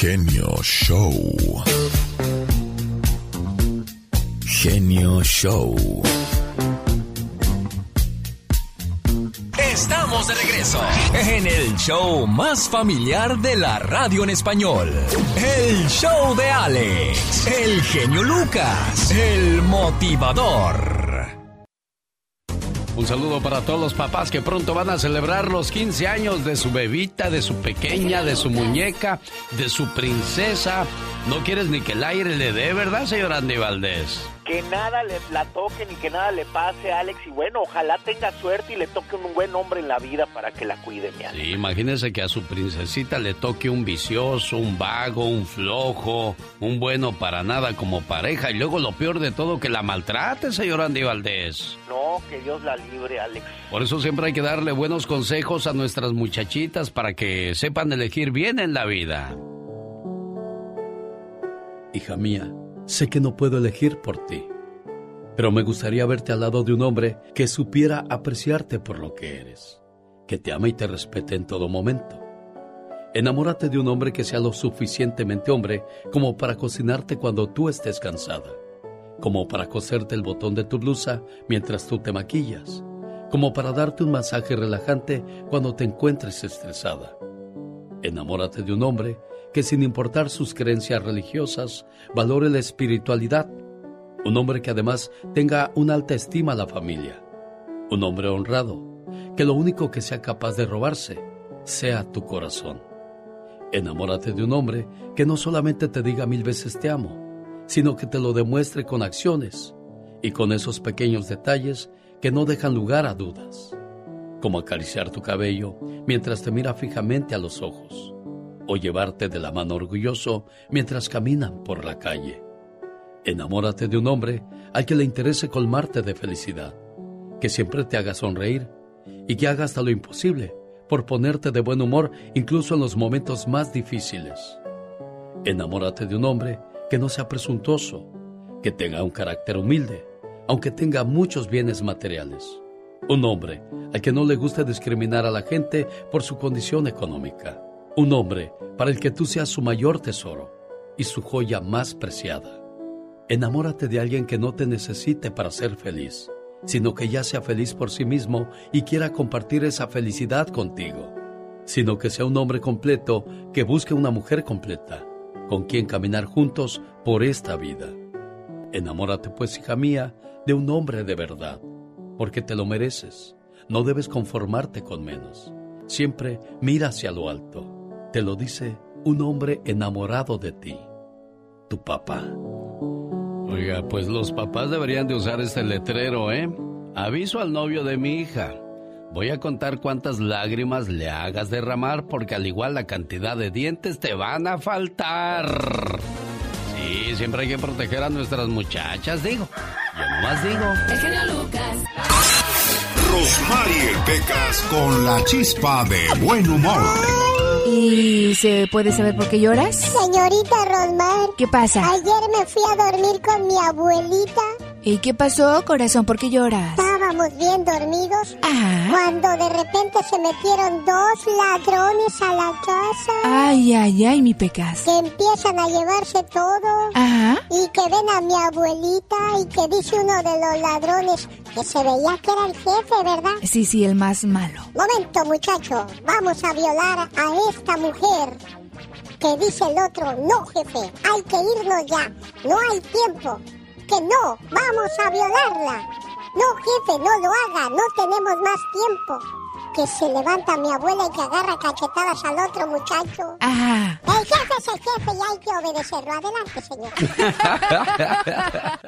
Genio Show. Genio Show. Estamos de regreso en el show más familiar de la radio en español. El show de Alex, el genio Lucas, el motivador. Un saludo para todos los papás que pronto van a celebrar los 15 años de su bebita, de su pequeña, de su muñeca, de su princesa. No quieres ni que el aire le dé, ¿verdad, señor Andy Valdés? Que nada le, la toque ni que nada le pase a Alex y bueno, ojalá tenga suerte y le toque un buen hombre en la vida para que la cuide, mi. Sí, imagínese que a su princesita le toque un vicioso, un vago, un flojo, un bueno para nada como pareja y luego lo peor de todo que la maltrate, señor Andy Valdés. No, que Dios la libre, Alex. Por eso siempre hay que darle buenos consejos a nuestras muchachitas para que sepan elegir bien en la vida. Hija mía, Sé que no puedo elegir por ti, pero me gustaría verte al lado de un hombre que supiera apreciarte por lo que eres, que te ama y te respete en todo momento. Enamórate de un hombre que sea lo suficientemente hombre como para cocinarte cuando tú estés cansada, como para coserte el botón de tu blusa mientras tú te maquillas, como para darte un masaje relajante cuando te encuentres estresada. Enamórate de un hombre que sin importar sus creencias religiosas, valore la espiritualidad. Un hombre que además tenga una alta estima a la familia. Un hombre honrado, que lo único que sea capaz de robarse sea tu corazón. Enamórate de un hombre que no solamente te diga mil veces te amo, sino que te lo demuestre con acciones y con esos pequeños detalles que no dejan lugar a dudas, como acariciar tu cabello mientras te mira fijamente a los ojos o llevarte de la mano orgulloso mientras caminan por la calle. Enamórate de un hombre al que le interese colmarte de felicidad, que siempre te haga sonreír y que haga hasta lo imposible por ponerte de buen humor incluso en los momentos más difíciles. Enamórate de un hombre que no sea presuntuoso, que tenga un carácter humilde, aunque tenga muchos bienes materiales. Un hombre al que no le guste discriminar a la gente por su condición económica un hombre para el que tú seas su mayor tesoro y su joya más preciada. Enamórate de alguien que no te necesite para ser feliz, sino que ya sea feliz por sí mismo y quiera compartir esa felicidad contigo. Sino que sea un hombre completo que busque una mujer completa, con quien caminar juntos por esta vida. Enamórate pues, hija mía, de un hombre de verdad, porque te lo mereces. No debes conformarte con menos. Siempre mira hacia lo alto te lo dice un hombre enamorado de ti, tu papá. Oiga, pues los papás deberían de usar este letrero, ¿eh? Aviso al novio de mi hija. Voy a contar cuántas lágrimas le hagas derramar porque al igual la cantidad de dientes te van a faltar. Sí, siempre hay que proteger a nuestras muchachas, digo. Yo nomás digo. El Lucas. Rosmarie Pecas con la chispa de buen humor ¿Y se puede saber por qué lloras? Señorita Rosmar. ¿Qué pasa? Ayer me fui a dormir con mi abuelita. ¿Y qué pasó, corazón? ¿Por qué lloras? Estábamos bien dormidos. Ajá. Cuando de repente se metieron dos ladrones a la casa. Ay, ay, ay, mi pecas. Que empiezan a llevarse todo. Ajá. Y que ven a mi abuelita y que dice uno de los ladrones que se veía que era el jefe, ¿verdad? Sí, sí, el más malo. Momento, muchacho. Vamos a violar a esta mujer. Que dice el otro, no, jefe, hay que irnos ya. No hay tiempo que no, vamos a violarla. No, jefe, no lo haga, no tenemos más tiempo. Que se levanta mi abuela y que agarra cachetadas al otro muchacho. Ajá. El jefe es el jefe y hay que obedecerlo. Adelante, señor.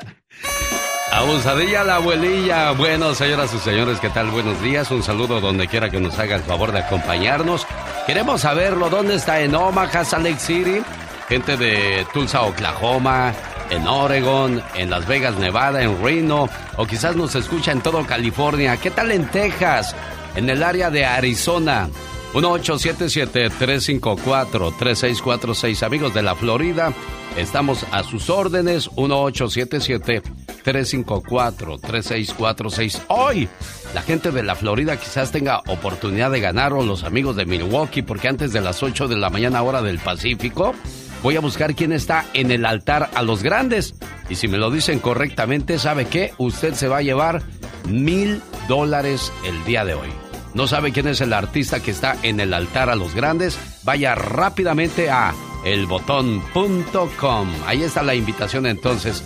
Abusadilla la abuelilla. Bueno, señoras y señores, ¿qué tal? Buenos días. Un saludo donde quiera que nos haga el favor de acompañarnos. Queremos saberlo. ¿Dónde está en Omaha, Salt Lake City? Gente de Tulsa, Oklahoma, en Oregon, en Las Vegas, Nevada, en Reno, o quizás nos escucha en todo California. ¿Qué tal en Texas? En el área de Arizona. 1877-354-3646. Amigos de la Florida, estamos a sus órdenes. 1877-354-3646. Hoy, la gente de la Florida quizás tenga oportunidad de ganar o los amigos de Milwaukee, porque antes de las 8 de la mañana hora del Pacífico, voy a buscar quién está en el altar a los grandes. Y si me lo dicen correctamente, ¿sabe qué? Usted se va a llevar mil dólares el día de hoy. ¿No sabe quién es el artista que está en el altar a los grandes? Vaya rápidamente a elbotón.com. Ahí está la invitación entonces.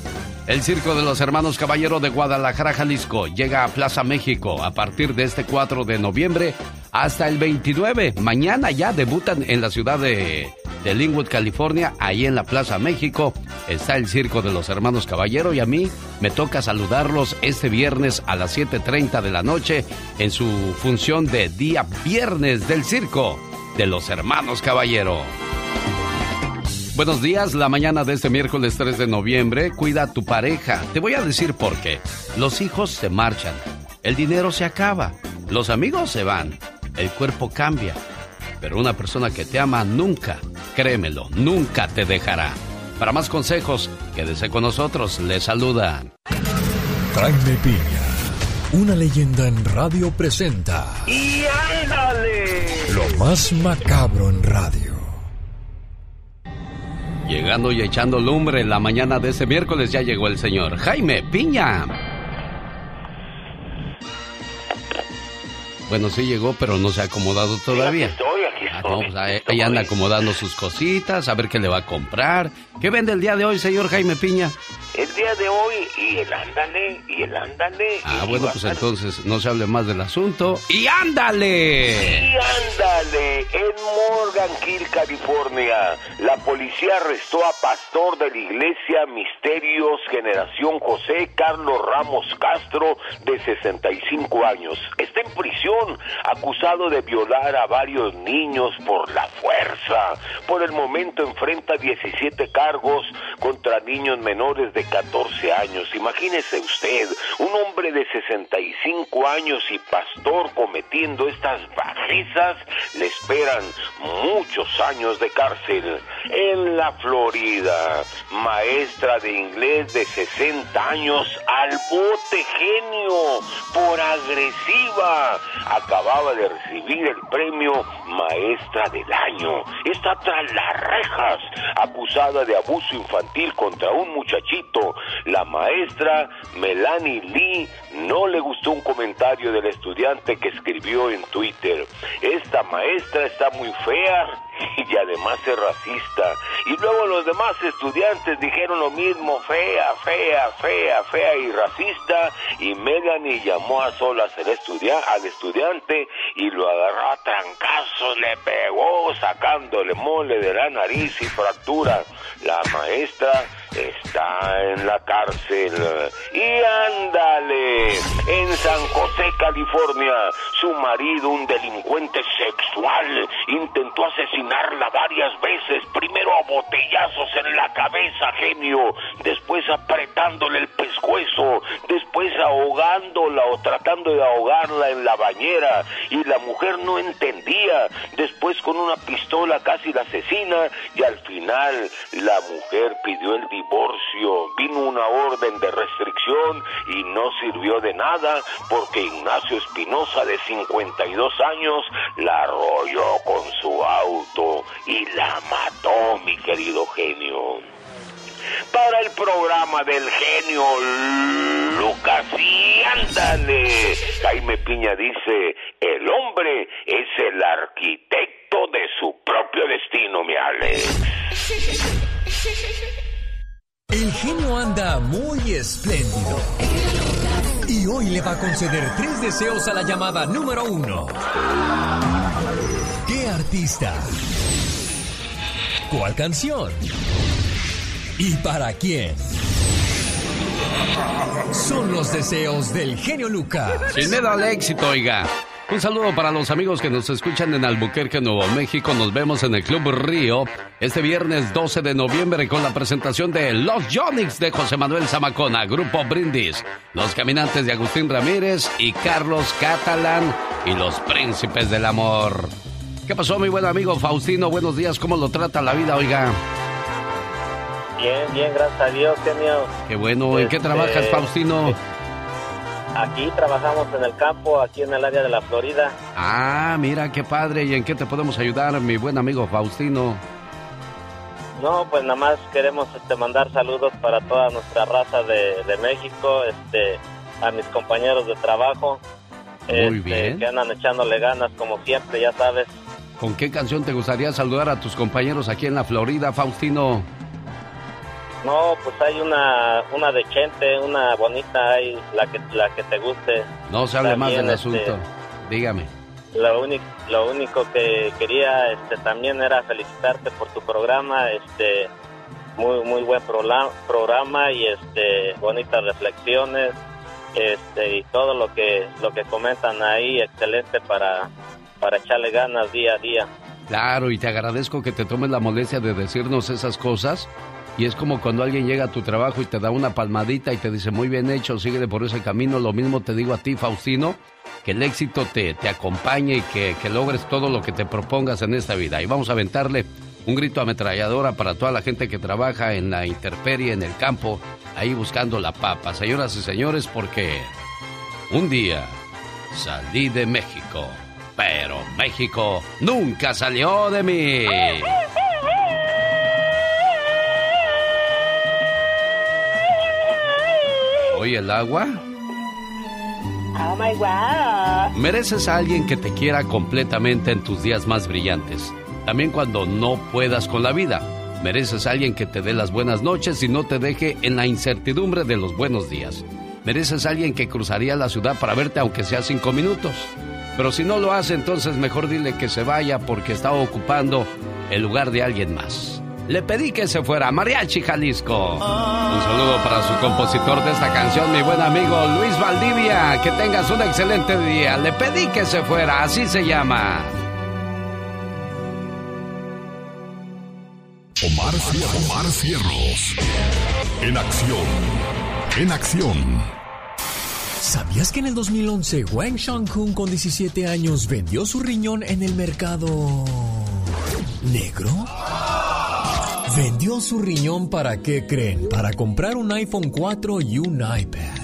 El Circo de los Hermanos Caballero de Guadalajara, Jalisco, llega a Plaza México a partir de este 4 de noviembre hasta el 29. Mañana ya debutan en la ciudad de, de Linwood, California. Ahí en la Plaza México está el Circo de los Hermanos Caballero y a mí me toca saludarlos este viernes a las 7.30 de la noche en su función de día viernes del Circo de los Hermanos Caballero. Buenos días, la mañana de este miércoles 3 de noviembre, cuida a tu pareja. Te voy a decir por qué. Los hijos se marchan, el dinero se acaba, los amigos se van, el cuerpo cambia. Pero una persona que te ama nunca, créemelo, nunca te dejará. Para más consejos, quédese con nosotros, le saluda. Jaime Piña, una leyenda en radio presenta. ¡Y ándale! Lo más macabro en radio. Llegando y echando lumbre en la mañana de este miércoles ya llegó el señor Jaime Piña. Bueno, sí llegó, pero no se ha acomodado todavía. Estoy, Ah, no, pues ahí, aquí ahí anda acomodando sus cositas, a ver qué le va a comprar. ¿Qué vende el día de hoy, señor Jaime Piña? El día de hoy, y el ándale, y el ándale. Ah, bueno, pues entonces no se hable más del asunto. ¡Y ándale! Y ándale, en Morgan Hill, California, la policía arrestó a pastor de la iglesia Misterios Generación José Carlos Ramos Castro, de 65 años. Está en prisión, acusado de violar a varios niños por la fuerza. Por el momento enfrenta 17 cargos contra niños menores de 14 años. Imagínese usted, un hombre de 65 años y pastor cometiendo estas bajezas, le esperan muchos años de cárcel. En la Florida, maestra de inglés de 60 años al bote genio por agresiva. Acababa de recibir el premio Maestra del Año. Está tras las rejas, acusada de abuso infantil contra un muchachito. La maestra Melanie Lee no le gustó un comentario del estudiante que escribió en Twitter. Esta maestra está muy fea y además es racista. Y luego los demás estudiantes dijeron lo mismo, fea, fea, fea, fea y racista. Y Melanie llamó a solas estudia al estudiante y lo agarró a trancazos, le pegó sacándole mole de la nariz y fractura. La maestra está en la cárcel. Y ándale, en San José, California, su marido, un delincuente sexual, intentó asesinarla varias veces, primero a botellazos en la cabeza, genio, después apretándole el pescuezo, ahogándola o tratando de ahogarla en la bañera, y la mujer no entendía, después con una pistola casi la asesina, y al final la mujer pidió el divorcio, vino una orden de restricción y no sirvió de nada porque Ignacio Espinosa de 52 años la arrolló con su auto y la mató, mi querido genio. Para el programa del genio Lucas y ándale. Jaime Piña dice, el hombre es el arquitecto de su propio destino, mi Alex. El genio anda muy espléndido. Y hoy le va a conceder tres deseos a la llamada número uno. ¿Qué artista? ¿Cuál canción? ¿Y para quién? Son los deseos del genio Lucas. Sin miedo al éxito, oiga. Un saludo para los amigos que nos escuchan en Albuquerque, Nuevo México. Nos vemos en el Club Río este viernes 12 de noviembre con la presentación de Los Jonix de José Manuel Zamacona, Grupo Brindis, Los Caminantes de Agustín Ramírez y Carlos Catalán y Los Príncipes del Amor. ¿Qué pasó, mi buen amigo Faustino? Buenos días, ¿cómo lo trata la vida, oiga? Bien, bien, gracias a Dios, genio. Qué bueno, ¿en qué Este, trabajas, Faustino? Aquí trabajamos en el campo, aquí en el área de la Florida. Ah, mira, qué padre. ¿Y en qué te podemos ayudar, mi buen amigo Faustino? No, pues nada más queremos este, mandar saludos para toda nuestra raza de, México, este, a mis compañeros de trabajo. Muy este, bien. Que andan echándole ganas como siempre, ya sabes. ¿Con qué canción te gustaría saludar a tus compañeros aquí en la Florida, Faustino? No, pues hay una, una de Chente, una bonita, hay la que, la que te guste. No se hable más del este, asunto. Dígame. Lo único, lo único que quería este, también era felicitarte por tu programa, este, muy, muy buen programa y este, bonitas reflexiones, este, y todo lo que, lo que comentan ahí, excelente para, para echarle ganas día a día. Claro, y te agradezco que te tomes la molestia de decirnos esas cosas y es como cuando alguien llega a tu trabajo y te da una palmadita y te dice, muy bien hecho, sigue por ese camino. Lo mismo te digo a ti, Faustino, que el éxito te, te acompañe y que, que logres todo lo que te propongas en esta vida. Y vamos a aventarle un grito ametralladora para toda la gente que trabaja en la intemperie, en el campo, ahí buscando la papa. Señoras y señores, porque un día salí de México, pero México nunca salió de mí. ¿Oye el agua? Oh my God. Mereces a alguien que te quiera completamente en tus días más brillantes. También cuando no puedas con la vida. Mereces a alguien que te dé las buenas noches y no te deje en la incertidumbre de los buenos días. Mereces a alguien que cruzaría la ciudad para verte aunque sea cinco minutos. Pero si no lo hace, entonces mejor dile que se vaya porque está ocupando el lugar de alguien más. Le pedí que se fuera, Mariachi Jalisco. Un saludo para su compositor de esta canción, mi buen amigo Luis Valdivia. Que tengas un excelente día. Le pedí que se fuera, así se llama. Omar, Omar Cierros. En acción. En acción. ¿Sabías que en el 2011 Wang Shangkun con 17 años vendió su riñón en el mercado negro? Vendió su riñón para qué creen? Para comprar un iPhone 4 y un iPad.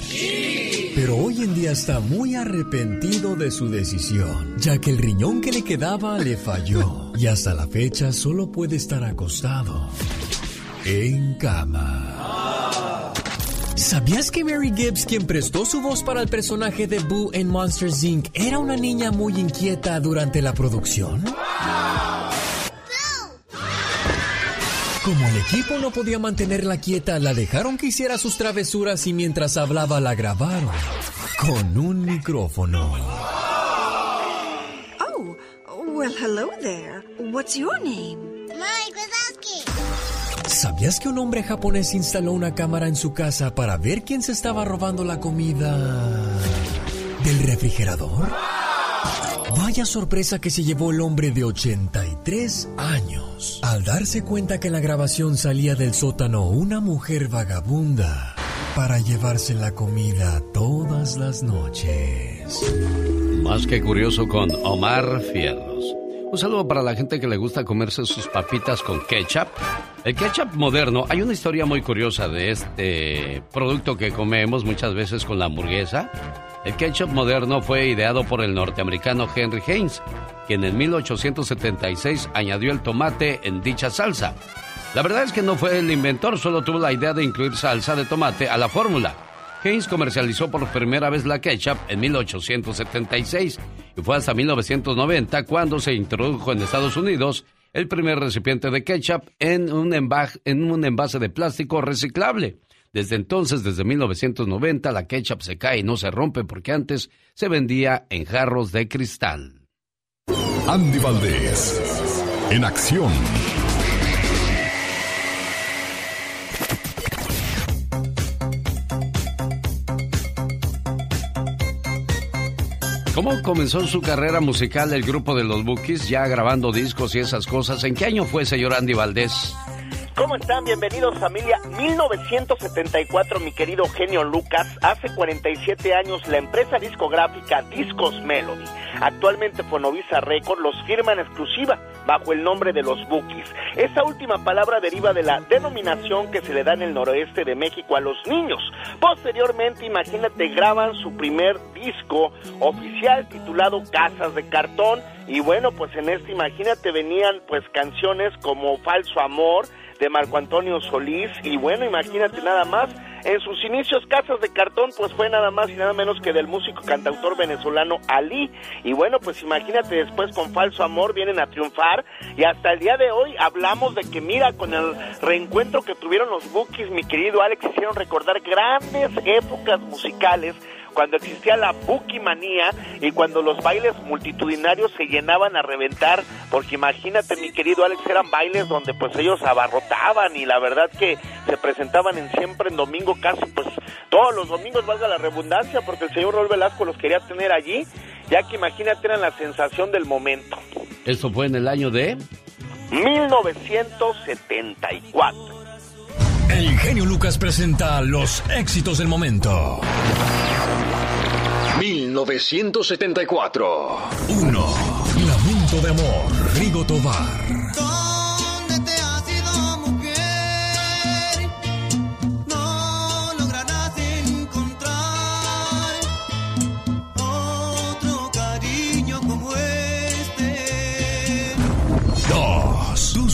Pero hoy en día está muy arrepentido de su decisión, ya que el riñón que le quedaba le falló y hasta la fecha solo puede estar acostado en cama. ¿Sabías que Mary Gibbs, quien prestó su voz para el personaje de Boo en Monsters Inc., era una niña muy inquieta durante la producción? Como el equipo no podía mantenerla quieta, la dejaron que hiciera sus travesuras y mientras hablaba la grabaron con un micrófono. Oh, well, hello there. What's your name? Mike Wazowski. ¿Sabías que un hombre japonés instaló una cámara en su casa para ver quién se estaba robando la comida del refrigerador? Vaya sorpresa que se llevó el hombre de 83 años al darse cuenta que en la grabación salía del sótano una mujer vagabunda para llevarse la comida todas las noches. Más que curioso con Omar Fierros. Un saludo para la gente que le gusta comerse sus papitas con ketchup. El ketchup moderno, hay una historia muy curiosa de este producto que comemos muchas veces con la hamburguesa. El ketchup moderno fue ideado por el norteamericano Henry Haynes, quien en 1876 añadió el tomate en dicha salsa. La verdad es que no fue el inventor, solo tuvo la idea de incluir salsa de tomate a la fórmula. Haynes comercializó por primera vez la ketchup en 1876 y fue hasta 1990 cuando se introdujo en Estados Unidos el primer recipiente de ketchup en un, en un envase de plástico reciclable. Desde entonces, desde 1990, la ketchup se cae y no se rompe porque antes se vendía en jarros de cristal. Andy Valdés, en acción. ¿Cómo comenzó su carrera musical el grupo de los Bookies, ya grabando discos y esas cosas? ¿En qué año fue, señor Andy Valdés? ¿Cómo están? Bienvenidos familia. 1974, mi querido genio Lucas. Hace 47 años la empresa discográfica Discos Melody, actualmente Fonovisa Record, los firma en exclusiva bajo el nombre de los Bookies. Esa última palabra deriva de la denominación que se le da en el noroeste de México a los niños. Posteriormente, imagínate, graban su primer disco oficial titulado Casas de Cartón y bueno, pues en este imagínate venían pues canciones como Falso Amor, de Marco Antonio Solís. Y bueno, imagínate nada más, en sus inicios Casas de Cartón pues fue nada más y nada menos que del músico cantautor venezolano Ali. Y bueno, pues imagínate después con Falso Amor vienen a triunfar y hasta el día de hoy hablamos de que mira con el reencuentro que tuvieron los Bookies, mi querido Alex, hicieron recordar grandes épocas musicales cuando existía la bukimanía y cuando los bailes multitudinarios se llenaban a reventar, porque imagínate mi querido Alex, eran bailes donde pues ellos abarrotaban y la verdad que se presentaban en siempre en domingo casi pues todos los domingos valga la redundancia porque el señor Rol Velasco los quería tener allí, ya que imagínate eran la sensación del momento. ¿Esto fue en el año de? 1974. El genio Lucas presenta los éxitos del momento. 1974. 1. Lamento de amor, Rigo Tobar.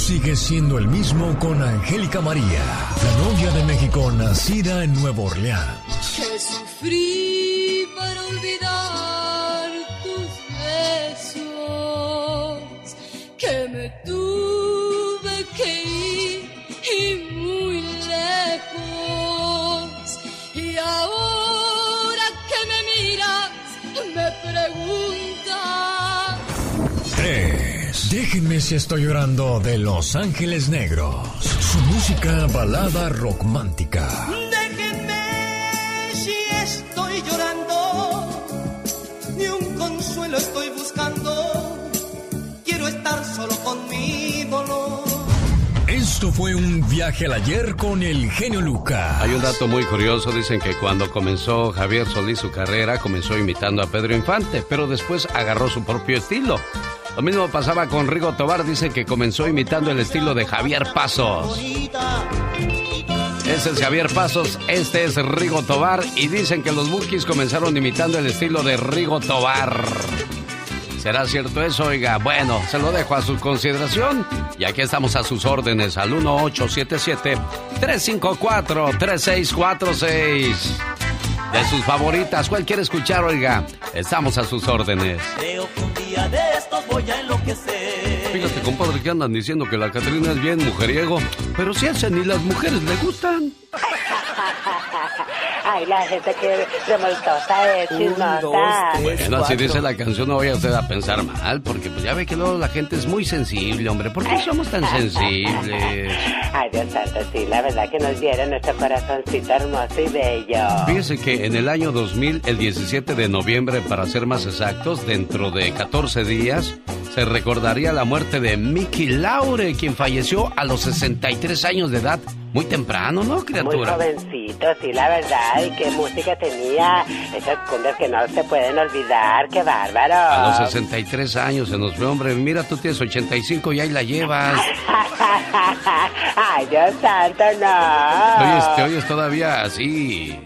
2. Tú sigues siendo el mismo con Angélica María, la novia de México nacida en Nueva Orleans. Que sufrí para olvidar tus besos, Déjenme si estoy llorando de Los Ángeles Negros. Su música balada romántica. Déjenme si estoy llorando, ni un consuelo estoy buscando. Quiero estar solo con mi dolor. Esto fue un viaje al ayer con el genio Lucas. Hay un dato muy curioso, dicen que cuando comenzó Javier Solís su carrera, comenzó imitando a Pedro Infante, pero después agarró su propio estilo. Lo mismo pasaba con Rigo Tobar, dicen que comenzó imitando el estilo de Javier Pasos. Ese es Javier Pasos, este es Rigo Tobar y dicen que los Bookies comenzaron imitando el estilo de Rigo Tobar. ¿Será cierto eso? Oiga, bueno, se lo dejo a su consideración. Y aquí estamos a sus órdenes al 1877-354-3646. De sus favoritas, ¿cuál quiere escuchar? Oiga, estamos a sus órdenes. De estos voy a enloquecer. Fíjate, compadre, que andan diciendo que la Catrina es bien mujeriego. Pero si ese ni las mujeres le gustan. Ay, la gente que revoltosa es chismosa. Bueno, así dice la canción, no vaya usted a pensar mal, porque pues ya ve que luego la gente es muy sensible, hombre. ¿Por qué somos tan sensibles? Ay, Dios santo, sí, la verdad que nos diera nuestro corazoncito hermoso y bello. Fíjese que en el año 2000, el 17 de noviembre, para ser más exactos, dentro de 14 días, se recordaría la muerte de Mickey Laure, quien falleció a los 63 años de edad. Muy temprano, ¿no, Muy criatura? jovencito, sí, la verdad. Y qué música tenía. Esas cumbias que no se pueden olvidar. Qué bárbaro. A los 63 años se nos fue, hombre. Mira, tú tienes 85 y ahí la llevas. Ay, Dios santo, no. Te oyes, te oyes todavía así,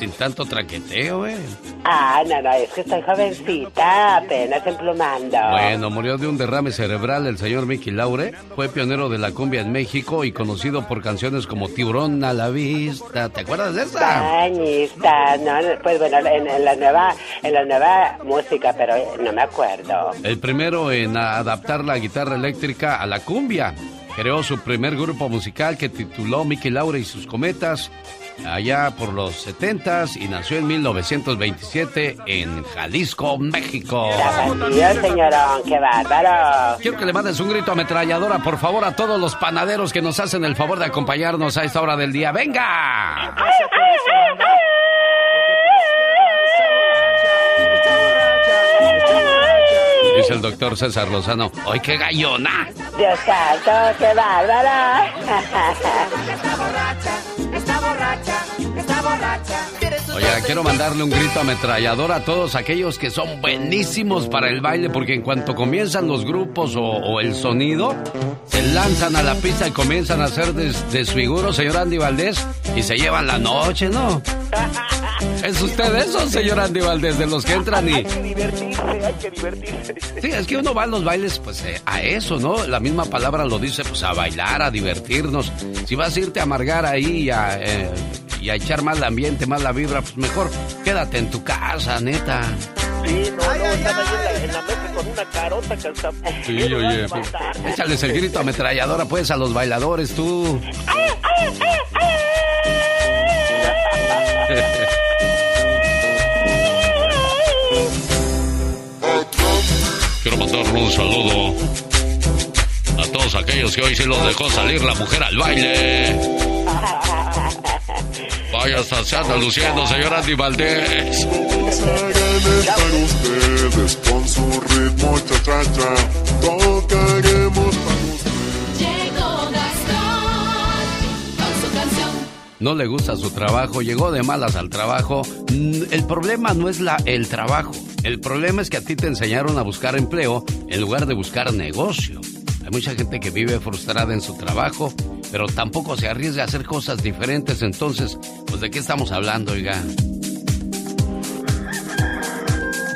sin tanto traqueteo, ¿eh? Ah, no, no, es que estoy jovencita, apenas emplumando. Bueno, murió de un derrame cerebral el señor Mickey Laure. Fue pionero de la cumbia en México y conocido por canciones como Tiburón a la vista. ¿Te acuerdas de esa? Cañista, no, no, pues bueno, en, en la nueva, en la nueva música, pero no me acuerdo. El primero en adaptar la guitarra eléctrica a la cumbia. Creó su primer grupo musical que tituló Mickey Laure y sus cometas allá por los 70s y nació en 1927 en Jalisco, México. Dios, señorón, qué bárbaro. Quiero que le mandes un grito ametralladora, por favor, a todos los panaderos que nos hacen el favor de acompañarnos a esta hora del día. ¡Venga! Dice el doctor César Lozano. ¡Ay, qué gallona! Dios santo, qué bárbara. Borracha, está borracha. Oye, quiero mandarle un grito ametrallador a todos aquellos que son buenísimos para el baile, porque en cuanto comienzan los grupos o, o el sonido, se lanzan a la pista y comienzan a hacer des- desfiguros, señor Andy Valdés, y se llevan la noche, ¿no? ¿Es usted eso, señor Andy Valdés, de los que entran y... Hay que divertirse, hay que divertirse. Sí, es que uno va a los bailes, pues, eh, a eso, ¿no? La misma palabra lo dice, pues, a bailar, a divertirnos. Si vas a irte a amargar ahí a, eh, y a echar mal el ambiente, mal la vibra, pues mejor quédate en tu casa, neta. Sí, no, no, están ahí en la, en la mesa con una carota que hasta... Sí, oye, pues, échales el grito ametralladora, pues, a los bailadores, tú. Quiero mandarle un saludo a todos aquellos que hoy sí los dejó salir la mujer al baile. Vaya hasta se anda luciendo, señor Andy Valdés. para ustedes con su ritmo cha cha cha. Tocaremos para Llegó Gastón con su canción. no le gusta su trabajo, llegó de malas al trabajo. Mm, El problema no es la, el trabajo. El problema es que a ti te enseñaron a buscar empleo en lugar de buscar negocio. Hay mucha gente que vive frustrada en su trabajo, pero tampoco se arriesga a hacer cosas diferentes. Entonces, pues de qué estamos hablando, oiga.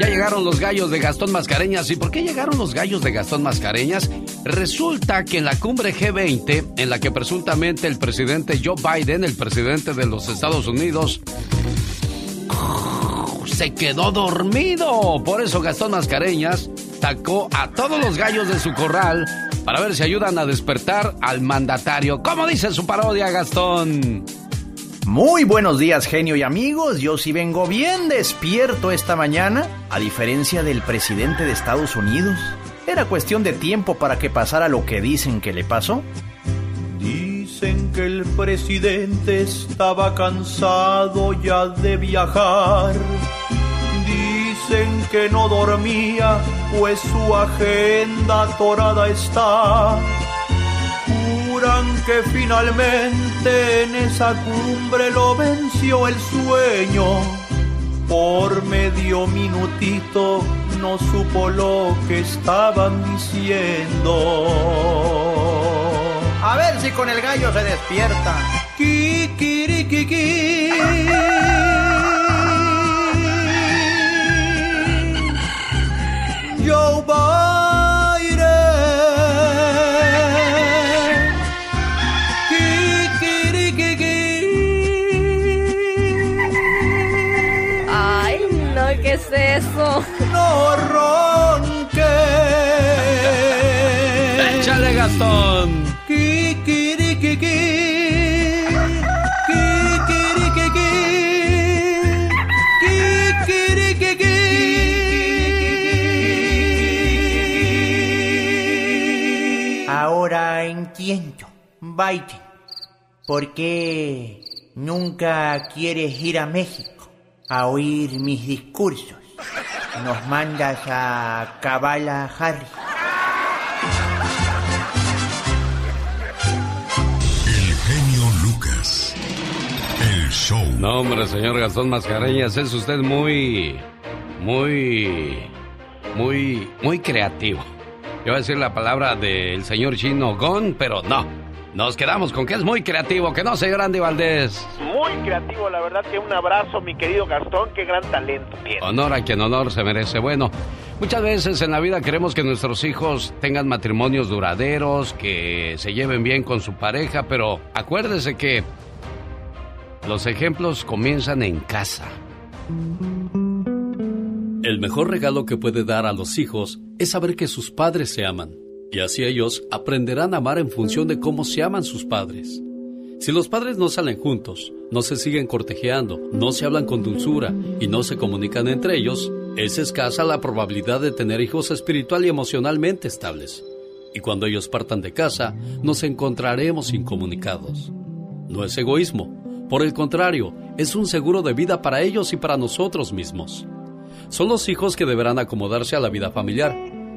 Ya llegaron los gallos de Gastón Mascareñas. ¿Y por qué llegaron los gallos de Gastón Mascareñas? Resulta que en la cumbre G20, en la que presuntamente el presidente Joe Biden, el presidente de los Estados Unidos, se quedó dormido. Por eso Gastón Mascareñas sacó a todos los gallos de su corral para ver si ayudan a despertar al mandatario. ¿Cómo dice su parodia, Gastón? Muy buenos días, genio y amigos. Yo sí vengo bien despierto esta mañana, a diferencia del presidente de Estados Unidos. Era cuestión de tiempo para que pasara lo que dicen que le pasó. Dicen que el presidente estaba cansado ya de viajar. Dicen que no dormía, pues su agenda atorada está. Juran que finalmente en esa cumbre lo venció el sueño. Por medio minutito no supo lo que estaban diciendo. A ver si con el gallo se despierta. Kikirikiki. Joe Biden. Kikirikiki. Ay, no, ¿qué es eso? Biden, por qué nunca quieres ir a México a oír mis discursos. Nos mandas a Kabala Harris. El genio Lucas. El show. No, hombre, señor Gastón Mascareñas, es usted muy, muy, muy, muy creativo. Yo iba a decir la palabra del señor chino Gon, pero no. Nos quedamos con que es muy creativo, que no, señor Andy Valdés. Muy creativo, la verdad que un abrazo, mi querido Gastón, qué gran talento tiene. Honor a quien honor se merece. Bueno, muchas veces en la vida queremos que nuestros hijos tengan matrimonios duraderos, que se lleven bien con su pareja, pero acuérdese que los ejemplos comienzan en casa. El mejor regalo que puede dar a los hijos es saber que sus padres se aman. Y así ellos aprenderán a amar en función de cómo se aman sus padres. Si los padres no salen juntos, no se siguen cortejeando, no se hablan con dulzura y no se comunican entre ellos, es escasa la probabilidad de tener hijos espiritual y emocionalmente estables. Y cuando ellos partan de casa, nos encontraremos incomunicados. No es egoísmo, por el contrario, es un seguro de vida para ellos y para nosotros mismos. Son los hijos que deberán acomodarse a la vida familiar.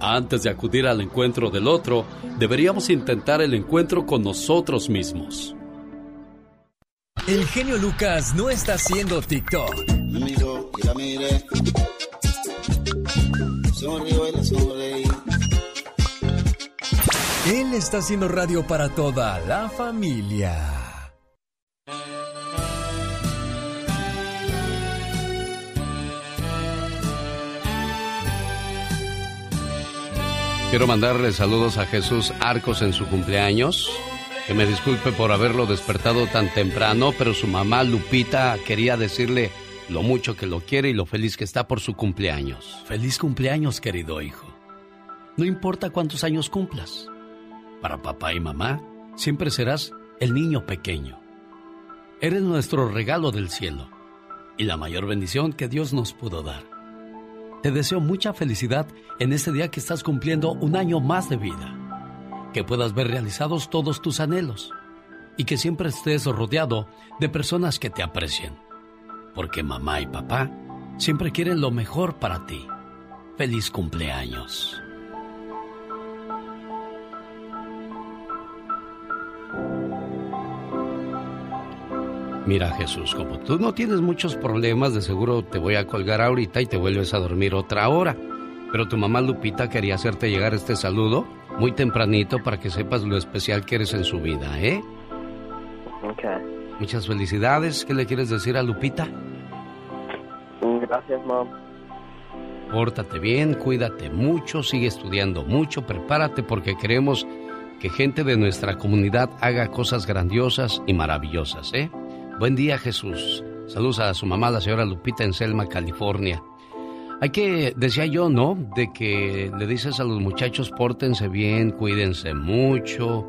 Antes de acudir al encuentro del otro, deberíamos intentar el encuentro con nosotros mismos. El genio Lucas no está haciendo TikTok. Me miró y la miré. Sonrió y le sonreí. Él está haciendo radio para toda la familia. Quiero mandarle saludos a Jesús Arcos en su cumpleaños. Que me disculpe por haberlo despertado tan temprano, pero su mamá Lupita quería decirle lo mucho que lo quiere y lo feliz que está por su cumpleaños. Feliz cumpleaños, querido hijo. No importa cuántos años cumplas. Para papá y mamá, siempre serás el niño pequeño. Eres nuestro regalo del cielo y la mayor bendición que Dios nos pudo dar. Te deseo mucha felicidad en este día que estás cumpliendo un año más de vida. Que puedas ver realizados todos tus anhelos y que siempre estés rodeado de personas que te aprecien. Porque mamá y papá siempre quieren lo mejor para ti. Feliz cumpleaños. Mira Jesús, como tú no tienes muchos problemas, de seguro te voy a colgar ahorita y te vuelves a dormir otra hora. Pero tu mamá Lupita quería hacerte llegar este saludo muy tempranito para que sepas lo especial que eres en su vida, ¿eh? Ok. Muchas felicidades. ¿Qué le quieres decir a Lupita? Gracias, mom. Pórtate bien, cuídate mucho, sigue estudiando mucho, prepárate porque queremos que gente de nuestra comunidad haga cosas grandiosas y maravillosas, ¿eh? Buen día, Jesús. Saludos a su mamá, la señora Lupita, en Selma, California. Hay que, decía yo, ¿no? De que le dices a los muchachos, pórtense bien, cuídense mucho.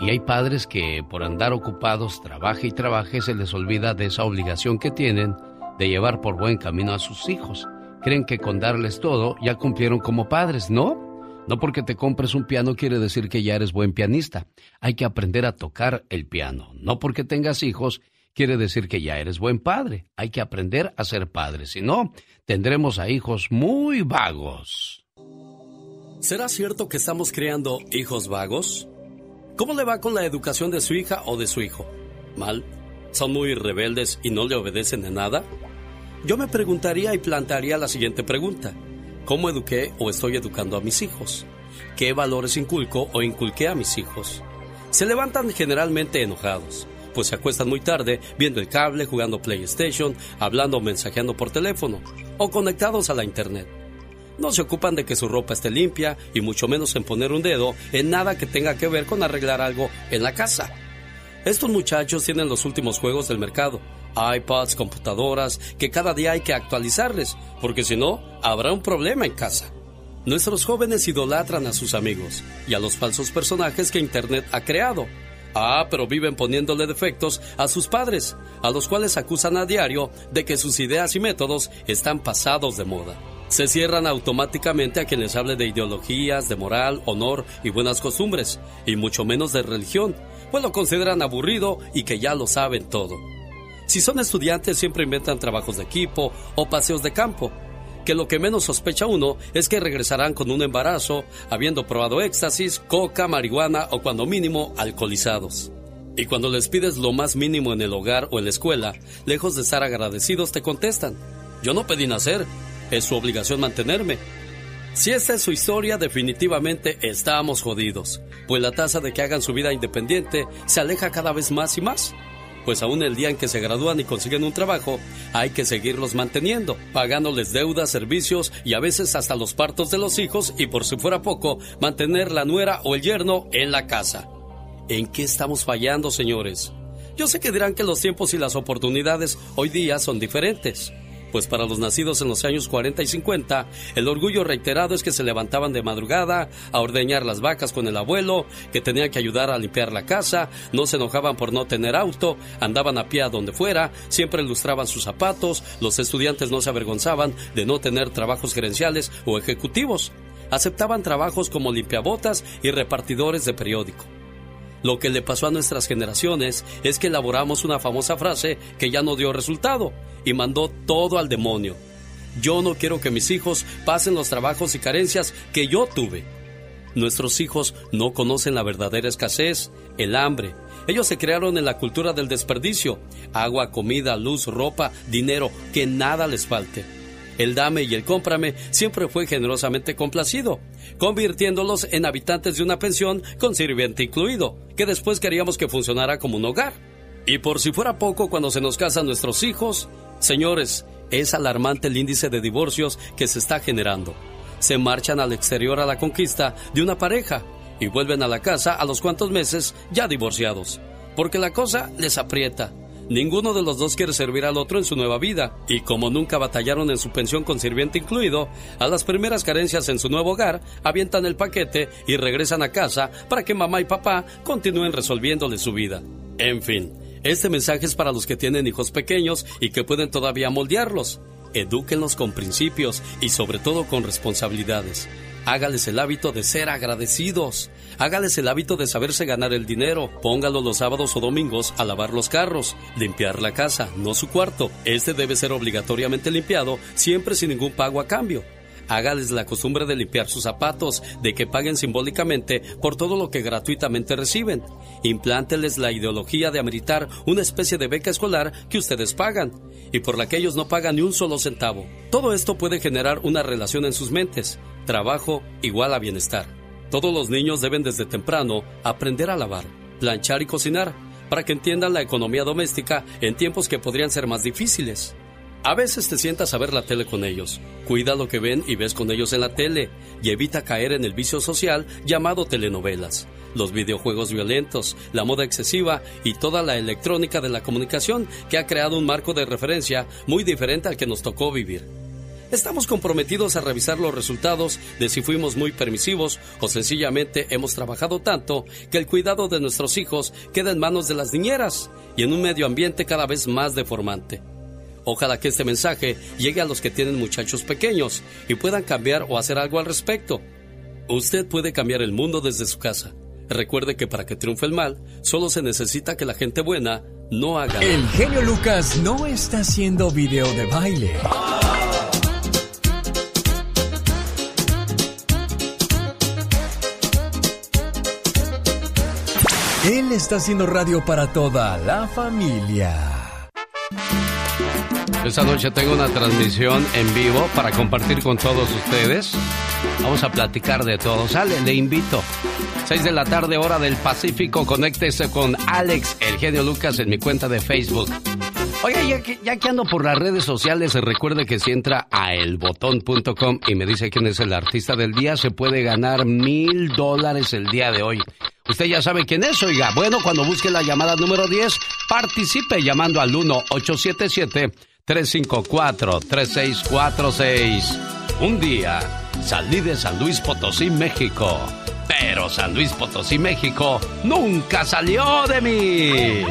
Y hay padres que por andar ocupados, trabaje y trabaje, se les olvida de esa obligación que tienen de llevar por buen camino a sus hijos. Creen que con darles todo ya cumplieron como padres, ¿no? No porque te compres un piano quiere decir que ya eres buen pianista. Hay que aprender a tocar el piano. No porque tengas hijos quiere decir que ya eres buen padre. Hay que aprender a ser padre. Si no, tendremos a hijos muy vagos. ¿Será cierto que estamos creando hijos vagos? ¿Cómo le va con la educación de su hija o de su hijo? ¿Mal? ¿Son muy rebeldes y no le obedecen en nada? Yo me preguntaría y plantearía la siguiente pregunta. ¿Cómo eduqué o estoy educando a mis hijos? ¿Qué valores inculco o inculqué a mis hijos? Se levantan generalmente enojados, pues se acuestan muy tarde viendo el cable, jugando PlayStation, hablando o mensajeando por teléfono, o conectados a la Internet. No se ocupan de que su ropa esté limpia y mucho menos en poner un dedo en nada que tenga que ver con arreglar algo en la casa. Estos muchachos tienen los últimos juegos del mercado, iPads, computadoras, que cada día hay que actualizarles, porque si no, habrá un problema en casa. Nuestros jóvenes idolatran a sus amigos y a los falsos personajes que Internet ha creado. Ah, pero viven poniéndole defectos a sus padres, a los cuales acusan a diario de que sus ideas y métodos están pasados de moda. Se cierran automáticamente a quien les hable de ideologías, de moral, honor y buenas costumbres, y mucho menos de religión, pues lo consideran aburrido y que ya lo saben todo. Si son estudiantes siempre inventan trabajos de equipo o paseos de campo, que lo que menos sospecha uno es que regresarán con un embarazo, habiendo probado éxtasis, coca, marihuana o cuando mínimo alcoholizados. Y cuando les pides lo más mínimo en el hogar o en la escuela, lejos de estar agradecidos te contestan, yo no pedí nacer, es su obligación mantenerme. Si esta es su historia, definitivamente estamos jodidos, pues la tasa de que hagan su vida independiente se aleja cada vez más y más pues aún el día en que se gradúan y consiguen un trabajo, hay que seguirlos manteniendo, pagándoles deudas, servicios y a veces hasta los partos de los hijos y por si fuera poco, mantener la nuera o el yerno en la casa. ¿En qué estamos fallando, señores? Yo sé que dirán que los tiempos y las oportunidades hoy día son diferentes, pues para los nacidos en los años 40 y 50, el orgullo reiterado es que se levantaban de madrugada a ordeñar las vacas con el abuelo, que tenía que ayudar a limpiar la casa, no se enojaban por no tener auto, andaban a pie a donde fuera, siempre ilustraban sus zapatos, los estudiantes no se avergonzaban de no tener trabajos gerenciales o ejecutivos, aceptaban trabajos como limpiabotas y repartidores de periódico. Lo que le pasó a nuestras generaciones es que elaboramos una famosa frase que ya no dio resultado y mandó todo al demonio. Yo no quiero que mis hijos pasen los trabajos y carencias que yo tuve. Nuestros hijos no conocen la verdadera escasez, el hambre. Ellos se crearon en la cultura del desperdicio. Agua, comida, luz, ropa, dinero, que nada les falte. El dame y el cómprame siempre fue generosamente complacido, convirtiéndolos en habitantes de una pensión con sirviente incluido, que después queríamos que funcionara como un hogar. Y por si fuera poco, cuando se nos casan nuestros hijos, señores, es alarmante el índice de divorcios que se está generando. Se marchan al exterior a la conquista de una pareja y vuelven a la casa a los cuantos meses ya divorciados, porque la cosa les aprieta Ninguno de los dos quiere servir al otro en su nueva vida, y como nunca batallaron en su pensión con sirviente incluido, a las primeras carencias en su nuevo hogar, avientan el paquete y regresan a casa para que mamá y papá continúen resolviéndole su vida. En fin, este mensaje es para los que tienen hijos pequeños y que pueden todavía moldearlos. Edúquenlos con principios y sobre todo con responsabilidades. Hágales el hábito de ser agradecidos. Hágales el hábito de saberse ganar el dinero. Póngalo los sábados o domingos a lavar los carros, limpiar la casa, no su cuarto. Este debe ser obligatoriamente limpiado, siempre sin ningún pago a cambio. Hágales la costumbre de limpiar sus zapatos, de que paguen simbólicamente por todo lo que gratuitamente reciben. Implánteles la ideología de ameritar una especie de beca escolar que ustedes pagan y por la que ellos no pagan ni un solo centavo. Todo esto puede generar una relación en sus mentes. Trabajo igual a bienestar. Todos los niños deben desde temprano aprender a lavar, planchar y cocinar para que entiendan la economía doméstica en tiempos que podrían ser más difíciles. A veces te sientas a ver la tele con ellos. Cuida lo que ven y ves con ellos en la tele y evita caer en el vicio social llamado telenovelas, los videojuegos violentos, la moda excesiva y toda la electrónica de la comunicación que ha creado un marco de referencia muy diferente al que nos tocó vivir. Estamos comprometidos a revisar los resultados de si fuimos muy permisivos o sencillamente hemos trabajado tanto que el cuidado de nuestros hijos queda en manos de las niñeras y en un medio ambiente cada vez más deformante. Ojalá que este mensaje llegue a los que tienen muchachos pequeños y puedan cambiar o hacer algo al respecto. Usted puede cambiar el mundo desde su casa. Recuerde que para que triunfe el mal, solo se necesita que la gente buena no haga. El genio Lucas no está haciendo video de baile. Él está haciendo radio para toda la familia. Esta noche tengo una transmisión en vivo para compartir con todos ustedes. Vamos a platicar de todo. Sale, le invito. 6 de la tarde, hora del Pacífico. Conéctese con Alex, el genio Lucas, en mi cuenta de Facebook. Oiga, ya que, ya que ando por las redes sociales, recuerde que si entra a elbotón.com y me dice quién es el artista del día, se puede ganar mil dólares el día de hoy. Usted ya sabe quién es, oiga. Bueno, cuando busque la llamada número 10, participe llamando al 1-877-354-3646. Un día salí de San Luis Potosí, México. Pero San Luis Potosí, México nunca salió de mí.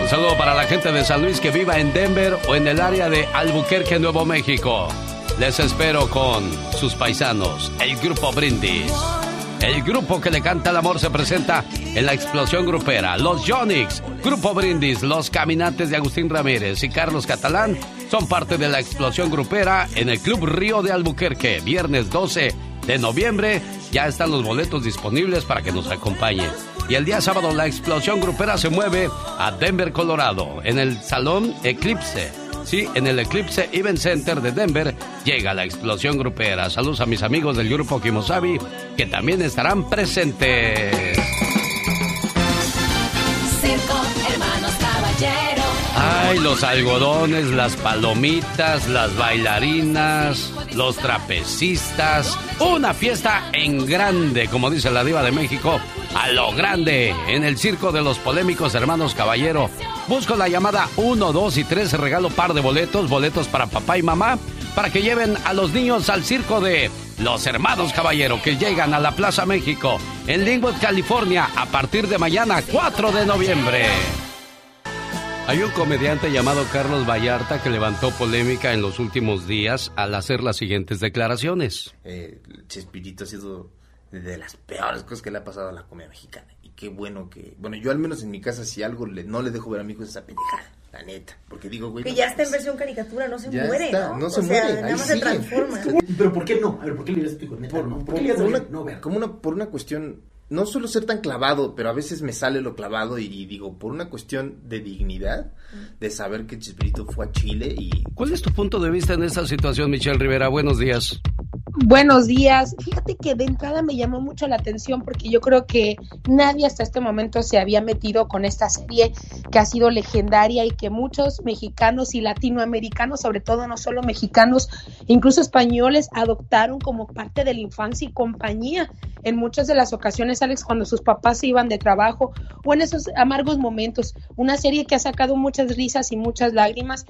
Un saludo para la gente de San Luis que viva en Denver o en el área de Albuquerque, Nuevo México. Les espero con sus paisanos, el Grupo Brindis. El grupo que le canta el amor se presenta en la explosión grupera. Los Yonix, Grupo Brindis, Los Caminantes de Agustín Ramírez y Carlos Catalán son parte de la explosión grupera en el Club Río de Albuquerque. Viernes 12 de noviembre ya están los boletos disponibles para que nos acompañen. Y el día sábado la explosión grupera se mueve a Denver, Colorado, en el Salón Eclipse. Sí, en el Eclipse Event Center de Denver llega la explosión grupera. Saludos a mis amigos del grupo Kimosabi que también estarán presentes. Circo, hermanos caballeros. Ay, los algodones, las palomitas, las bailarinas, los trapecistas. Una fiesta en grande, como dice la diva de México, a lo grande, en el circo de los polémicos hermanos Caballero. Busco la llamada 1, 2 y 3, regalo par de boletos, boletos para papá y mamá, para que lleven a los niños al circo de los hermanos Caballero, que llegan a la Plaza México, en Linwood, California, a partir de mañana, 4 de noviembre. Hay un comediante llamado Carlos Vallarta que levantó polémica en los últimos días al hacer las siguientes declaraciones. Eh, Chespirito ha sido de las peores cosas que le ha pasado a la comedia mexicana. Y qué bueno que... Bueno, yo al menos en mi casa si algo le, no le dejo ver a mi hijo es esa pendejada, la neta. Porque digo, güey... Que no ya está en versión caricatura, no se Ya muere, está, ¿no? no o se sea, muere, nada ahí más se transforma. Pero ¿por qué no? A ver, ¿por qué le dirías a tu hijo? Neta, no. ¿Por qué le dirías por a una, ver? No, ver. como una, por una cuestión, no suelo ser tan clavado, pero a veces me sale lo clavado y, y digo, por una cuestión de dignidad, de saber que Chespirito fue a Chile y... ¿Cuál es tu punto de vista en esta situación, Michelle Rivera? Buenos días. Buenos días. Fíjate que de entrada me llamó mucho la atención porque yo creo que nadie hasta este momento se había metido con esta serie que ha sido legendaria y que muchos mexicanos y latinoamericanos, sobre todo no solo mexicanos, incluso españoles, adoptaron como parte de la infancia y compañía en muchas de las ocasiones, Cuando sus papás se iban de trabajo o en esos amargos momentos. Una serie que ha sacado muchas risas y muchas lágrimas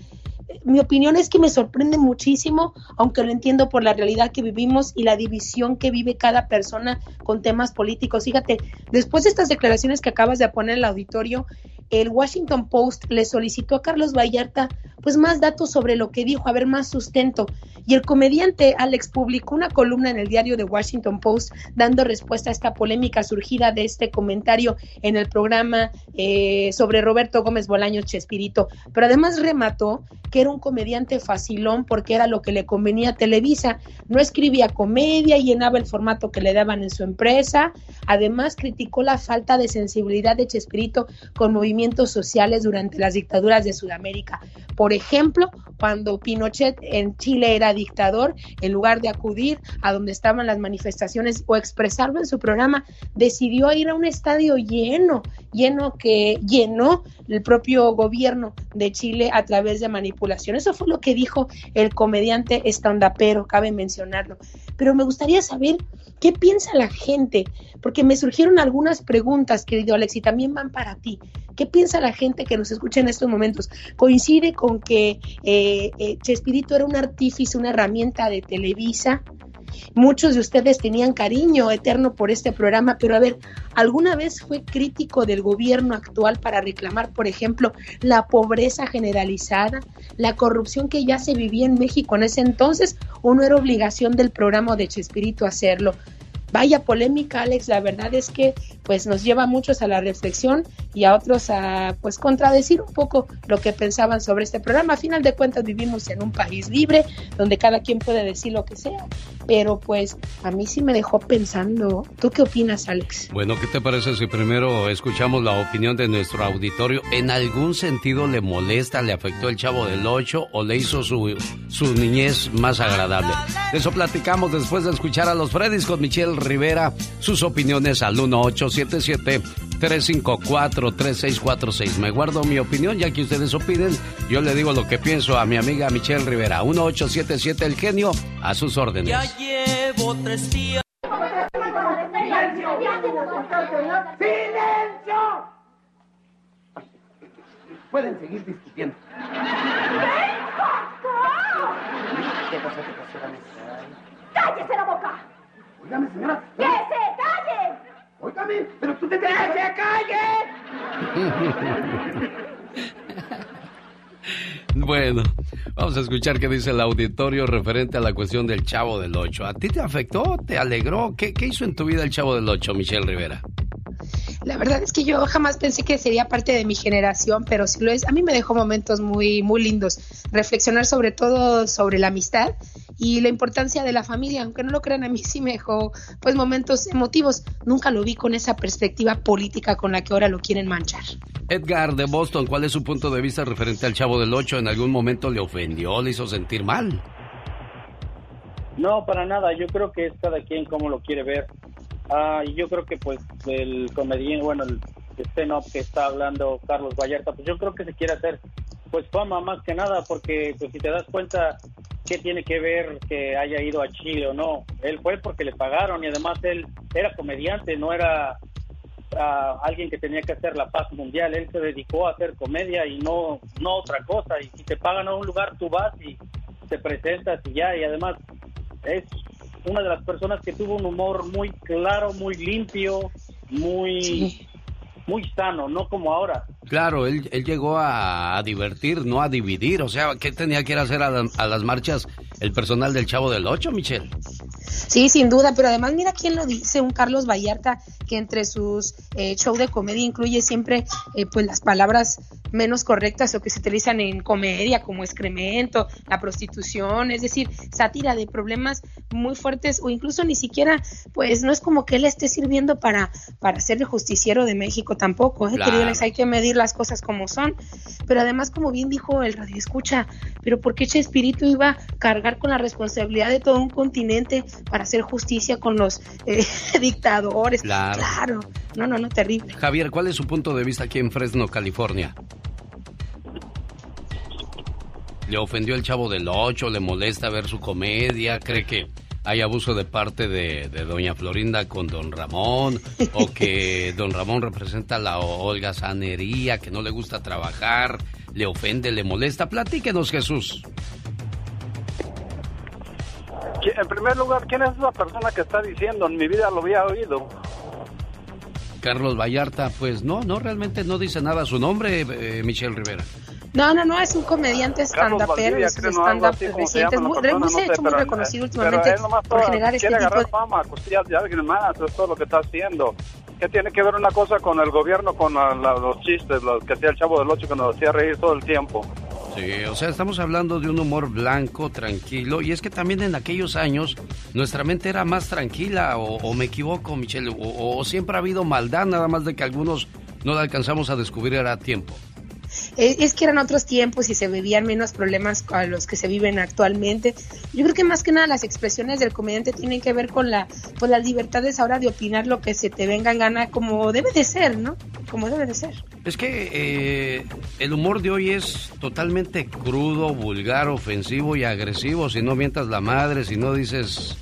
mi opinión es que me sorprende muchísimo, aunque lo entiendo por la realidad que vivimos y la división que vive cada persona con temas políticos. Fíjate, después de estas declaraciones que acabas de poner en el auditorio, el Washington Post le solicitó a Carlos Vallarta pues más datos sobre lo que dijo, a ver más sustento. Y el comediante Alex publicó una columna en el diario de Washington Post dando respuesta a esta polémica surgida de este comentario en el programa eh, sobre Roberto Gómez Bolaños Chespirito. Pero además remató que era un comediante facilón porque era lo que le convenía a Televisa. No escribía comedia llenaba el formato que le daban en su empresa. Además criticó la falta de sensibilidad de Chespirito con movimientos sociales durante las dictaduras de Sudamérica. Por ejemplo, cuando Pinochet en Chile era dictador, en lugar de acudir a donde estaban las manifestaciones o expresarlo en su programa, decidió ir a un estadio lleno, lleno que llenó el propio gobierno de Chile a través de Eso fue lo que dijo el comediante estandapero, cabe mencionarlo. Pero me gustaría saber qué piensa la gente, porque me surgieron algunas preguntas, querido Alex, y también van para ti. ¿Qué piensa la gente que nos escucha en estos momentos? ¿Coincide con que eh, eh, Chespirito era un artífice, una herramienta de Televisa? Muchos de ustedes tenían cariño eterno por este programa, pero a ver, ¿alguna vez fue crítico del gobierno actual para reclamar, por ejemplo, la pobreza generalizada, la corrupción que ya se vivía en México en ese entonces, o no era obligación del programa de Chespirito hacerlo? Vaya polémica, Alex, la verdad es que pues nos lleva a muchos a la reflexión y a otros a pues contradecir un poco lo que pensaban sobre este programa. A final de cuentas vivimos en un país libre donde cada quien puede decir lo que sea, pero pues a mí sí me dejó pensando. ¿Tú qué opinas, Alex? Bueno, ¿qué te parece si primero escuchamos la opinión de nuestro auditorio? ¿En algún sentido le molesta, le afectó el chavo del 8 o le hizo su, su niñez más agradable? Eso platicamos después de escuchar a los Freddys con Michelle Rivera. Sus opiniones al 1877-354-3646. Me guardo mi opinión, ya que ustedes opinen. Yo le digo lo que pienso a mi amiga Michelle Rivera. 1877 El Genio, a sus órdenes. Ya llevo tres días. ¡Silencio! Pueden seguir discutiendo. ¿Qué pasó? ¿Qué pasó? ¡Cállese la boca! Óigame, señora. ¡Que se calle! Óigame, pero tú te ¡Que se Bueno, vamos a escuchar qué dice el auditorio referente a la cuestión del Chavo del Ocho. ¿A ti te afectó? ¿Te alegró? ¿Qué, qué hizo en tu vida el Chavo del Ocho, Michelle Rivera? La verdad es que yo jamás pensé que sería parte de mi generación, pero sí lo es. A mí me dejó momentos muy, muy lindos. Reflexionar sobre todo sobre la amistad y la importancia de la familia. Aunque no lo crean, a mí sí me dejó pues momentos emotivos. Nunca lo vi con esa perspectiva política con la que ahora lo quieren manchar. Edgar de Boston, ¿cuál es su punto de vista referente al Chavo del Ocho? ¿En algún momento le ofendió, le hizo sentir mal? No, para nada. Yo creo que es cada quien como lo quiere ver. Ah, yo creo que pues el comediante, bueno, el stand-up que está hablando Carlos Vallarta, pues yo creo que se quiere hacer pues fama más que nada, porque pues si te das cuenta, ¿qué tiene que ver que haya ido a Chile o no? Él fue porque le pagaron y además él era comediante, no era ah, alguien que tenía que hacer la paz mundial. Él se dedicó a hacer comedia y no, no otra cosa. Y si te pagan a un lugar, tú vas y te presentas y ya. Y además es una de las personas que tuvo un humor muy claro, muy limpio, muy, muy sano, no como ahora. Claro, él, él llegó a, a divertir, no a dividir. O sea, ¿qué tenía que ir a hacer a, la- a las marchas el personal del Chavo del Ocho, Michelle? Sí, sin duda, pero además mira quién lo dice, un Carlos Vallarta que entre sus eh, show de comedia incluye siempre eh, pues las palabras menos correctas o que se utilizan en comedia como excremento, la prostitución, es decir, sátira de problemas muy fuertes o incluso ni siquiera pues no es como que él esté sirviendo para para ser el justiciero de México tampoco, ¿eh? Claro. querido Alex, hay que medir las cosas como son, pero además como bien dijo el radio escucha, pero ¿por qué Chespirito iba a cargar con la responsabilidad de todo un continente para hacer justicia con los eh, dictadores? Claro. claro, no, no, no, terrible. Javier, ¿cuál es su punto de vista aquí en Fresno, California? ¿Le ofendió el Chavo del Ocho? ¿Le molesta ver su comedia? ¿Cree que hay abuso de parte de, de doña Florinda con don Ramón? ¿O que don Ramón representa la Olga Sanería, que no le gusta trabajar? ¿Le ofende, le molesta? Platíquenos, Jesús. ¿Qui- En primer lugar, ¿quién es esa persona que está diciendo? En mi vida lo había oído. Carlos Vallarta, pues no, no, realmente no dice nada su nombre, eh, Michelle Rivera. No, no, no, es un comediante stand-upero, es un stand-up reciente, muy, muy, no se ha sé, hecho muy reconocido pero últimamente por generar este tipo de... fama, costillas de alguien más, eso es todo lo que está haciendo. ¿Qué tiene que ver una cosa con el gobierno, con la- la- los chistes, los que hacía el Chavo del Ocho que nos hacía reír todo el tiempo? Sí, o sea, estamos hablando de un humor blanco, tranquilo, y es que también en aquellos años nuestra mente era más tranquila, o, o me equivoco, Michelle, o, o siempre ha habido maldad, nada más de que algunos no la alcanzamos a descubrir a tiempo. Es, es que eran otros tiempos y se vivían menos problemas a los que se viven actualmente. Yo creo que más que nada las expresiones del comediante tienen que ver con la, pues las libertades ahora de opinar lo que se te venga en gana como debe de ser, ¿no? Como debe de ser. Es que eh, el humor de hoy es totalmente crudo, vulgar, ofensivo y agresivo. Si no mientas la madre, si no dices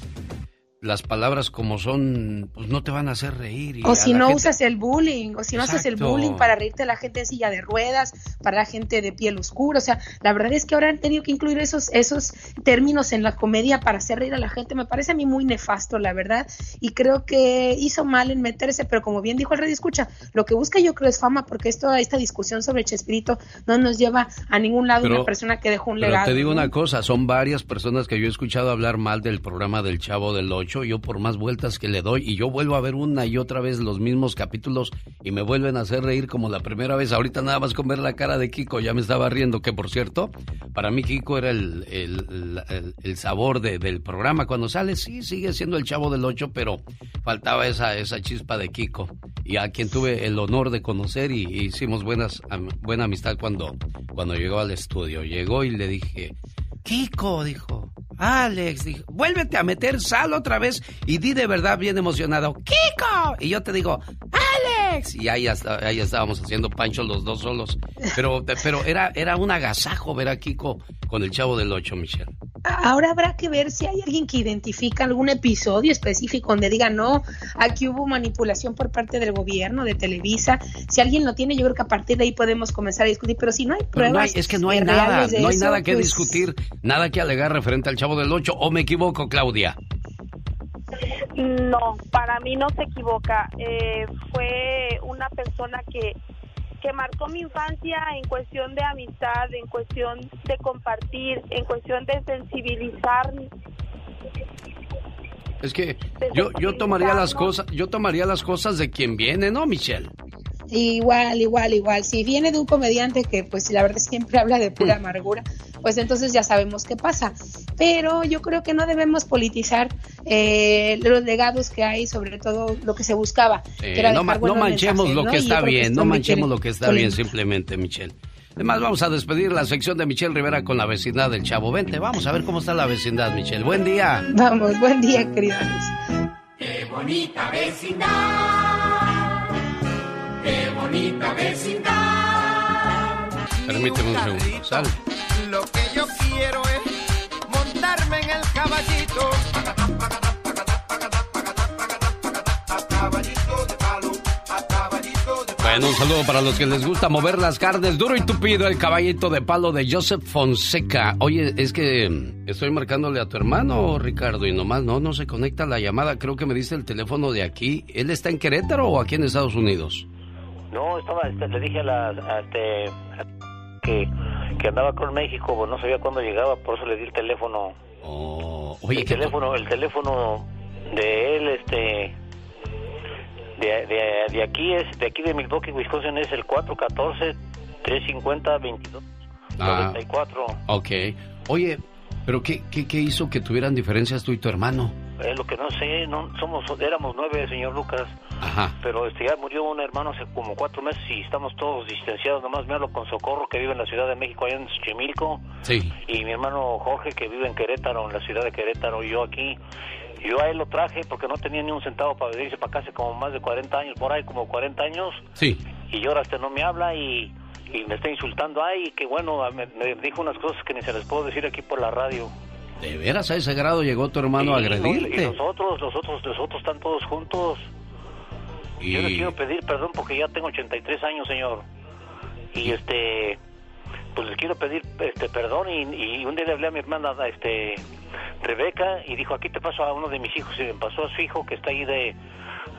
las palabras como son, pues no te van a hacer reír. y O si no gente- usas el bullying, o si no haces el Exacto. bullying para reírte a la gente en silla de ruedas, para la gente de piel oscura. O sea, la verdad es que ahora han tenido que incluir esos, esos términos en la comedia para hacer reír a la gente. Me parece a mí muy nefasto, la verdad. Y creo que hizo mal en meterse, pero como bien dijo el radio escucha, lo que busca yo creo es fama, porque esto, esta discusión sobre Chespirito no nos lleva a ningún lado Pero- una persona que dejó un Pero legado. te digo ¿no? una cosa, son varias personas que yo he escuchado hablar mal del programa del Chavo del Ocho. Yo por más vueltas que le doy y yo vuelvo a ver una y otra vez los mismos capítulos y me vuelven a hacer reír como la primera vez. Ahorita nada más con ver la cara de Kiko ya me estaba riendo, que por cierto, para mí Kiko era el, el- el- sabor de- del programa. Cuando sale, sí, sigue siendo el Chavo del Ocho, pero faltaba esa, esa chispa de Kiko. Y a quien tuve el honor de conocer y, hicimos buenas, buena amistad cuando, cuando llegó al estudio. Llegó y le dije, Kiko, dijo. Alex, dijo, vuélvete a meter sal otra vez y di de verdad bien emocionado, ¡Kiko! Y yo te digo, ¡Alex! Y ahí, hasta, ahí estábamos haciendo pancho los dos solos. Pero, pero era, era un agasajo ver a Kiko con el chavo del 8, Michelle. Ahora habrá que ver si hay alguien que identifica algún episodio específico donde diga, no, aquí hubo manipulación por parte del gobierno, de Televisa. Si alguien lo tiene, yo creo que a partir de ahí podemos comenzar a discutir. Pero si no hay pruebas. no hay- es que no hay nada, no hay eso, nada que pues, discutir, nada que alegar referente al chavo del 8. ¿O me equivoco, Claudia? No, para mí no se equivoca. Eh, fue una persona que, que marcó mi infancia en cuestión de amistad, en cuestión de compartir, en cuestión de sensibilizar. Es que yo, yo tomaría las cosas, yo tomaría las cosas de quien viene, ¿no, Michelle? Igual, igual, igual. Si viene de un comediante que, pues, la verdad siempre habla de pura amargura, pues entonces ya sabemos qué pasa. Pero yo creo que no debemos politizar eh, los legados que hay, sobre todo lo que se buscaba. Eh, que era no, ma- manchemos mensajes, lo ¿no? que está que bien, no manchemos lo que está bien, simplemente, Michelle. Además, vamos a despedir la sección de Michelle Rivera con la vecindad del Chavo. Vente, vamos a ver cómo está la vecindad, Michelle. Buen día. Vamos, buen día, queridos. Qué bonita vecindad, qué bonita vecindad. Permíteme un segundo, sal. Lo que yo quiero es montarme en el caballito. Bueno, un saludo para los que les gusta mover las carnes duro y tupido, el caballito de palo de Joseph Fonseca. Oye, es que estoy marcándole a tu hermano, Ricardo, y nomás no, no se conecta la llamada. Creo que me dice el teléfono de aquí. ¿Él está en Querétaro o aquí en Estados Unidos? No, estaba, este, le dije a la, a este, que, que andaba con México, pues no sabía cuándo llegaba, por eso le di el teléfono. Oh, oye, el ¿qué teléfono, el teléfono de él, este, de, de, de aquí es, de aquí de Milwaukee, Wisconsin es el 414 350 22 Ah. 94. Ok. Oye, ¿pero qué, qué, qué hizo que tuvieran diferencias tú y tu hermano? Es lo que no sé, no somos, éramos nueve, señor Lucas. Ajá. Pero este ya murió un hermano hace como cuatro meses y estamos todos distanciados. Nomás me hablo con Socorro, que vive en la Ciudad de México, allá en Xochimilco. Sí. Y mi hermano Jorge, que vive en Querétaro, en la ciudad de Querétaro. Y yo aquí. Yo a él lo traje porque no tenía ni un centavo para venirse para acá hace como más de 40 años, por ahí como 40 años. Sí. Y ahora este no me habla y, y me está insultando. Ay, que bueno, me, me dijo unas cosas que ni se les puedo decir aquí por la radio. ¿De veras a ese grado llegó tu hermano a Y- y- Y agredirte? nosotros, los otros, los otros están todos juntos. Yo le Y- quiero pedir perdón porque ya tengo 83 años, señor. Y este, pues les quiero pedir este perdón y, y un día le hablé a mi hermana, este, Rebeca, y dijo, aquí te paso a uno de mis hijos, y me pasó a su hijo que está ahí de,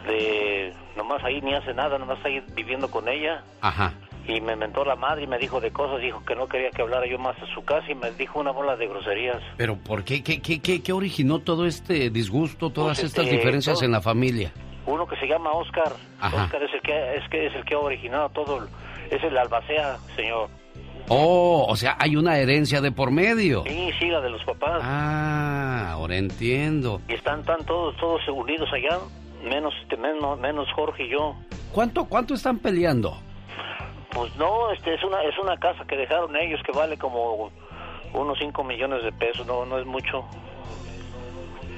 de, nomás ahí ni hace nada, nomás está ahí viviendo con ella. Ajá. Y me mentó la madre y me dijo de cosas, dijo que no quería que hablara yo más a su casa y me dijo una bola de groserías. ¿Pero por qué? ¿Qué, qué, qué, qué originó todo este disgusto, todas Pues, estas este, diferencias todo- en la familia? Uno que se llama Oscar. Ajá. Oscar es el que es que es el que ha originado todo. Es el albacea, señor. Oh, o sea, hay una herencia de por medio. Sí, sí, la de los papás. Ah, ahora entiendo. Y están, tan todos todos unidos allá, menos este, menos menos Jorge y yo. ¿Cuánto, cuánto están peleando? Pues no, este es una es una casa que dejaron ellos que vale como unos 5 millones de pesos, no no es mucho.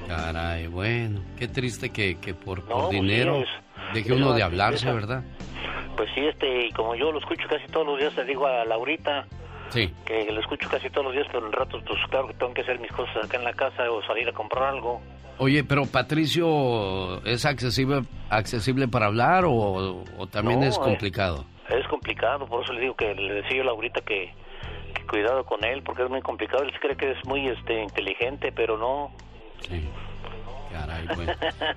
Caray, bueno, qué triste que, que por, por No, pues sí, dinero deje uno de hablarse. ¿verdad? Pues sí, este, y como yo lo escucho casi todos los días, le digo a Laurita Sí. que lo escucho casi todos los días, pero en rato, pues claro que tengo que hacer mis cosas acá en la casa o salir a comprar algo. Oye, pero Patricio, ¿es accesible, accesible para hablar o, o también No, es eh. Es complicado, por eso le digo que le decía yo a Laurita que, que cuidado con él, porque es muy complicado. Él se cree que es muy este inteligente, pero no. Caray, bueno.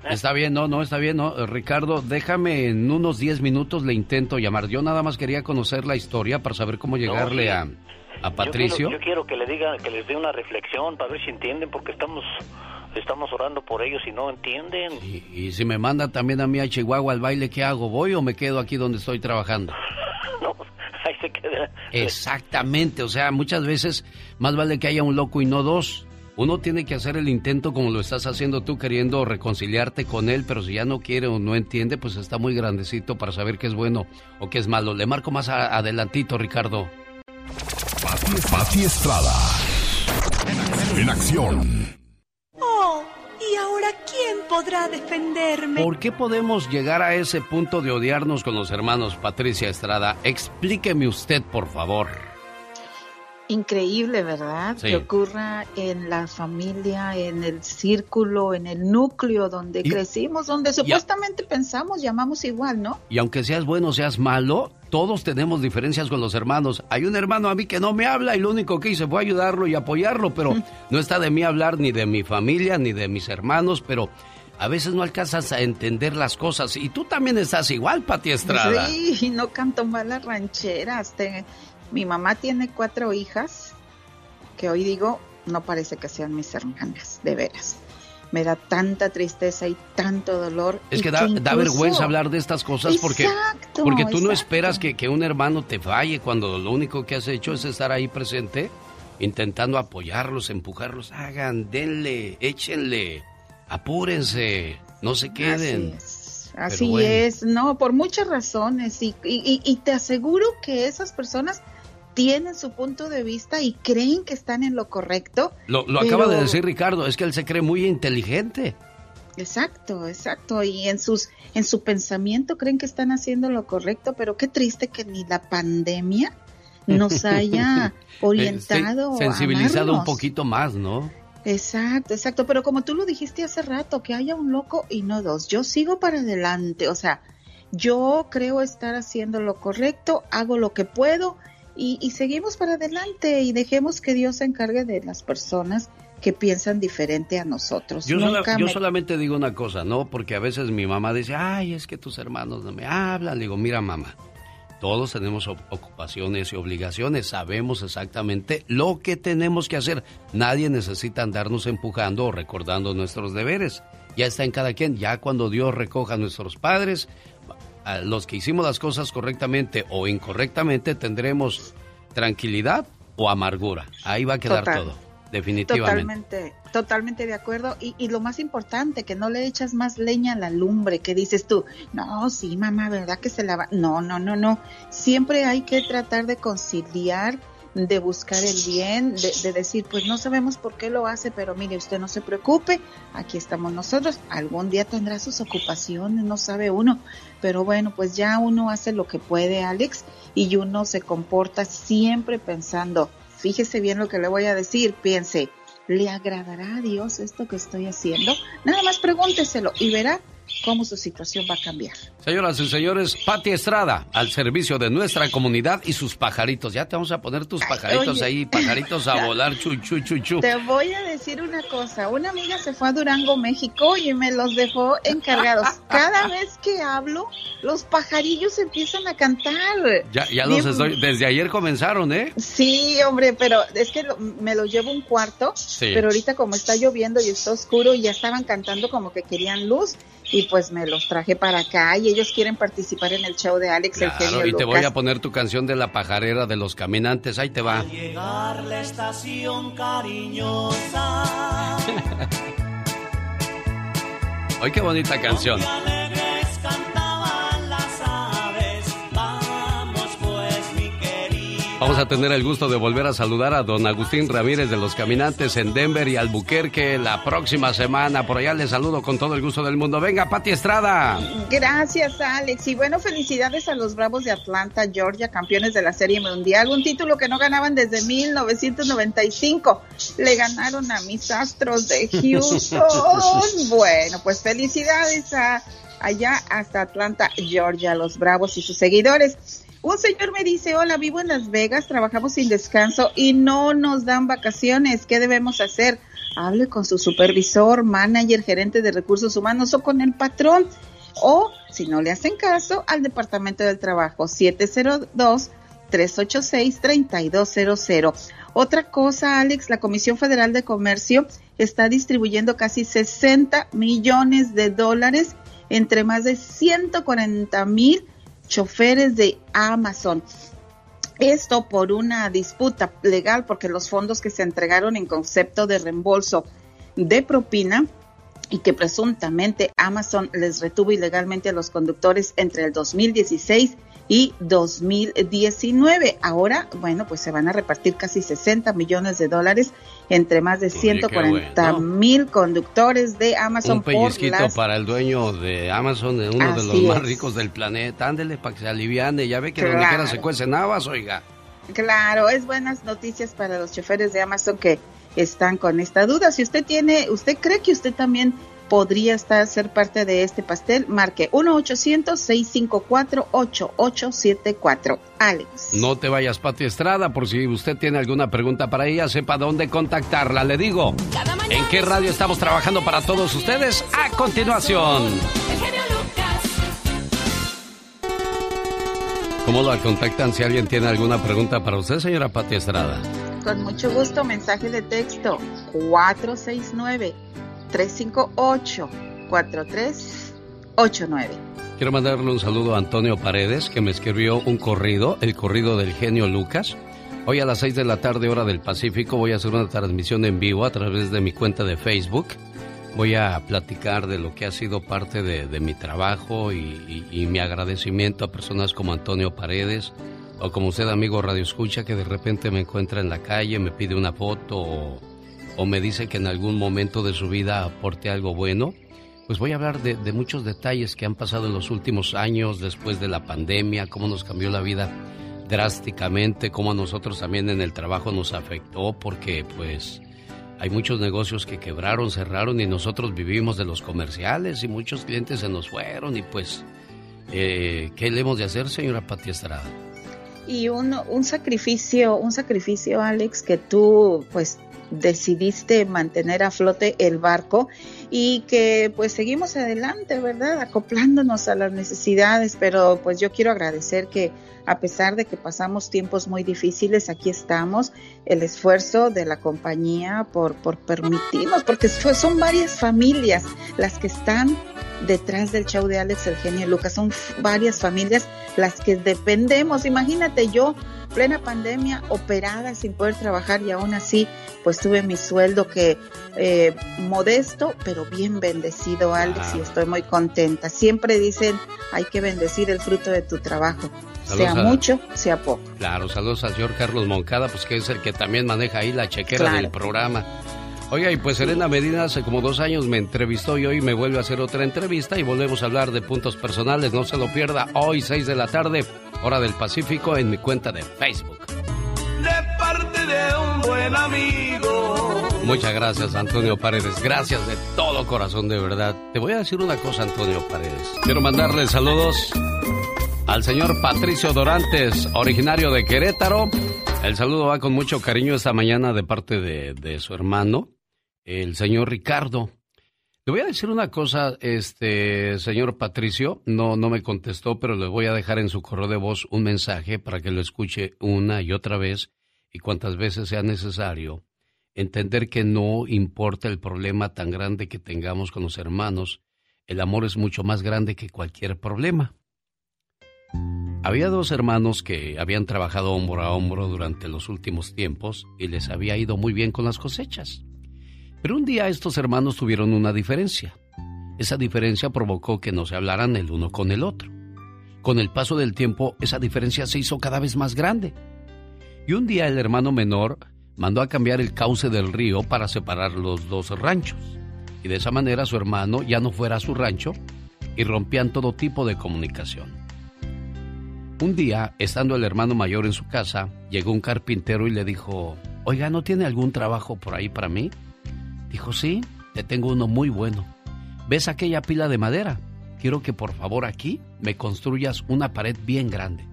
Está bien, no, no, está bien, no. Ricardo, déjame en unos 10 minutos le intento llamar. Yo nada más quería conocer la historia para saber cómo llegarle sí. a, a Patricio. Yo quiero, yo quiero que le diga, que les dé una reflexión para ver si entienden, porque estamos estamos orando por ellos y no entienden. Y si me manda también a mí a Chihuahua al baile, ¿qué hago? ¿Voy o me quedo aquí donde estoy trabajando? No, ahí se queda. Exactamente, o sea, muchas veces más vale que haya un loco y no dos. Uno tiene que hacer el intento como lo estás haciendo tú, queriendo reconciliarte con él, pero si ya no quiere o no entiende, pues está muy grandecito para saber qué es bueno o qué es malo. Le marco más a- adelantito, Ricardo. Pati, Pati Estrada. En acción. Oh, ¿y ahora quién podrá defenderme? ¿Por qué podemos llegar a ese punto de odiarnos con los hermanos Patricia Estrada? Explíqueme usted, por favor. Increíble, ¿verdad? Sí. Que ocurra en la familia, en el círculo, en el núcleo donde Y- crecimos, donde supuestamente pensamos, llamamos igual, ¿no? Y aunque seas bueno o seas malo, todos tenemos diferencias con los hermanos. Hay un hermano a mí que no me habla y lo único que hice fue ayudarlo y apoyarlo, pero no está de mí hablar ni de mi familia ni de mis hermanos, pero a veces no alcanzas a entender las cosas. Y tú también estás igual, Pati Estrada. Sí, no canto mal las rancheras. Te- Mi mamá tiene cuatro hijas que hoy digo, no parece que sean mis hermanas, de veras. Me da tanta tristeza y tanto dolor. Es que da, da incluso- vergüenza hablar de estas cosas porque, Exacto, porque tú no esperas que, que un hermano te falle cuando lo único que has hecho es estar ahí presente, intentando apoyarlos, empujarlos. Hagan, denle, échenle, apúrense, no se queden. Así bueno. es, no, por muchas razones. Y, y- y te aseguro que esas personas tienen su punto de vista y creen que están en lo correcto. Lo, lo acaba de decir Ricardo, es que él se cree muy inteligente. Exacto, exacto. Y en sus, en su pensamiento creen que están haciendo lo correcto, pero qué triste que ni la pandemia nos haya orientado. sensibilizado a un poquito más, ¿no? Exacto, exacto. Pero como tú lo dijiste hace rato, que haya un loco y no dos. Yo sigo para adelante. O sea, yo creo estar haciendo lo correcto, hago lo que puedo y, seguimos para adelante y dejemos que Dios se encargue de las personas que piensan diferente a nosotros. Yo, yo solamente digo una cosa, ¿no? Porque a veces mi mamá dice, ay, es que tus hermanos no me hablan. Le digo, mira mamá, todos tenemos ocupaciones y obligaciones, sabemos exactamente lo que tenemos que hacer. Nadie necesita andarnos empujando o recordando nuestros deberes. Ya está en cada quien, ya cuando Dios recoja a nuestros padres, a los que hicimos las cosas correctamente o incorrectamente, tendremos tranquilidad o amargura. Ahí va a quedar todo, definitivamente. Totalmente, totalmente de acuerdo. Y, y, lo más importante, que no le echas más leña a la lumbre, que dices tú, no, sí, mamá, ¿verdad que se la va? No, no, no, no. Siempre hay que tratar de conciliar de buscar el bien, de, decir, pues no sabemos por qué lo hace, pero mire, usted no se preocupe, aquí estamos nosotros, algún día tendrá sus ocupaciones, no sabe uno, pero bueno, pues ya uno hace lo que puede, Alex, y uno se comporta siempre pensando, fíjese bien lo que le voy a decir, piense, ¿le agradará a Dios esto que estoy haciendo? Nada más pregúnteselo y verá cómo su situación va a cambiar. Señoras y señores, Pati Estrada, al servicio de nuestra comunidad y sus pajaritos. Ya te vamos a poner tus pajaritos ahí, pajaritos a volar, chu, chu, chu, chu. Te voy a decir una cosa. Una amiga se fue a Durango, México y me los dejó encargados. Cada vez que hablo, los pajarillos empiezan a cantar. Ya, ya los estoy, desde ayer comenzaron, ¿eh? Sí, hombre, pero es que me los llevo un cuarto, pero ahorita como está lloviendo y está oscuro y ya estaban cantando como que querían luz y pues me los traje para acá y ellos quieren participar en el show de Alex claro, y te voy a poner tu canción de la pajarera de los caminantes, ahí te va. llegar la estación cariñosa. Ay, qué bonita canción. Vamos a tener el gusto de volver a saludar a don Agustín Ramírez de los Caminantes en Denver y Albuquerque la próxima semana. Por allá le saludo con todo el gusto del mundo. Venga, Pati Estrada. Gracias, Alex. Y bueno, felicidades a los Bravos de Atlanta, Georgia, campeones de la Serie Mundial. Un título que no ganaban desde 1995. Le ganaron a mis Astros de Houston. bueno, pues felicidades a allá hasta Atlanta, Georgia, los Bravos y sus seguidores. Un señor me dice, hola, vivo en Las Vegas, trabajamos sin descanso y no nos dan vacaciones. ¿Qué debemos hacer? Hable con su supervisor, manager, gerente de recursos humanos o con el patrón. O, si no le hacen caso, al Departamento del Trabajo, 702-386-3200. Otra cosa, Alex, la Comisión Federal de Comercio está distribuyendo casi 60 millones de dólares entre más de 140 mil choferes de Amazon. Esto por una disputa legal porque los fondos que se entregaron en concepto de reembolso de propina y que presuntamente Amazon les retuvo ilegalmente a los conductores entre el 2016 y 2019. Ahora, bueno, pues se van a repartir casi 60 millones de dólares entre más de 140 mil conductores de Amazon. Un pellizquito para el dueño de Amazon, uno de los más ricos del planeta. Ándele para que se aliviane. Ya ve que donde quiera se cuecen habas, oiga. Claro, es buenas noticias para los choferes de Amazon que están con esta duda. Si usted tiene, usted cree que usted también podría estar ser parte de este pastel, marque 1-800-654-8874. Alex. No te vayas, Pati Estrada, por si usted tiene alguna pregunta para ella, sepa dónde contactarla. Le digo, ¿en qué radio estamos trabajando para todos ustedes? A continuación. ¿Cómo la contactan si alguien tiene alguna pregunta para usted, señora Pati Estrada? Con mucho gusto, mensaje de texto 469 358-4389. Quiero mandarle un saludo a Antonio Paredes, que me escribió un corrido, el corrido del genio Lucas. Hoy a las 6 de la tarde, hora del Pacífico, voy a hacer una transmisión en vivo a través de mi cuenta de Facebook. Voy a platicar de lo que ha sido parte de, mi trabajo y, y, mi agradecimiento a personas como Antonio Paredes o como usted, amigo Radio Escucha, que de repente me encuentra en la calle, me pide una foto o me dice que en algún momento de su vida aporte algo bueno, pues voy a hablar de, muchos detalles que han pasado en los últimos años, después de la pandemia, cómo nos cambió la vida drásticamente, como a nosotros también en el trabajo nos afectó, porque pues hay muchos negocios que quebraron, cerraron y nosotros vivimos de los comerciales y muchos clientes se nos fueron y pues, eh, ¿qué le hemos de hacer, señora Pati Estrada? Y un, un sacrificio, un sacrificio, Alex, que tú pues decidiste mantener a flote el barco y que pues seguimos adelante, ¿verdad? Acoplándonos a las necesidades, pero pues yo quiero agradecer que a pesar de que pasamos tiempos muy difíciles, aquí estamos, el esfuerzo de la compañía por, por permitirnos, porque son varias familias las que están detrás del show de Alex Eugenio Lucas, son varias familias las que dependemos, imagínate yo plena pandemia, operada sin poder trabajar y aún así pues tuve mi sueldo que eh, modesto pero bien bendecido Alex y estoy muy contenta. Siempre dicen hay que bendecir el fruto de tu trabajo. Sea mucho, sea poco. Claro, saludos al señor Carlos Moncada, pues que es el que también maneja ahí la chequera del programa. Oiga, y pues Elena Medina hace como dos años me entrevistó y hoy me vuelve a hacer otra entrevista y volvemos a hablar de puntos personales. No se lo pierda hoy, 6 de la tarde, hora del Pacífico, en mi cuenta de Facebook. De parte de un buen amigo. Muchas gracias, Antonio Paredes. Gracias de todo corazón, de verdad. Te voy a decir una cosa, Antonio Paredes. Quiero mandarle saludos al señor Patricio Dorantes, originario de Querétaro. El saludo va con mucho cariño esta mañana de parte de, su hermano, el señor Ricardo. Le voy a decir una cosa, este señor Patricio, no, no me contestó, pero le voy a dejar en su correo de voz un mensaje para que lo escuche una y otra vez y cuantas veces sea necesario. Entender que no importa el problema tan grande que tengamos con los hermanos, el amor es mucho más grande que cualquier problema. Había dos hermanos que habían trabajado hombro a hombro durante los últimos tiempos y les había ido muy bien con las cosechas. Pero un día estos hermanos tuvieron una diferencia. Esa diferencia provocó que no se hablaran el uno con el otro. Con el paso del tiempo, esa diferencia se hizo cada vez más grande. Y un día el hermano menor mandó a cambiar el cauce del río para separar los dos ranchos. Y de esa manera su hermano ya no fuera a su rancho y rompían todo tipo de comunicación. Un día, estando el hermano mayor en su casa, llegó un carpintero y le dijo, Oiga, ¿no tiene algún trabajo por ahí para mí? Dijo, sí, te tengo uno muy bueno. ¿Ves aquella pila de madera? Quiero que por favor aquí me construyas una pared bien grande.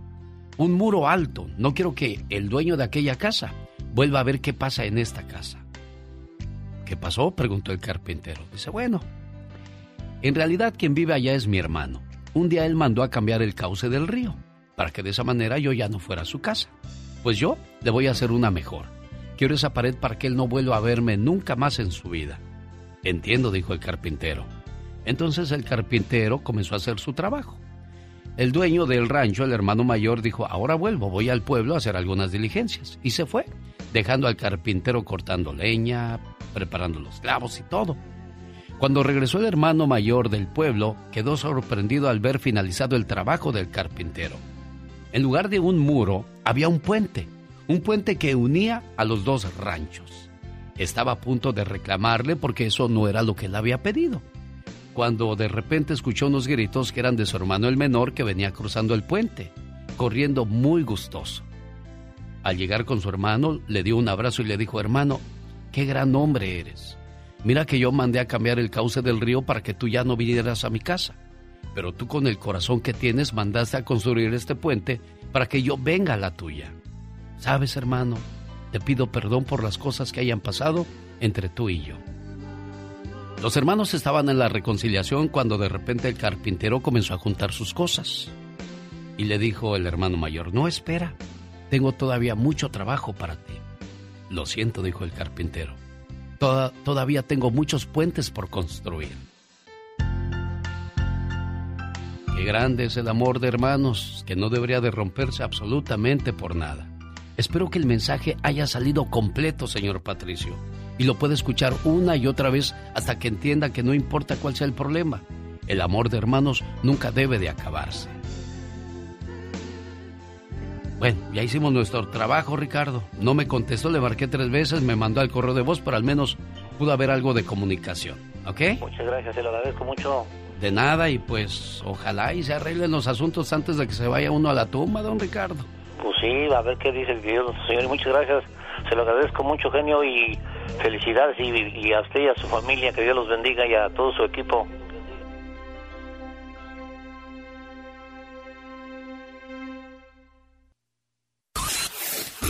Un muro alto. No quiero que el dueño de aquella casa vuelva a ver qué pasa en esta casa. ¿Qué pasó? preguntó el carpintero. Dice, bueno, en realidad quien vive allá es mi hermano. Un día él mandó a cambiar el cauce del río, para que de esa manera yo ya no fuera a su casa. Pues yo le voy a hacer una mejor. Quiero esa pared para que él no vuelva a verme nunca más en su vida. Entiendo, dijo el carpintero. Entonces el carpintero comenzó a hacer su trabajo. El dueño del rancho, el hermano mayor, dijo, ahora vuelvo, voy al pueblo a hacer algunas diligencias. Y se fue, dejando al carpintero cortando leña, preparando los clavos y todo. Cuando regresó el hermano mayor del pueblo, quedó sorprendido al ver finalizado el trabajo del carpintero. En lugar de un muro, había un puente un puente que unía a los dos ranchos. Estaba a punto de reclamarle porque eso no era lo que él había pedido, cuando de repente escuchó unos gritos que eran de su hermano el menor que venía cruzando el puente, corriendo muy gustoso. Al llegar con su hermano, le dio un abrazo y le dijo, hermano, qué gran hombre eres. Mira que yo mandé a cambiar el cauce del río para que tú ya no vinieras a mi casa. Pero tú con el corazón que tienes mandaste a construir este puente para que yo venga a la tuya. Sabes, hermano, te pido perdón por las cosas que hayan pasado entre tú y yo. Los hermanos estaban en la reconciliación cuando de repente el carpintero comenzó a juntar sus cosas. Y le dijo el hermano mayor, no espera, tengo todavía mucho trabajo para ti. Lo siento, dijo el carpintero, todavía tengo muchos puentes por construir. Qué grande es el amor de hermanos, que no debería de romperse absolutamente por nada. Espero que el mensaje haya salido completo, señor Patricio, y lo puede escuchar una y otra vez hasta que entienda que no importa cuál sea el problema, el amor de hermanos nunca debe de acabarse. Bueno, ya hicimos nuestro trabajo, Ricardo. No me contestó, le marqué tres veces, me mandó al correo de voz, pero al menos pudo haber algo de comunicación, ¿ok? Muchas gracias, se lo agradezco mucho. De nada, y pues ojalá y se arreglen los asuntos antes de que se vaya uno a la tumba, don Ricardo. Pues sí, a ver qué dice el Dios Señor. Muchas gracias, se lo agradezco mucho, genio, y felicidades. Y, y a usted y a su familia, que Dios los bendiga y a todo su equipo.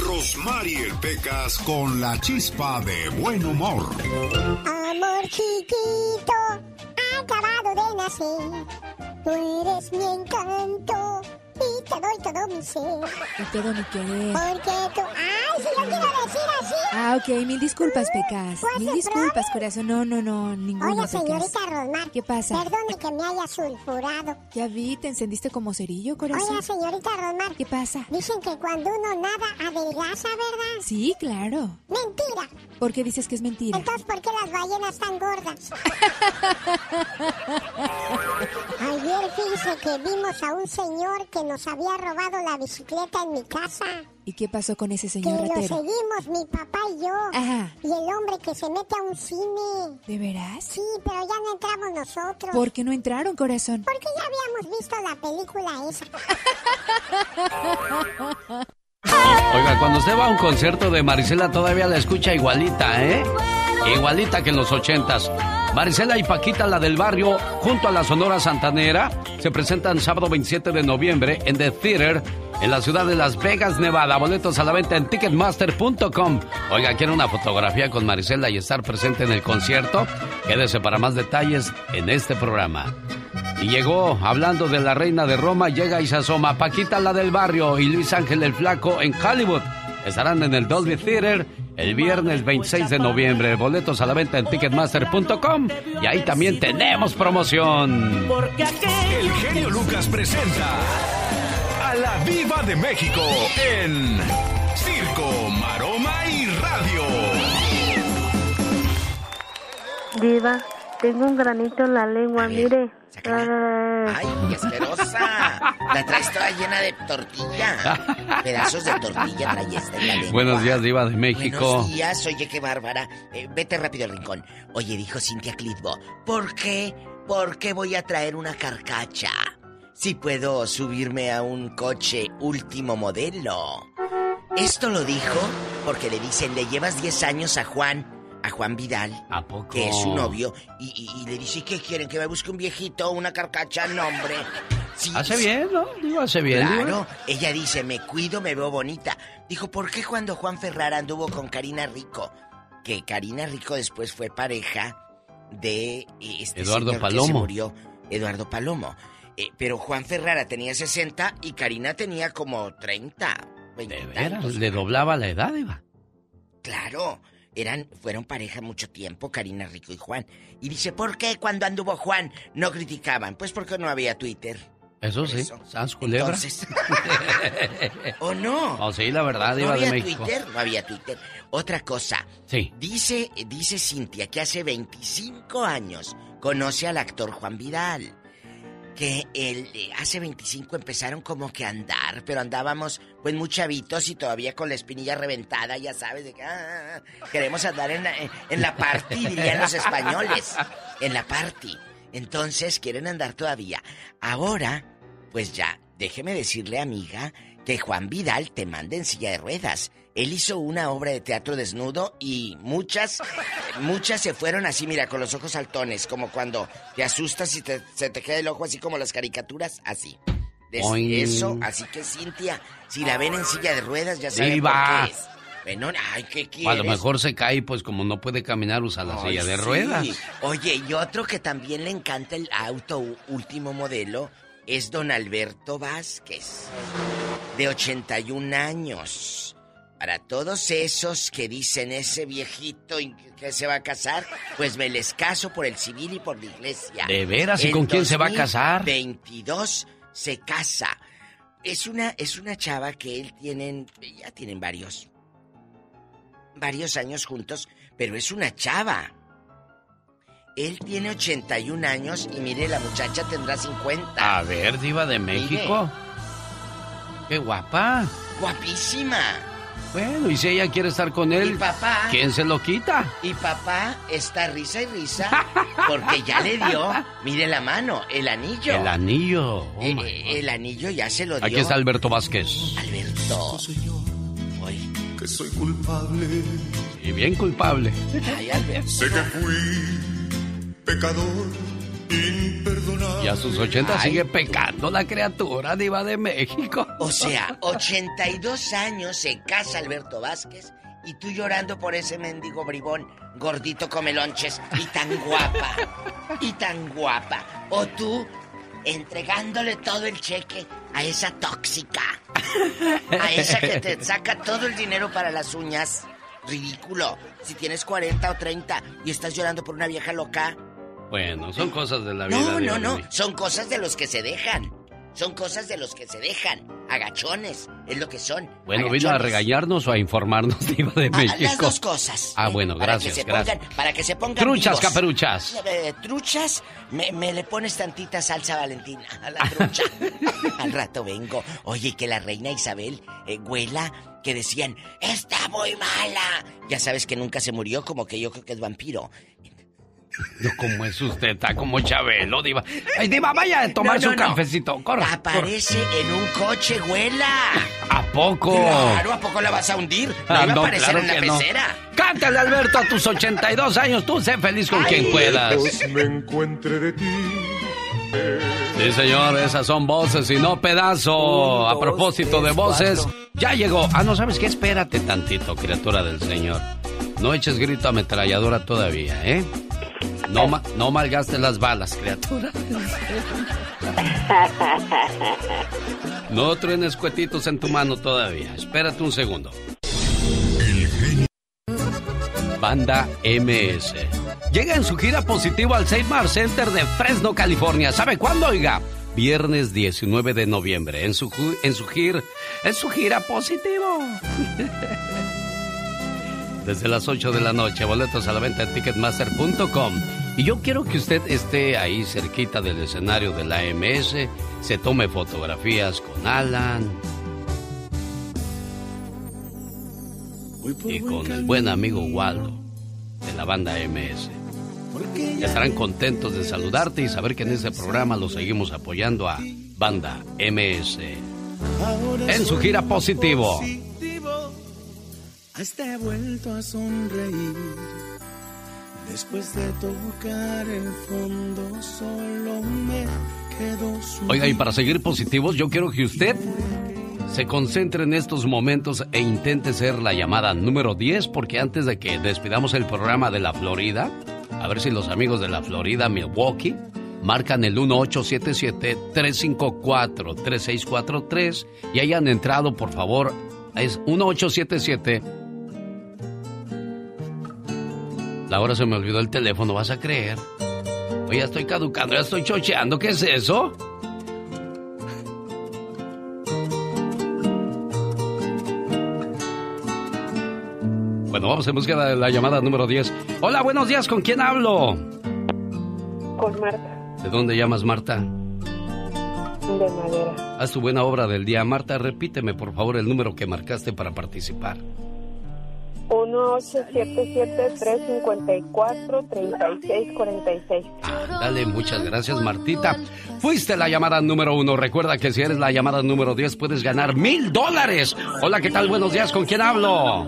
Rosmarie Pecas con la chispa de buen humor. Amor chiquito, acabado de nacer. Tú eres mi encanto y te doy todo mi ser. Y todo mi querer. Porque tú. ¡Ay, si yo quiero decir así! Ah, ok, mil disculpas, Pecas. Pues Mil disculpas, corazón. No, no, no, ninguna, Oye, señorita Rosmar. ¿Qué pasa? Perdone que me haya sulfurado. Ya vi, te encendiste como cerillo, corazón. Oiga, señorita Rosmar. ¿Qué pasa? Dicen que cuando uno nada adelgaza, ¿verdad? Sí, claro. Mentira. ¿Por qué dices que es mentira? Entonces, ¿por qué las ballenas están gordas? Ayer fíjese que vimos a un señor que nos había robado la bicicleta en mi casa. ¿Y qué pasó con ese Que señor lo ratero? seguimos mi papá y yo. Ajá. Y el hombre que se mete a un cine. ¿De veras? Sí, pero ya no entramos nosotros. ¿Por qué no entraron, corazón? Porque ya habíamos visto la película esa. Oiga, cuando usted va a un concierto de Marisela todavía la escucha igualita, ¿eh? Igualita que en los ochentas. Marisela y Paquita, la del barrio, junto a la Sonora Santanera, se presentan sábado 27 de noviembre en The Theater en la ciudad de Las Vegas, Nevada. Boletos a la venta en ticketmaster.com. Oiga, ¿quiere una fotografía con Marisela y estar presente en el concierto? Quédese para más detalles en este programa. Y llegó, hablando de la reina de Roma, llega y se asoma Paquita la del barrio y Luis Ángel el Flaco en Hollywood. Estarán en el Dolby Theater el viernes 26 de noviembre. Boletos a la venta en ticketmaster.com. Y ahí también tenemos promoción. El genio Lucas presenta a la Viva de México en Circo, Maroma y Radio. Diva, tengo un granito en la lengua, mire. ¡Ay, qué asquerosa! La traes toda llena de tortilla. Pedazos de tortilla traes esta en la lengua. Buenos días, Diva de México. Buenos días, oye, qué bárbara. Eh, vete rápido al rincón. Oye, dijo Cintia Clitbo, ¿por qué? ¿Por qué voy a traer una carcacha? Si puedo subirme a un coche último modelo. Esto lo dijo porque le dicen, le llevas 10 años a Juan, a Juan Vidal, ¿A poco? que es su novio, y, y- y le dice, ¿qué quieren? ¿Que me busque un viejito, una carcacha? No, hombre. Sí, Hace bien, ¿no? Digo, hace bien. Claro, ella dice, me cuido, me veo bonita. Dijo, ¿por qué cuando Juan Ferrara anduvo con Karina Rico? Que Karina Rico después fue pareja de eh, este Eduardo señor que se Palomo. murió, Eduardo Palomo. Eh, pero Juan Ferrara tenía 60 y Karina tenía como 30. 20 De veras, le doblaba la edad, Diva. Claro, eran, fueron pareja mucho tiempo, Karina Rico y Juan. Y dice, ¿por qué cuando anduvo Juan no criticaban? Pues porque no había Twitter. Eso sí, Sans Culebra. Entonces, ¿O no? Oh, sí, la verdad, no Diva había de México. Twitter, no había Twitter. Otra cosa. Sí. Dice, dice Cintia que hace 25 años conoce al actor Juan Vidal. Que eh, hace 25 empezaron como que a andar, pero andábamos pues muy chavitos y todavía con la espinilla reventada, ya sabes, de que ah, queremos andar en la, en la party, dirían los españoles. En la party. Entonces quieren andar todavía. Ahora, pues ya, déjeme decirle, amiga, que Juan Vidal te manda en silla de ruedas. Él hizo una obra de teatro desnudo y muchas, muchas se fueron así, mira, con los ojos saltones, como cuando te asustas y te- se te queda el ojo así como las caricaturas, así. Eso, así que Cintia, si la ven en silla de ruedas, ya saben por qué es. Bueno, ay, ¿qué O quieres? a lo mejor se cae, pues como no puede caminar, usa la Ay, silla de sí. ruedas. Oye, y otro que también le encanta el auto último modelo es don Alberto Vázquez, de 81 años. Para todos esos que dicen ese viejito que se va a casar, pues me les caso por el civil y por la iglesia. ¿De veras? ¿Y En con quién se va a casar? 22 se casa. Es una, es una chava que él tienen, ya tienen varios, varios años juntos, pero es una chava. Él tiene 81 años y mire, la muchacha tendrá 50. A ver, Diva de México. Qué guapa. Guapísima. Bueno, y si ella quiere estar con él, Y papá. ¿quién se lo quita? Y papá está risa y risa porque ya le dio, mire la mano, el anillo. El anillo. Oh, Eh, eh, el anillo ya se lo dio. Aquí está Alberto Vázquez. Alberto. Hoy. Que soy culpable. Y bien culpable. Ay, Alberto. Sé que fui pecador. Y a sus 80 Ay. sigue pecando la criatura diva de México. O sea, 82 años se casa Alberto Vázquez y tú llorando por ese mendigo bribón, gordito come lonches y tan guapa. Y tan guapa. O tú entregándole todo el cheque a esa tóxica. A esa que te saca todo el dinero para las uñas. Ridículo. Si tienes 40 o 30 y estás llorando por una vieja loca. Bueno, son cosas de la vida. No, no, no. Son cosas de los que se dejan. Son cosas de los que se dejan. Agachones. Es lo que son. Bueno, ¿vino a regañarnos o a informarnos, diva de Ah, México? Las dos cosas. Ah, bueno, Para gracias, que se gracias. pongan- para que se pongan Truchas, vivos. caperuchas. Eh, truchas, me, me le pones tantita salsa valentina a la trucha. Al rato vengo. Oye, que la reina Isabel, eh, güela, que decían, está muy mala. Ya sabes que nunca se murió, como que yo creo que es vampiro. No, como es usted, está como Chabelo, diva. Ay, diva, vaya a tomar No, su no, cafecito. Corre, corre. Aparece en un coche, güela. ¿A poco? Claro, ¿a poco la vas a hundir? No Ah, iba a aparecer claro en la pecera. Cántale, Alberto, a tus 82 años. Tú sé feliz con quien puedas. Me encuentre de ti. Sí, señor, esas son voces y no pedazo. Un, A dos, propósito de voces, cuatro. ya llegó. Ah, no, ¿sabes qué? Espérate tantito, criatura del Señor. No eches grito ametralladora todavía, ¿eh? No, ma- no malgastes las balas, criatura. No truenes cuetitos en tu mano todavía. Espérate un segundo. Banda MS. Llega en su gira positivo al Seymour Center de Fresno, California. ¿Sabe cuándo, oiga? Viernes 19 de noviembre. En su, en su gira. En su gira positivo. Desde las 8 de la noche, boletos a la venta en ticketmaster.com. Y yo quiero que usted esté ahí cerquita del escenario de la MS, se tome fotografías con Alan y con el buen amigo Waldo de la banda MS. Estarán contentos de saludarte y saber que en este programa lo seguimos apoyando a Banda MS. En su gira positivo. Hasta he vuelto a sonreír. Después de tocar el fondo, solo me quedo su. Oiga, y para seguir positivos, yo quiero que usted se concentre en estos momentos e intente ser la llamada número 10, porque antes de que despidamos el programa de la Florida, a ver si los amigos de la Florida, Milwaukee, marcan el 1877-354-3643 y hayan entrado, por favor, es 1877. La hora se me olvidó el teléfono, ¿vas a creer? Oye, ya estoy caducando, ya estoy chocheando, ¿qué es eso? Bueno, vamos en búsqueda de la llamada número 10. Hola, buenos días, ¿con quién hablo? Con Marta, ¿De dónde llamas, Marta? de madera. Haz tu buena obra del día. Marta, repíteme, por favor, el número que marcaste para participar. 1877-354-3646. Dale, muchas gracias, Martita. Fuiste la llamada número uno. Recuerda que si eres la llamada número 10 puedes ganar mil dólares. Hola, ¿qué tal? Buenos días, ¿con quién hablo?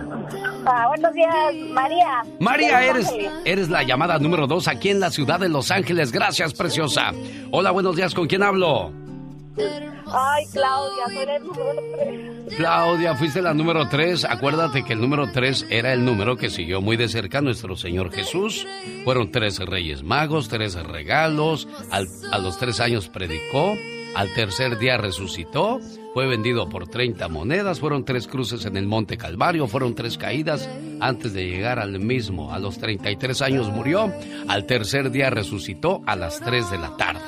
Ah, buenos días, María. María, eres, eres la llamada número dos aquí en la ciudad de Los Ángeles. Gracias, preciosa. Hola, buenos días, ¿con quién hablo? Ay, Claudia, soy el número. Claudia, fuiste la número 3. Acuérdate que el número 3 era el número que siguió muy de cerca a nuestro Señor Jesús. Fueron tres reyes magos, tres regalos. Al- a los tres años predicó. Al tercer día resucitó. Fue vendido por 30 monedas. Fueron tres cruces en el Monte Calvario. Fueron tres caídas antes de llegar al mismo. A los 33 años murió. Al tercer día resucitó a las 3 de la tarde.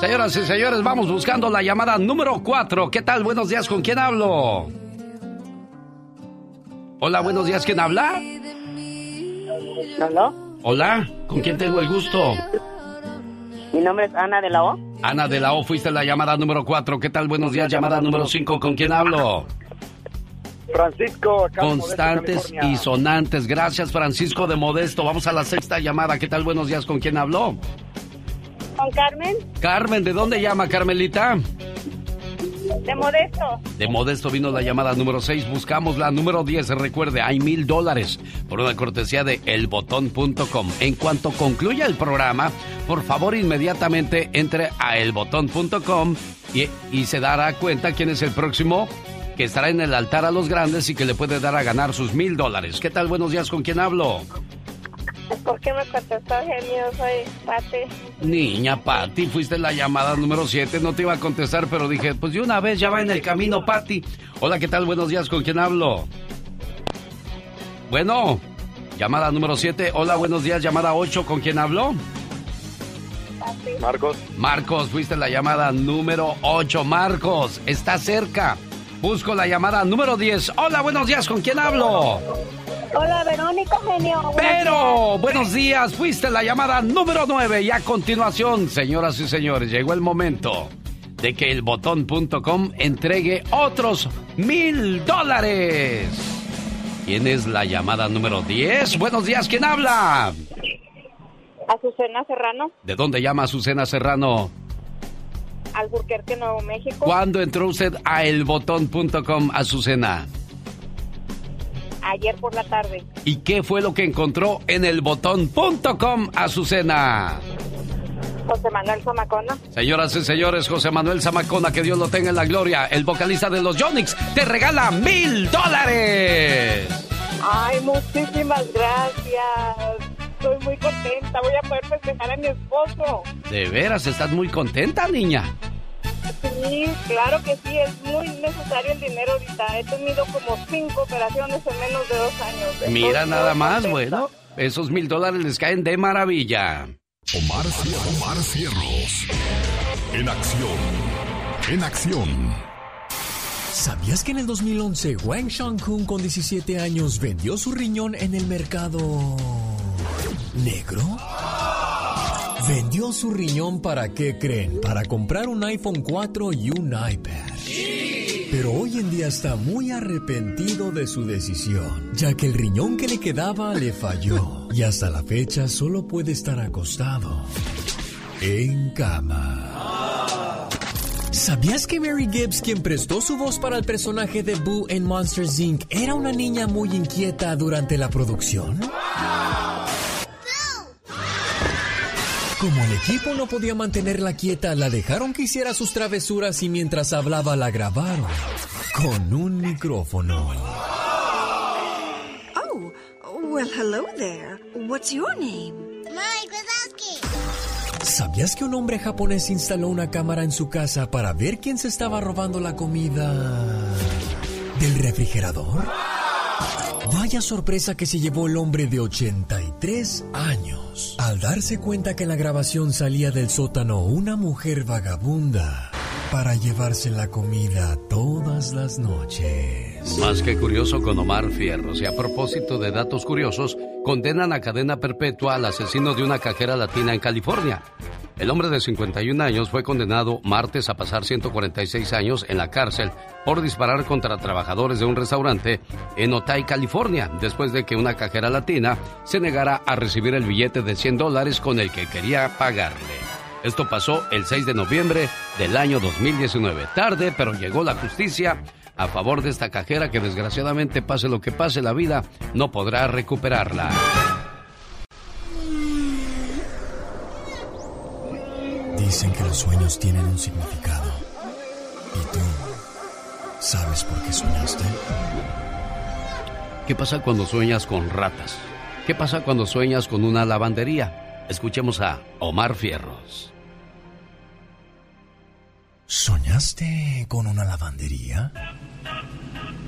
Señoras y señores, vamos buscando la llamada número 4. ¿Qué tal? Buenos días, ¿con quién hablo? Hola, buenos días, ¿quién habla? ¿Aló? Hola, ¿con quién tengo el gusto? Mi nombre es Ana de la O. Ana de la O, fuiste la llamada número 4. ¿Qué tal? Buenos días, llamada número 5. ¿Con quién hablo? Francisco, acá de Modesto, Constantes y sonantes. Gracias, Francisco de Modesto. Vamos a la sexta llamada. ¿Qué tal? Buenos días, ¿con quién habló? ¿Con Carmen? Carmen, ¿de dónde llama, Carmelita? De Modesto. De Modesto vino la llamada número 6. Buscamos la número 10. Recuerde, hay mil dólares por una cortesía de elbotón.com. En cuanto concluya el programa, por favor, inmediatamente entre a elbotón.com y, y se dará cuenta quién es el próximo que estará en el altar a los grandes y que le puede dar a ganar sus mil dólares. ¿Qué tal? Buenos días, ¿con quién hablo? ¿Por qué me contestó, genio? Soy Pati. Niña Pati, fuiste la llamada número 7, no te iba a contestar, pero dije, pues de una vez ya va en el camino, Pati. Hola, ¿qué tal? Buenos días, ¿con quién hablo? Bueno, llamada número 7, hola, buenos días, llamada 8, ¿con quién hablo? Marcos. Marcos, fuiste la llamada número 8. Marcos, está cerca. Busco la llamada número 10. Hola, buenos días, ¿con quién hablo? Hola, Verónica, genio. Pero, buenos días, fuiste la llamada número 9 y a continuación, señoras y señores, llegó el momento de que el botón.com entregue otros mil dólares. ¿Quién es la llamada número 10? Buenos días, ¿quién habla? Azucena Serrano, ¿De dónde llama Azucena Serrano? Alburquerque, Nuevo México. ¿Cuándo entró usted a elbotón.com, Azucena? Ayer por la tarde. ¿Y qué fue lo que encontró en elbotón.com, Azucena? José Manuel Zamacona. Señoras y señores, José Manuel Zamacona, que Dios lo tenga en la gloria, el vocalista de los Yonix, te regala mil dólares. Ay, muchísimas gracias. Estoy muy contenta. Voy a poder festejar a mi esposo. De veras, estás muy contenta, niña. Sí, claro que sí. Es muy necesario el dinero ahorita. He tenido como cinco operaciones en menos de dos años. Mira Estoy nada más, contenta. bueno, esos mil dólares les caen de maravilla. Omar Cierros. En acción. En acción. ¿Sabías que en el 2011 Wang Shang-kun con 17 años vendió su riñón en el mercado negro? Vendió su riñón para qué creen? Para comprar un iPhone 4 y un iPad. Pero hoy en día está muy arrepentido de su decisión, ya que el riñón que le quedaba le falló y hasta la fecha solo puede estar acostado en cama. ¿Sabías que Mary Gibbs, quien prestó su voz para el personaje de Boo en Monsters Inc., era una niña muy inquieta durante la producción? Como el equipo no podía mantenerla quieta, la dejaron que hiciera sus travesuras y mientras hablaba la grabaron con un micrófono. Oh, well, hello there. What's your name? Mike Wazowski. ¿Sabías que un hombre japonés instaló una cámara en su casa para ver quién se estaba robando la comida del refrigerador? Vaya sorpresa que se llevó el hombre de 83 años al darse cuenta que en la grabación salía del sótano una mujer vagabunda para llevarse la comida todas las noches. Más que curioso con Omar Fierros. Y a propósito de datos curiosos, condenan a cadena perpetua al asesino de una cajera latina en California. El hombre de 51 años fue condenado martes a pasar 146 años en la cárcel por disparar contra trabajadores de un restaurante en Otay, California, después de que una cajera latina se negara a recibir el billete de 100 dólares con el que quería pagarle. Esto pasó el 6 de noviembre del año 2019. Tarde, pero llegó la justicia a favor de esta cajera que desgraciadamente pase lo que pase la vida, no podrá recuperarla. Dicen que los sueños tienen un significado. ¿Y tú sabes por qué soñaste? ¿Qué pasa cuando sueñas con ratas? ¿Qué pasa cuando sueñas con una lavandería? Escuchemos a Omar Fierros. ¿Soñaste con una lavandería?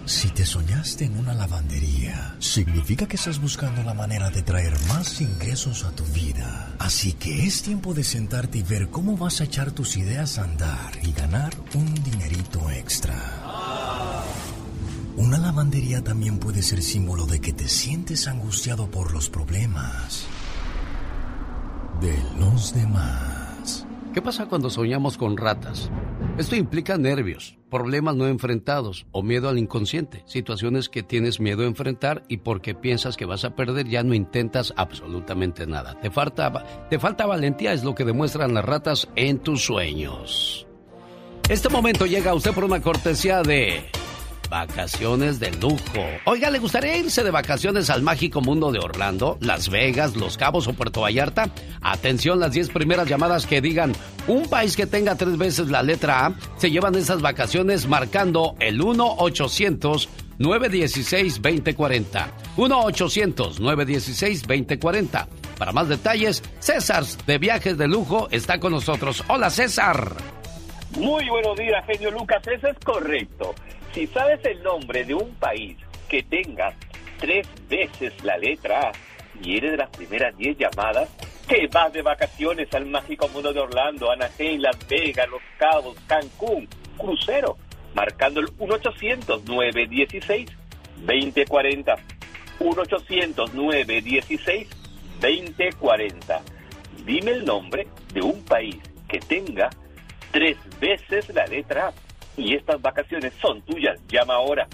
Si te soñaste en una lavandería, significa que estás buscando la manera de traer más ingresos a tu vida. Así que es tiempo de sentarte y ver cómo vas a echar tus ideas a andar y ganar un dinerito extra. Una lavandería también puede ser símbolo de que te sientes angustiado por los problemas de los demás. ¿Qué pasa cuando soñamos con ratas? Esto implica nervios, problemas no enfrentados o miedo al inconsciente, situaciones que tienes miedo a enfrentar y porque piensas que vas a perder ya no intentas absolutamente nada. Te falta, te falta valentía, es lo que demuestran las ratas en tus sueños. Este momento llega a usted por una cortesía de Vacaciones de lujo. Oiga, ¿le gustaría irse de vacaciones al mágico mundo de Orlando, Las Vegas, Los Cabos o Puerto Vallarta? Atención, las 10 primeras llamadas que digan un país que tenga tres veces la letra A se llevan esas vacaciones marcando el 1-800-916-2040. 1-800-916-2040. Para más detalles, César de Viajes de Lujo está con nosotros. Hola César. Muy buenos días, genio Lucas. Eso es correcto. Si sabes el nombre de un país que tenga tres veces la letra A y eres de las primeras diez llamadas, te vas de vacaciones al mágico mundo de Orlando, Anaheim, Las Vegas, Los Cabos, Cancún, crucero, marcando el 1-800-916-2040. 1-800-916-2040. Dime el nombre de un país que tenga tres veces la letra A y estas vacaciones son tuyas. Llama ahora.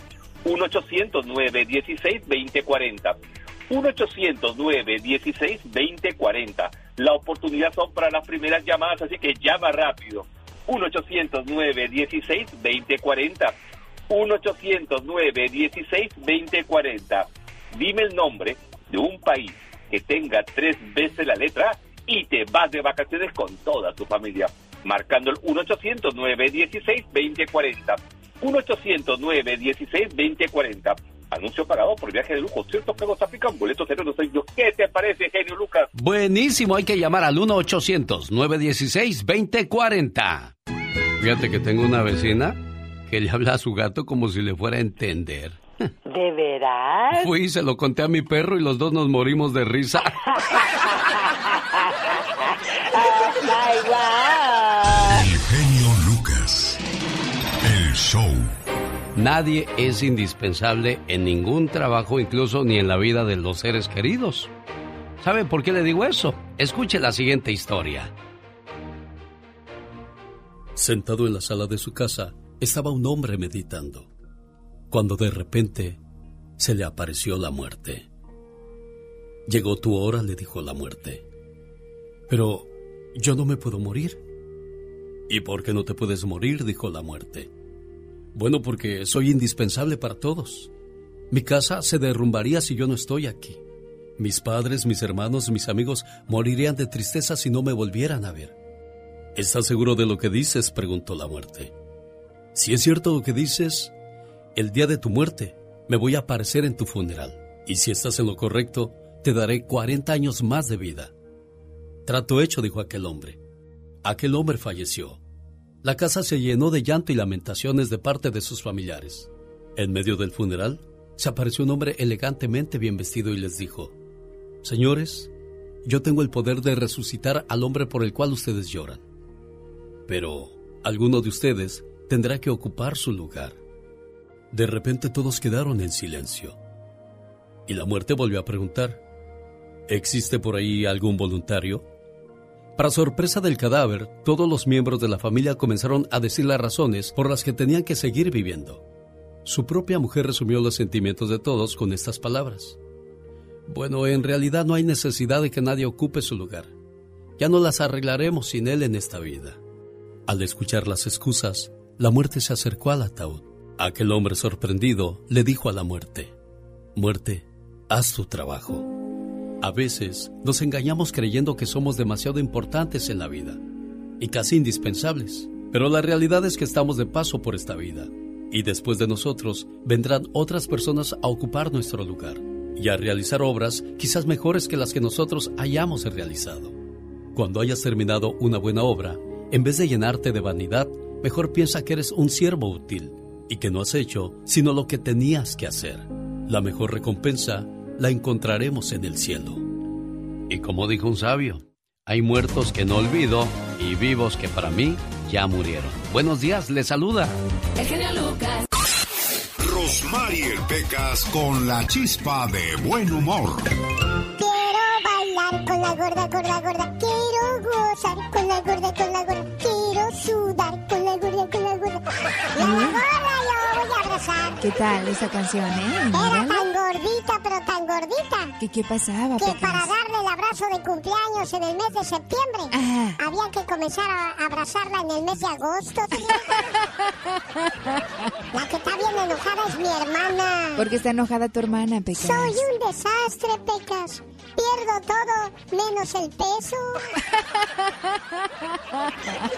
1-800-916-2040. 1-800-916-2040. La oportunidad son para las primeras llamadas, así que llama rápido. 1-800-916-2040. 1-800-916-2040. Dime el nombre de un país que tenga tres veces la letra y te vas de vacaciones con toda tu familia marcando el 1-800-916-2040. 1-800-916-2040. Anuncio pagado por viaje de lujo. Cierto que nos aplican boletos de yo. ¿Qué te parece, genio Lucas? Buenísimo, hay que llamar al 1-800-916-2040. Fíjate que tengo una vecina que le habla a su gato como si le fuera a entender. ¿De veras? Fui se lo conté a mi perro y los dos nos morimos de risa. Nadie es indispensable en ningún trabajo, incluso ni en la vida de los seres queridos. ¿Sabe por qué le digo eso? Escuche la siguiente historia. Sentado en la sala de su casa, estaba un hombre meditando, cuando de repente se le apareció la muerte. Llegó tu hora, le dijo la muerte. Pero yo no me puedo morir. ¿Y por qué no te puedes morir? dijo la muerte. Bueno, porque soy indispensable para todos. Mi casa se derrumbaría si yo no estoy aquí. Mis padres, mis hermanos, mis amigos morirían de tristeza si no me volvieran a ver. ¿Estás seguro de lo que dices? preguntó la muerte. Si es cierto lo que dices, el día de tu muerte me voy a aparecer en tu funeral. Y si estás en lo correcto, te daré 40 años más de vida. Trato hecho, dijo aquel hombre. Aquel hombre falleció la casa se llenó de llanto y lamentaciones de parte de sus familiares. En medio del funeral, se apareció un hombre elegantemente bien vestido y les dijo, Señores, yo tengo el poder de resucitar al hombre por el cual ustedes lloran. Pero alguno de ustedes tendrá que ocupar su lugar. De repente todos quedaron en silencio. Y la muerte volvió a preguntar, ¿existe por ahí algún voluntario? Para sorpresa del cadáver, todos los miembros de la familia comenzaron a decir las razones por las que tenían que seguir viviendo. Su propia mujer resumió los sentimientos de todos con estas palabras. Bueno, en realidad no hay necesidad de que nadie ocupe su lugar. Ya no las arreglaremos sin él en esta vida. Al escuchar las excusas, la muerte se acercó al ataúd. Aquel hombre sorprendido le dijo a la muerte, Muerte, haz tu trabajo. A veces nos engañamos creyendo que somos demasiado importantes en la vida y casi indispensables, pero la realidad es que estamos de paso por esta vida y después de nosotros vendrán otras personas a ocupar nuestro lugar y a realizar obras quizás mejores que las que nosotros hayamos realizado. Cuando hayas terminado una buena obra, en vez de llenarte de vanidad, mejor piensa que eres un siervo útil y que no has hecho sino lo que tenías que hacer. La mejor recompensa la encontraremos en el cielo. Y como dijo un sabio, hay muertos que no olvido y vivos que para mí ya murieron. Buenos días, le saluda. El genio Lucas. Rosmarie Pecas con la chispa de buen humor. Quiero bailar con la gorda, gorda, gorda. Quiero gozar con la gorda, con la gorda. Quiero sudar con la gorda, con la gorda. La gorda yo voy a abrazar. ¿Qué tal esa canción, eh? Gordita, pero tan gordita. ¿Qué, qué pasaba, Que para darle la abrazo de cumpleaños en el mes de septiembre, había que comenzar a abrazarla en el mes de agosto. La que está bien enojada es mi hermana. ¿Por qué está enojada tu hermana, Pecas? Soy un desastre, Pecas. Pierdo todo, menos el peso.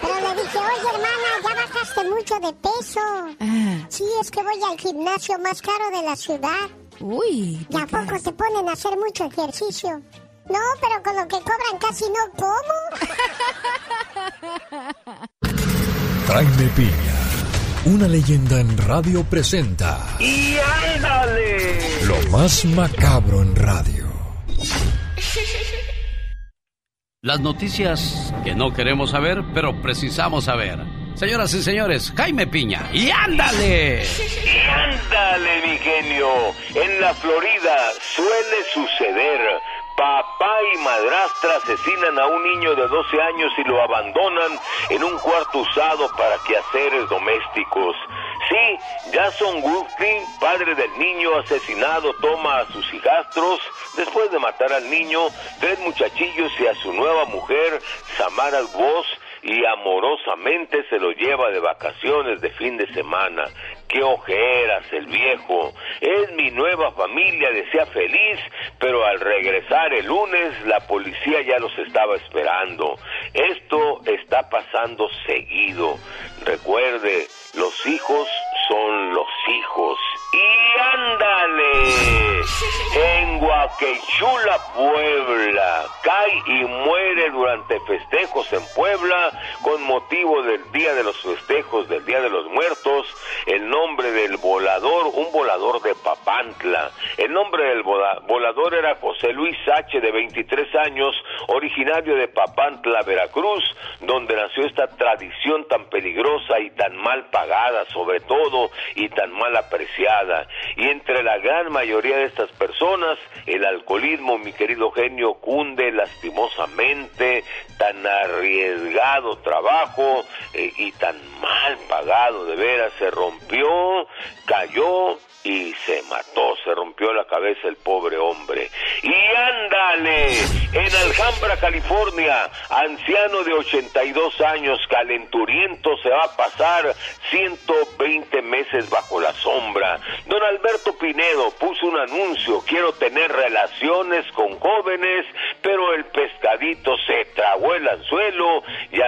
Pero le dije, oye, hermana, ya bajaste mucho de peso. Ah. Sí, es que voy al gimnasio más caro de la ciudad. Uy. ¿Y a poco te ponen a hacer mucho ejercicio? No, pero con lo que cobran casi no como. Jaime Piña, una leyenda en radio presenta ¡Y ándale! lo más macabro en radio. Las noticias que no queremos saber, pero precisamos saber. Señoras y señores, Jaime Piña. ¡Y ándale! ¡Y ándale, mi! En la Florida suele suceder. Papá y madrastra asesinan a un niño de 12 años y lo abandonan en un cuarto usado para quehaceres domésticos. Sí, Jason Woodley, padre del niño asesinado, toma a sus hijastros después de matar al niño, tres muchachillos y a su nueva mujer, Samara Voss, y amorosamente se lo lleva de vacaciones de fin de semana. ¡Qué ojeras el viejo! Es mi nueva familia, decía feliz, pero al regresar el lunes la policía ya los estaba esperando. Esto está pasando seguido. Recuerde, los hijos son los hijos. ¡Y ándale! En Guaquechula, Puebla, cae y muere durante festejos en Puebla con motivo del Día de los Festejos del Día de los Muertos, el nombre del volador, un volador de Papantla. El nombre del vola- volador era José Luis H., de 23 años, originario de Papantla, Veracruz, donde nació esta tradición tan peligrosa y tan mal pagada, sobre todo, y tan mal apreciada. Y entre la gran mayoría de estas personas, el alcoholismo, mi querido genio, cunde lastimosamente, tan arriesgado trabajo eh, y tan mal pagado, de veras, se rompió, cayó y se mató, se rompió la cabeza el pobre hombre. Y ándale, en Alhambra, California, anciano de 82 años, calenturiento, se va a pasar 120 meses bajo la sombra. Don Alberto Pinedo puso un anuncio, quiero tener relaciones con jóvenes, pero el pescadito se tragó el anzuelo y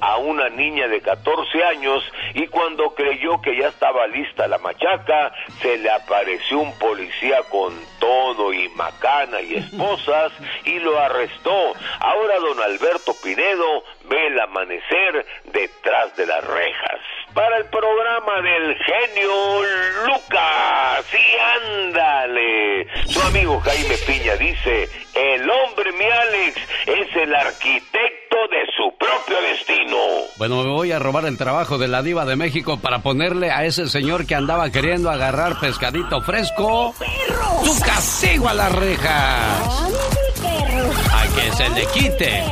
a una niña de 14 años y cuando creyó que ya estaba lista la machaca, se le apareció un policía con todo y macana y esposas y lo arrestó. Ahora don Alberto Pinedo ve el amanecer detrás de las rejas. Para el programa del genio Lucas, y ándale. Su amigo Jaime Piña dice, el hombre, mi Alex, es el arquitecto Bueno, me voy a robar el trabajo de la diva de México para ponerle a ese señor que andaba queriendo agarrar pescadito fresco su castigo a la reja. A que se le quite.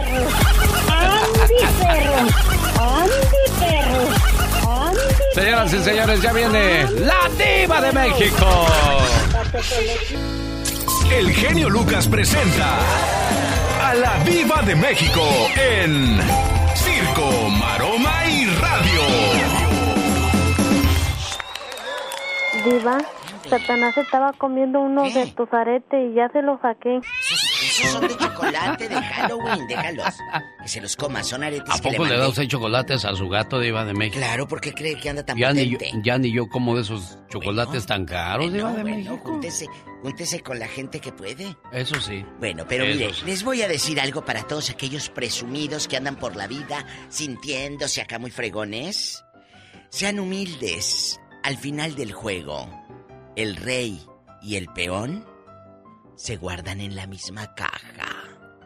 Señoras y señores, ya viene la diva de México. El genio Lucas presenta a la Viva de México en Circo, Radio. Diva, Satanás estaba comiendo unos de tus aretes y ya se los saqué. Esos son de chocolate de Halloween, déjalos. Que se los coma, son aretes ¿A que le poco le mandé. da usted chocolates a su gato diva de México? Claro, porque cree que anda tan Ya ni, yo, potente. ya ni yo como de esos chocolates tan caros, Bueno, diva de bueno, México. júntese, júntese con la gente que puede. Eso sí. Bueno, pero Eso mire, sí. les voy a decir algo para todos aquellos presumidos que andan por la vida sintiéndose acá muy fregones. Sean humildes. Al final del juego, el rey y el peón se guardan en la misma caja.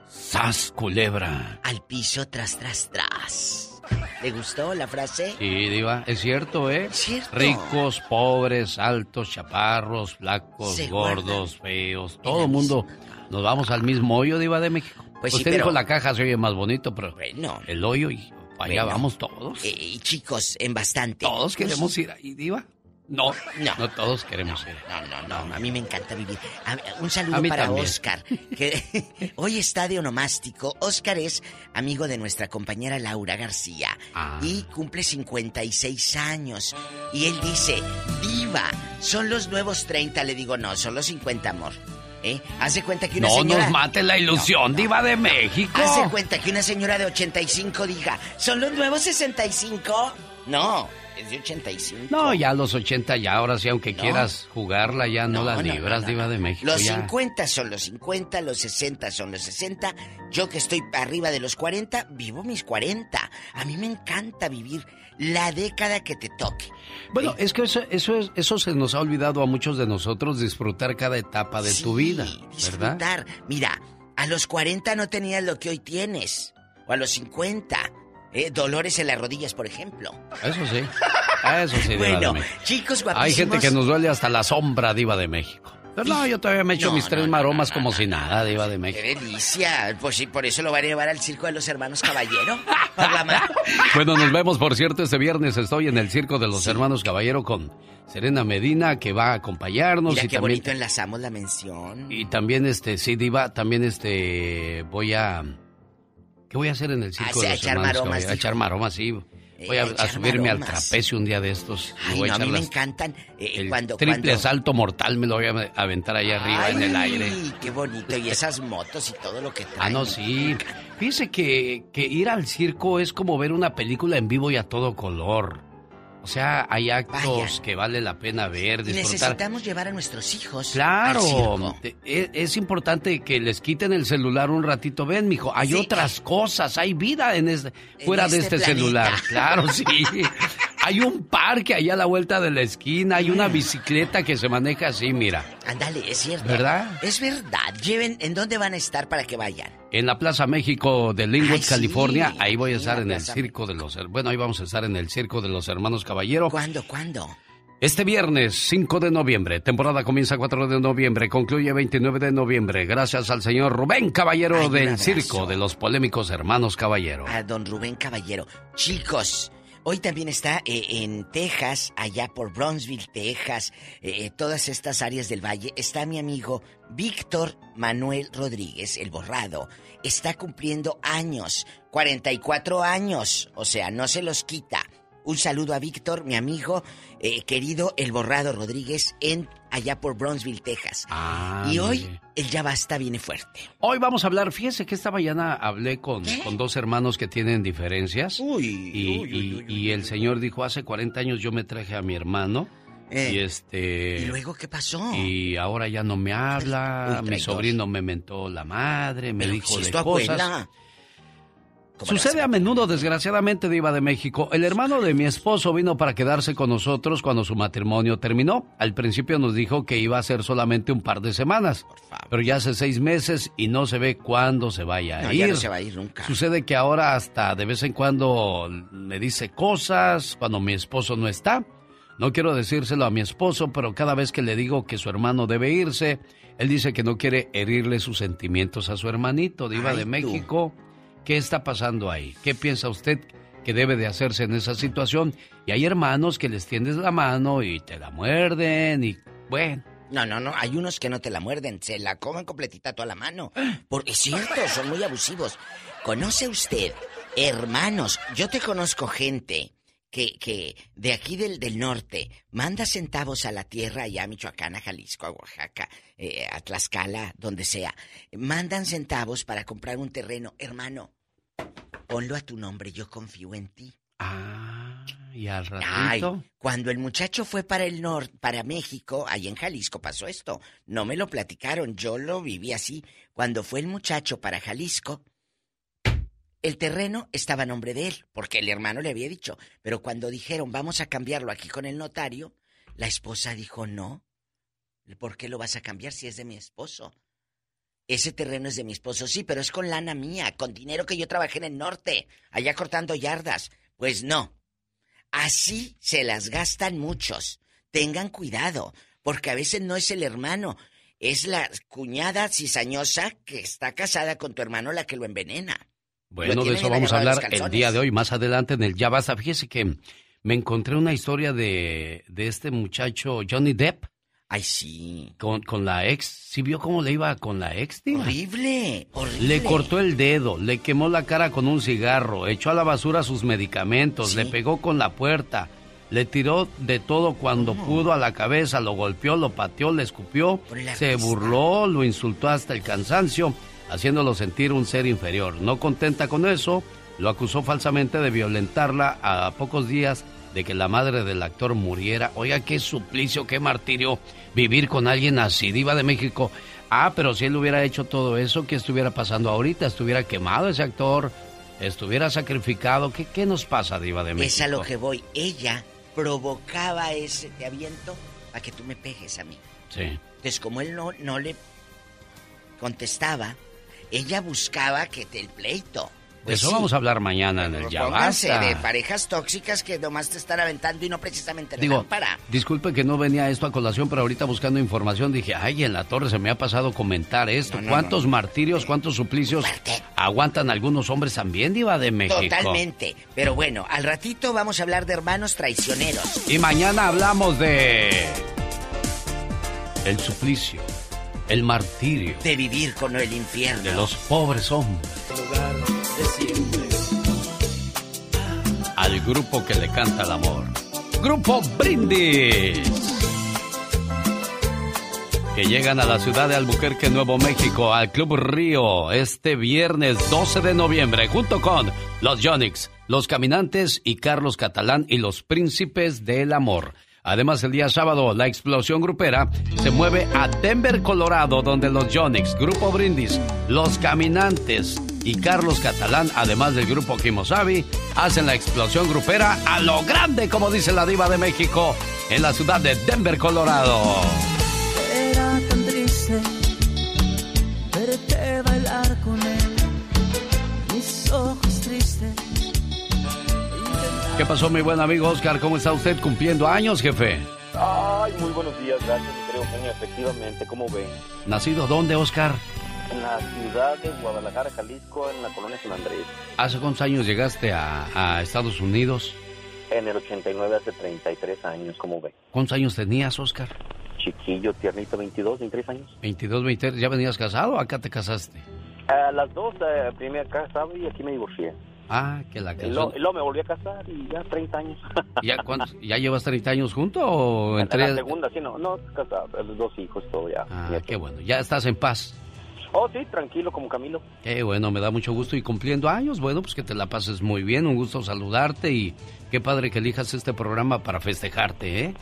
¡Sas, culebra! Al piso tras, tras, tras. ¿Le gustó la frase? Sí, diva, es cierto, ¿eh? Cierto. Ricos, pobres, altos, chaparros, flacos, Se gordos, feos, todo el mundo nos vamos al mismo hoyo, diva de México. Pues sí, pero- dijo la caja se oye más bonito, pero Bueno. el hoyo y allá Bueno. vamos todos. Eh, y chicos, en bastante. Todos queremos ir ahí, diva. No, no, todos queremos ir. No, no, no, a mí me encanta vivir. un saludo para también. Oscar, que hoy está de onomástico. Oscar es amigo de nuestra compañera Laura García Ah. y cumple 56 años. Y él dice, diva, son los nuevos 30. Le digo, no, son los 50, amor. ¿Eh? Hace cuenta que una No señora... nos mate la ilusión, diva de México. Hace cuenta que una señora de 85 diga, ¿son los nuevos 65? No, es de 85. No, ya a los 80 ya, ahora sí, aunque quieras jugarla, ya no, No, las no, libras, no, no, diva de México. Los ya. 50 son los 50, los 60 son los 60. Yo que estoy arriba de los 40, vivo mis 40. A mí me encanta vivir la década que te toque. Bueno, es que eso, eso, es- eso se nos ha olvidado a muchos de nosotros, disfrutar cada etapa de tu vida, ¿verdad? Disfrutar. Mira, a los 40 no tenías lo que hoy tienes. O a los 50. ¿Eh? Dolores en las rodillas, por ejemplo. Eso sí. Eso sí, diva de Bueno, México. chicos Hay guapísimos. gente que nos duele hasta la sombra, diva de México. Pero no, yo todavía me echo No, mis tres maromas como si nada, diva de México. ¡Qué delicia! Pues sí, por eso lo van a llevar al circo de los hermanos Caballero. Bueno, nos vemos, por cierto, este viernes estoy en el Circo de los Hermanos Caballero con Serena Medina, que va a acompañarnos. Mira y qué también, bonito enlazamos la mención. y también, este, sí, Diva, también, este, voy a... ¿Qué voy a hacer en el Circo Ah, de a a los echar Hermanos maromas? A echar maromas, sí. Voy Eh, a, a a subirme al maromas. trapecio un día de estos. Ay, voy no, a mí me encantan. eh, el cuando, triple cuando... salto mortal me lo voy a aventar ahí arriba en el aire. Ay, qué bonito. Y esas motos y todo lo que traen. Ah, no, sí. Fíjese que, que ir al circo es como ver una película en vivo y a todo color. O sea, hay actos Vayan. que vale la pena ver, disfrutar. necesitamos llevar a nuestros hijos. Claro, al circo. te- es, es importante que les quiten el celular un ratito. Ven, mijo, hay otras cosas, hay vida en este, fuera de este este celular. Claro, sí. hay un parque allá a la vuelta de la esquina, hay una bicicleta que se maneja así, mira. Ándale, es cierto. ¿Verdad? Es verdad. Lleven, ¿en dónde van a estar para que vayan? En la Plaza México de Linwood, sí, California, ahí voy a estar en el Plaza circo de los... Bueno, ahí vamos a estar en el circo de los hermanos Caballero. ¿Cuándo, cuándo? Este viernes 5 de noviembre, temporada comienza 4 de noviembre, concluye 29 de noviembre, gracias al señor Rubén Caballero Ay, del circo de los polémicos hermanos Caballero. A don Rubén Caballero. Chicos, hoy también está eh, en Texas, allá por Brownsville, Texas, eh, todas estas áreas del valle, está mi amigo Víctor Manuel Rodríguez, el borrado. Está cumpliendo años, 44 años, o sea, no se los quita. Un saludo a Víctor, mi amigo eh, querido El Borrado Rodríguez, en allá por Brownsville, Texas. Ah, y hoy mire. el ya basta viene fuerte. Hoy vamos a hablar, fíjese que esta mañana hablé con, con dos hermanos que tienen diferencias. Uy, y, y- y el señor dijo, hace 40 años yo me traje a mi hermano. Eh, Y este... ¿Y luego qué pasó? Y ahora ya no me habla, Uy, mi sobrino me mentó la madre, me Pero dijo si de cosas. abuela. ¿Cómo le Sucede a menudo, desgraciadamente, Diva de México. El hermano de mi esposo vino para quedarse con nosotros cuando su matrimonio terminó. Al principio nos dijo que iba a ser solamente un par de semanas. Pero ya hace seis meses y no se ve cuándo se vaya a No, ir. ya no se va a ir nunca. Sucede que ahora hasta de vez en cuando me dice cosas cuando mi esposo no está. No quiero decírselo a mi esposo, pero cada vez que le digo que su hermano debe irse, él dice que no quiere herirle sus sentimientos a su hermanito, Diva Ay, de tú. ¿Qué está pasando ahí? ¿Qué piensa usted que debe de hacerse en esa situación? Y hay hermanos que les tiendes la mano y te la muerden y bueno. No, no, no, hay unos que no te la muerden, se la comen completita toda la mano. Porque es cierto, son muy abusivos. ¿Conoce usted, hermanos? Yo te conozco gente que, que de aquí del, del norte manda centavos a la tierra, allá a Michoacán, a Jalisco, a Oaxaca, eh, a Tlaxcala, donde sea. Mandan centavos para comprar un terreno. Hermano, ponlo a tu nombre, yo confío en ti. Y al Ay, ratito. cuando el muchacho fue para el norte, para México, ahí en Jalisco pasó esto. No me lo platicaron, yo lo viví así. Cuando fue el muchacho para Jalisco, el terreno estaba a nombre de él, porque el hermano le había dicho. Pero cuando dijeron, vamos a cambiarlo aquí con el notario, la esposa dijo, no. ¿Por qué lo vas a cambiar si es de mi esposo? Ese terreno es de mi esposo, sí, pero es con lana mía, con dinero que yo trabajé en el norte, allá cortando yardas. Pues no. Así se las gastan muchos. Tengan cuidado, porque a veces no es el hermano, es la cuñada cizañosa que está casada con tu hermano la que lo envenena. Bueno, Lo de eso vamos a hablar el día de hoy, más adelante en el Ya Basta. Fíjese que me encontré una historia de, de este muchacho Johnny Depp. Ay, sí. Con, con la ex. ¿Sí vio cómo le iba con la ex, tío? Horrible, horrible. Le cortó el dedo, le quemó la cara con un cigarro, echó a la basura sus medicamentos, le pegó con la puerta, le tiró de todo cuando pudo a la cabeza, lo golpeó, lo pateó, le escupió, se burló, lo insultó hasta el cansancio, haciéndolo sentir un ser inferior. No contenta con eso, lo acusó falsamente de violentarla a pocos días de que la madre del actor muriera. Oiga, qué suplicio, qué martirio vivir con alguien así, diva de México. Ah, pero si él hubiera hecho todo eso, ¿qué estuviera pasando ahorita? Estuviera quemado ese actor, estuviera sacrificado. ¿Qué, qué nos pasa, diva de México? Es a lo que voy. Ella provocaba ese te aviento para que tú me pegues a mí. Sí. Entonces, como él no, no le contestaba, ella buscaba que te el pleito. De Pues eso sí. vamos a hablar mañana en el Ya Basta. de parejas tóxicas que nomás te están aventando y no precisamente la Digo, lámpara. disculpe que no venía esto a colación, pero ahorita buscando información dije, ay, en la torre se me ha pasado comentar esto. No, no, ¿Cuántos martirios, cuántos suplicios aguantan algunos hombres también, diva de México? Totalmente. Pero bueno, al ratito vamos a hablar de hermanos traicioneros. Y mañana hablamos de... El suplicio, el martirio De vivir con el infierno. de los pobres hombres. Al grupo que le canta el amor. Grupo Brindis. Que llegan a la ciudad de Albuquerque, Nuevo México, al Club Río, este viernes 12 de noviembre, junto con los Yonix, los Caminantes y Carlos Catalán y los Príncipes del Amor. Además, el día sábado, la explosión grupera se mueve a Denver, Colorado, donde los Yonix, Grupo Brindis, los Caminantes y Carlos Catalán, además del grupo Kimosabi, hacen la explosión grupera a lo grande, como dice la diva de México, en la ciudad de Denver, Colorado. Era tan triste verte bailar con él, mis ojos tristes. ¿Qué pasó, mi buen amigo Oscar? ¿Cómo está usted cumpliendo años, jefe? Ay, muy buenos días, gracias, querido Eugenio. Efectivamente, ¿cómo ven? ¿Nacido dónde, Oscar? En la ciudad de Guadalajara, Jalisco, en la colonia San Andrés. ¿Hace cuántos años llegaste a, a Estados Unidos? En el 89, hace 33 años, ¿cómo ven? ¿Cuántos años tenías, Oscar? Chiquillo, tiernito, 22, 23 años. 22, 23. ¿Ya venías casado o acá te casaste? A las dos, eh, primero casado y aquí me divorcié. Ah, que la casó. luego, y luego me volví a casar y ya 30 años. ¿Ya, cuántos- ¿Ya llevas 30 años junto o En entre...? la segunda, sí, no, no, casado, dos hijos, todo ya. Ah, Ya. qué bueno. Ya estás en paz. Oh, sí, tranquilo, como Camilo. Qué bueno, me da mucho gusto y cumpliendo años, bueno, pues que te la pases muy bien, un gusto saludarte y qué padre que elijas este programa para festejarte, ¿eh?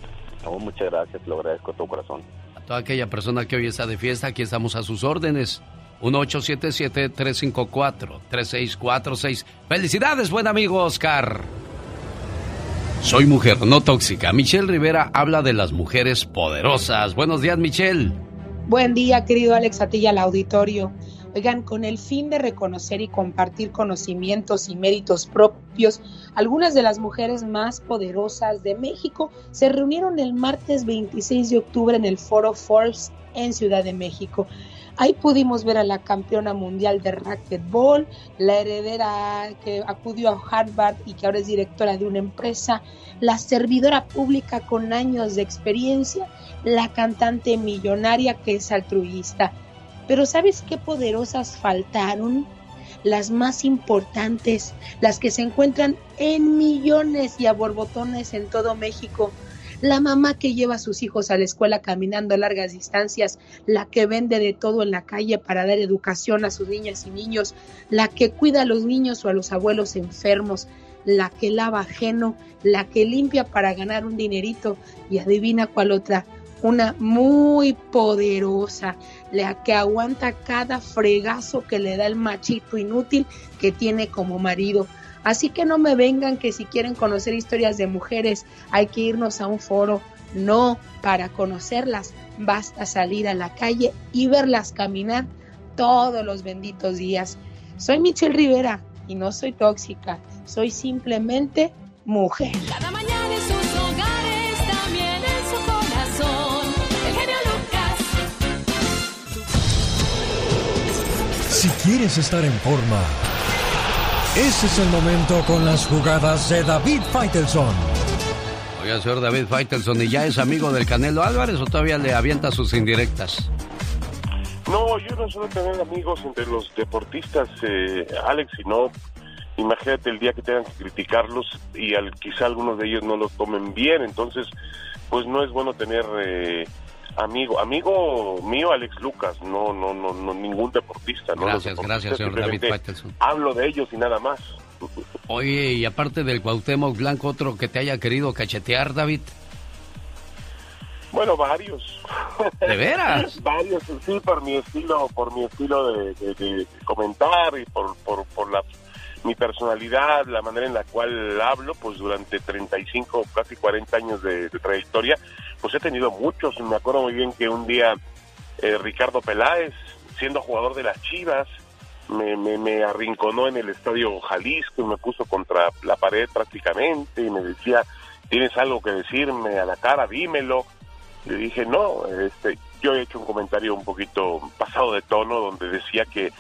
Oh, muchas gracias, lo agradezco de todo corazón. A toda aquella persona que hoy está de fiesta, aquí estamos a sus órdenes. 1877-354-3646. Felicidades, buen amigo Oscar. Soy mujer no tóxica. Michelle Rivera habla de las mujeres poderosas. Buenos días, Michelle. Buen día, querido Alex Atilla, al auditorio. Oigan, con el fin de reconocer y compartir conocimientos y méritos propios, algunas de las mujeres más poderosas de México se reunieron el martes 26 de octubre en el Foro Forbes en Ciudad de México. Ahí pudimos ver a la campeona mundial de racquetball, la heredera que acudió a Harvard y que ahora es directora de una empresa, la servidora pública con años de experiencia, la cantante millonaria que es altruista. Pero ¿sabes qué poderosas faltaron? Las más importantes, las que se encuentran en millones y a borbotones en todo México. La mamá que lleva a sus hijos a la escuela caminando largas distancias, la que vende de todo en la calle para dar educación a sus niñas y niños, la que cuida a los niños o a los abuelos enfermos, la que lava ajeno, la que limpia para ganar un dinerito y adivina cuál otra, una muy poderosa, la que aguanta cada fregazo que le da el machito inútil que tiene como marido. Así que no me vengan que si quieren conocer historias de mujeres hay que irnos a un foro. No, para conocerlas basta salir a la calle y verlas caminar todos los benditos días. Soy Michelle Rivera y no soy tóxica, soy simplemente mujer. Cada mañana Si quieres estar en forma, ese es el momento con las jugadas de David Faitelson. Oiga, señor David Faitelson, ¿y ya es amigo del Canelo Álvarez o todavía le avienta sus indirectas? No, yo no suelo tener amigos entre los deportistas, eh, Alex, sino imagínate el día que tengan que criticarlos y al, quizá algunos de ellos no lo tomen bien, entonces pues no es bueno tener eh, amigo, amigo mío Alex Lucas, no, no, no, no ningún deportista. ¿no? Gracias, gracias, señor David Faitelson. Hablo de ellos y nada más. Oye, y aparte del Cuauhtémoc Blanco, otro que te haya querido cachetear, David. Bueno, varios. ¿De veras? varios, sí, por mi estilo, por mi estilo de, comentar y por, por, por la mi personalidad, la manera en la cual hablo, pues durante 35, casi 40 años de, trayectoria, pues he tenido muchos. Me acuerdo muy bien que un día eh, Ricardo Peláez, siendo jugador de las Chivas, me, me, arrinconó en el estadio Jalisco y me puso contra la pared prácticamente y me decía, ¿tienes algo que decirme a la cara? Dímelo. Le dije, no, este, yo he hecho un comentario un poquito pasado de tono donde decía que,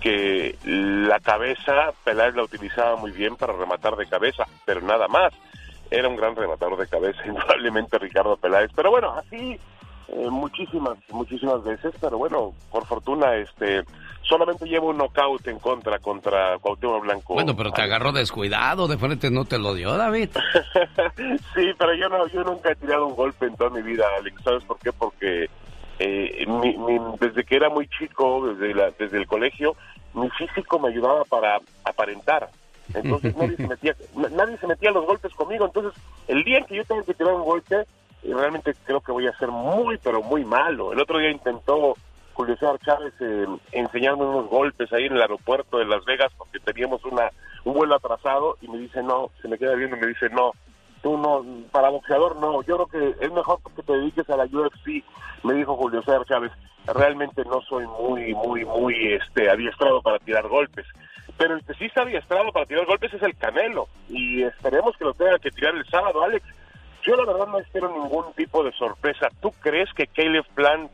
que la cabeza, Peláez la utilizaba muy bien para rematar de cabeza, pero nada más. Era un gran rematador de cabeza, indudablemente Ricardo Peláez. Pero bueno, así eh, muchísimas, muchísimas veces, pero bueno, por fortuna, este, solamente llevo un knockout en contra contra Cuauhtémoc Blanco. Bueno, pero te agarró descuidado, de frente no te lo dio, David. sí, pero yo no, yo nunca he tirado un golpe en toda mi vida, Alex. ¿Sabes por qué? Porque eh, desde que era muy chico, desde, la, desde el colegio, mi físico me ayudaba para aparentar. Entonces nadie se metía, nadie se metía a los golpes conmigo. Entonces, el día en que yo tengo que tirar un golpe, realmente creo que voy a ser muy, pero muy malo. El otro día intentó Julio César Chávez eh, enseñarme unos golpes ahí en el aeropuerto de Las Vegas porque teníamos una un vuelo atrasado y me dice no, se me queda viendo y me dice no, tú no, para boxeador no, yo creo que es mejor que te dediques a la UFC, me dijo Julio César Chávez, realmente no soy muy, muy, muy este adiestrado para tirar golpes, pero el que sí está adiestrado para tirar golpes es el Canelo, y esperemos que lo tenga que tirar el sábado, Alex, yo la verdad no espero ningún tipo de sorpresa, ¿tú crees que Caleb Plant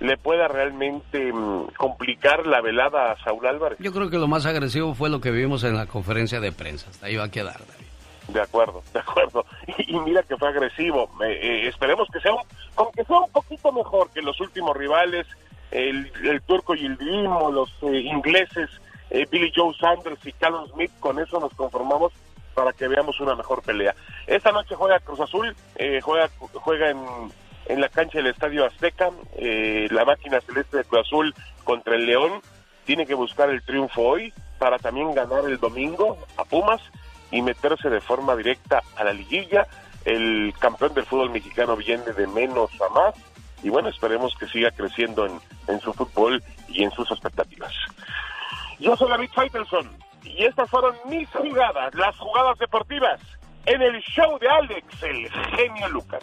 le pueda realmente mm, complicar la velada a Saúl Álvarez. Yo creo que lo más agresivo fue lo que vimos en la conferencia de prensa. Hasta ahí va a quedar, David. De acuerdo, de acuerdo. Y, mira que fue agresivo. Eh, esperemos que sea, un, aunque sea un poquito mejor que los últimos rivales, el, turco y el o los eh, ingleses, eh, Billy Joe Sanders y Callum Smith. Con eso nos conformamos para que veamos una mejor pelea. Esta noche juega Cruz Azul, juega, juega en en la cancha del Estadio Azteca. Eh, la máquina celeste de Cruz Azul contra el León tiene que buscar el triunfo hoy para también ganar el domingo a Pumas y meterse de forma directa a la liguilla. El campeón del fútbol mexicano viene de menos a más y bueno, esperemos que siga creciendo en, en su fútbol y en sus expectativas. Yo soy David Faitelson y estas fueron mis jugadas, las jugadas deportivas en el show de Alex, el genio Lucas.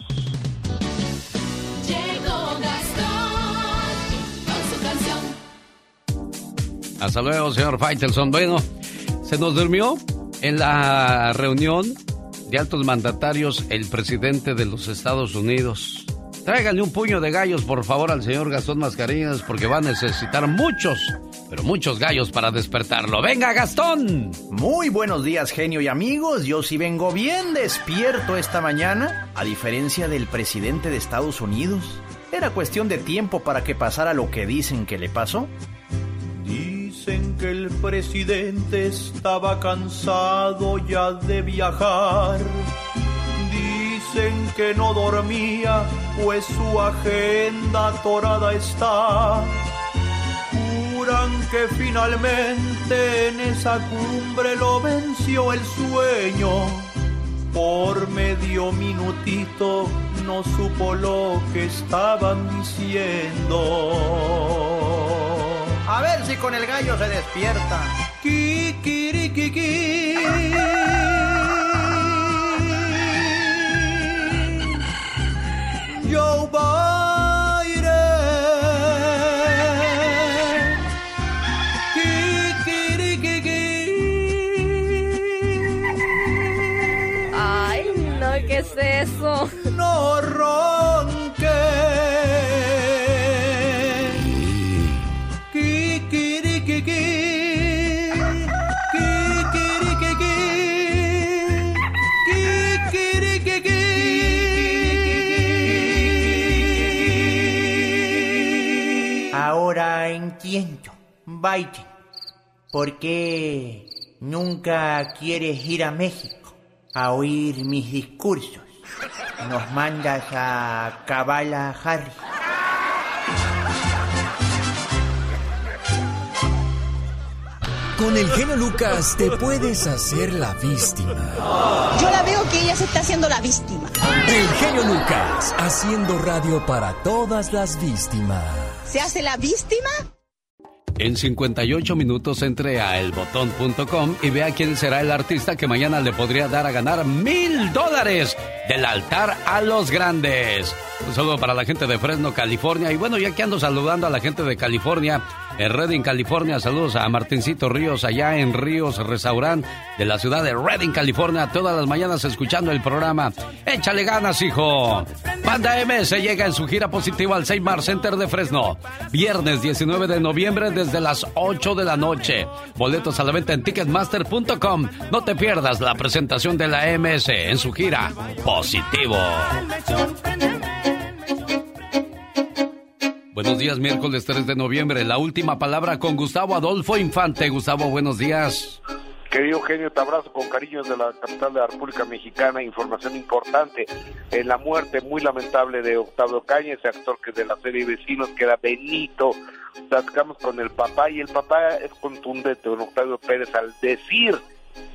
Hasta luego, señor Faitelson. Bueno, se nos durmió en la reunión de altos mandatarios el presidente de los Estados Unidos. Tráiganle un puño de gallos, por favor, al señor Gastón Mascareñas, porque va a necesitar muchos, pero muchos gallos para despertarlo. ¡Venga, Gastón! Muy buenos días, genio y amigos. Yo sí vengo bien despierto esta mañana, a diferencia del presidente de Estados Unidos. Era cuestión de tiempo para que pasara lo que dicen que le pasó. Dicen que el presidente estaba cansado ya de viajar. Dicen que no dormía, pues su agenda torada está. Juran que finalmente en esa cumbre lo venció el sueño. Por medio minutito no supo lo que estaban diciendo. A ver si con el gallo se despierta. Kikirikiki. Joe Biden. Kikirikiki. Ay, no, ¿qué es eso? Entiendo. Biden, ¿por qué nunca quieres ir a México a oír mis discursos? Nos mandas a Kabbalah Harry. Con el genio Lucas te puedes hacer la víctima. Yo la veo que ella se está haciendo la víctima. El genio Lucas, haciendo radio para todas las víctimas. ¿Se hace la víctima? En 58 minutos entre a elbotón.com y vea quién será el artista que mañana le podría dar a ganar mil dólares del altar a los grandes. Un saludo para la gente de Fresno, California. Y bueno, ya que ando saludando a la gente de California, en Redding, California, saludos a Martincito Ríos, allá en Ríos Restaurant de la ciudad de Redding, California, todas las mañanas escuchando el programa. Échale ganas, hijo. Banda MS llega en su gira positiva al Seymour Center de Fresno. Viernes 19 de noviembre desde las 8 de la noche. Boletos a la venta en ticketmaster.com. No te pierdas la presentación de la MS en su gira positivo. Buenos días, miércoles 3 de noviembre. La última palabra con Gustavo Adolfo Infante. Gustavo, buenos días. Querido Eugenio, te abrazo con cariño desde la capital de la República Mexicana. Información importante en la muerte muy lamentable de Octavio Caña, ese actor que de la serie Vecinos, que era Benito. Platicamos con el papá y el papá es contundente, don Octavio Pérez, al decir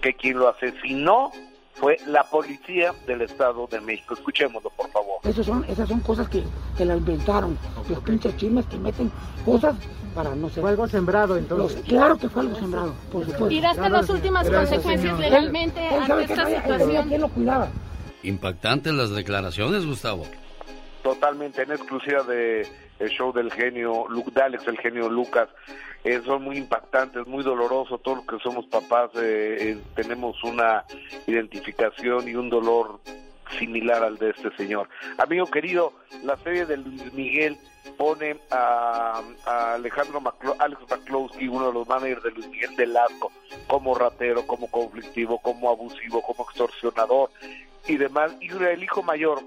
que quien lo asesinó fue la policía del Estado de México. Escuchémoslo, por favor. Esas son, esas son cosas que, que la inventaron. Los pinches chismes que meten cosas para no ser. Fue algo sembrado entonces. Los, claro que fue algo sembrado, por supuesto. ¿Y daste las últimas consecuencias legalmente ¿Él, él ante esta situación? ¿Quién lo cuidaba? Impactantes las declaraciones, Gustavo. Totalmente en exclusiva de el show del genio Luke Dalex, el genio Lucas. Eh, son muy impactantes, muy dolorosos. Todos los que somos papás eh, eh, tenemos una identificación y un dolor similar al de este señor. Amigo querido, la serie de Luis Miguel pone a, Alejandro Maclo, Alex McCloskey, uno de los managers de Luis Miguel del Asco, como ratero, como conflictivo, como abusivo, como extorsionador y demás. Y el hijo mayor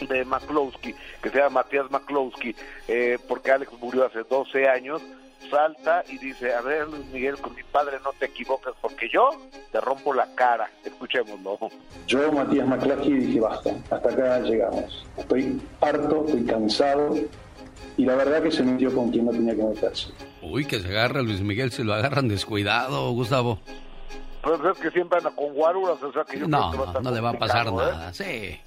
de McCloskey, que se llama Matías McCloskey, eh, porque Alex murió hace 12 años, salta y dice, a ver Luis Miguel, con mi padre no te equivoques porque yo te rompo la cara. Escuchémoslo. Yo, Matías McCloskey, dije, basta, hasta acá llegamos. Estoy harto, estoy cansado y la verdad que se metió con quien no tenía que meterse. Uy, que se agarra Luis Miguel si lo agarran descuidado, Gustavo. Pues es que siempre anda con guaruras, o sea que yo No, creo que va a estar no le va a pasar ¿eh? nada, sí.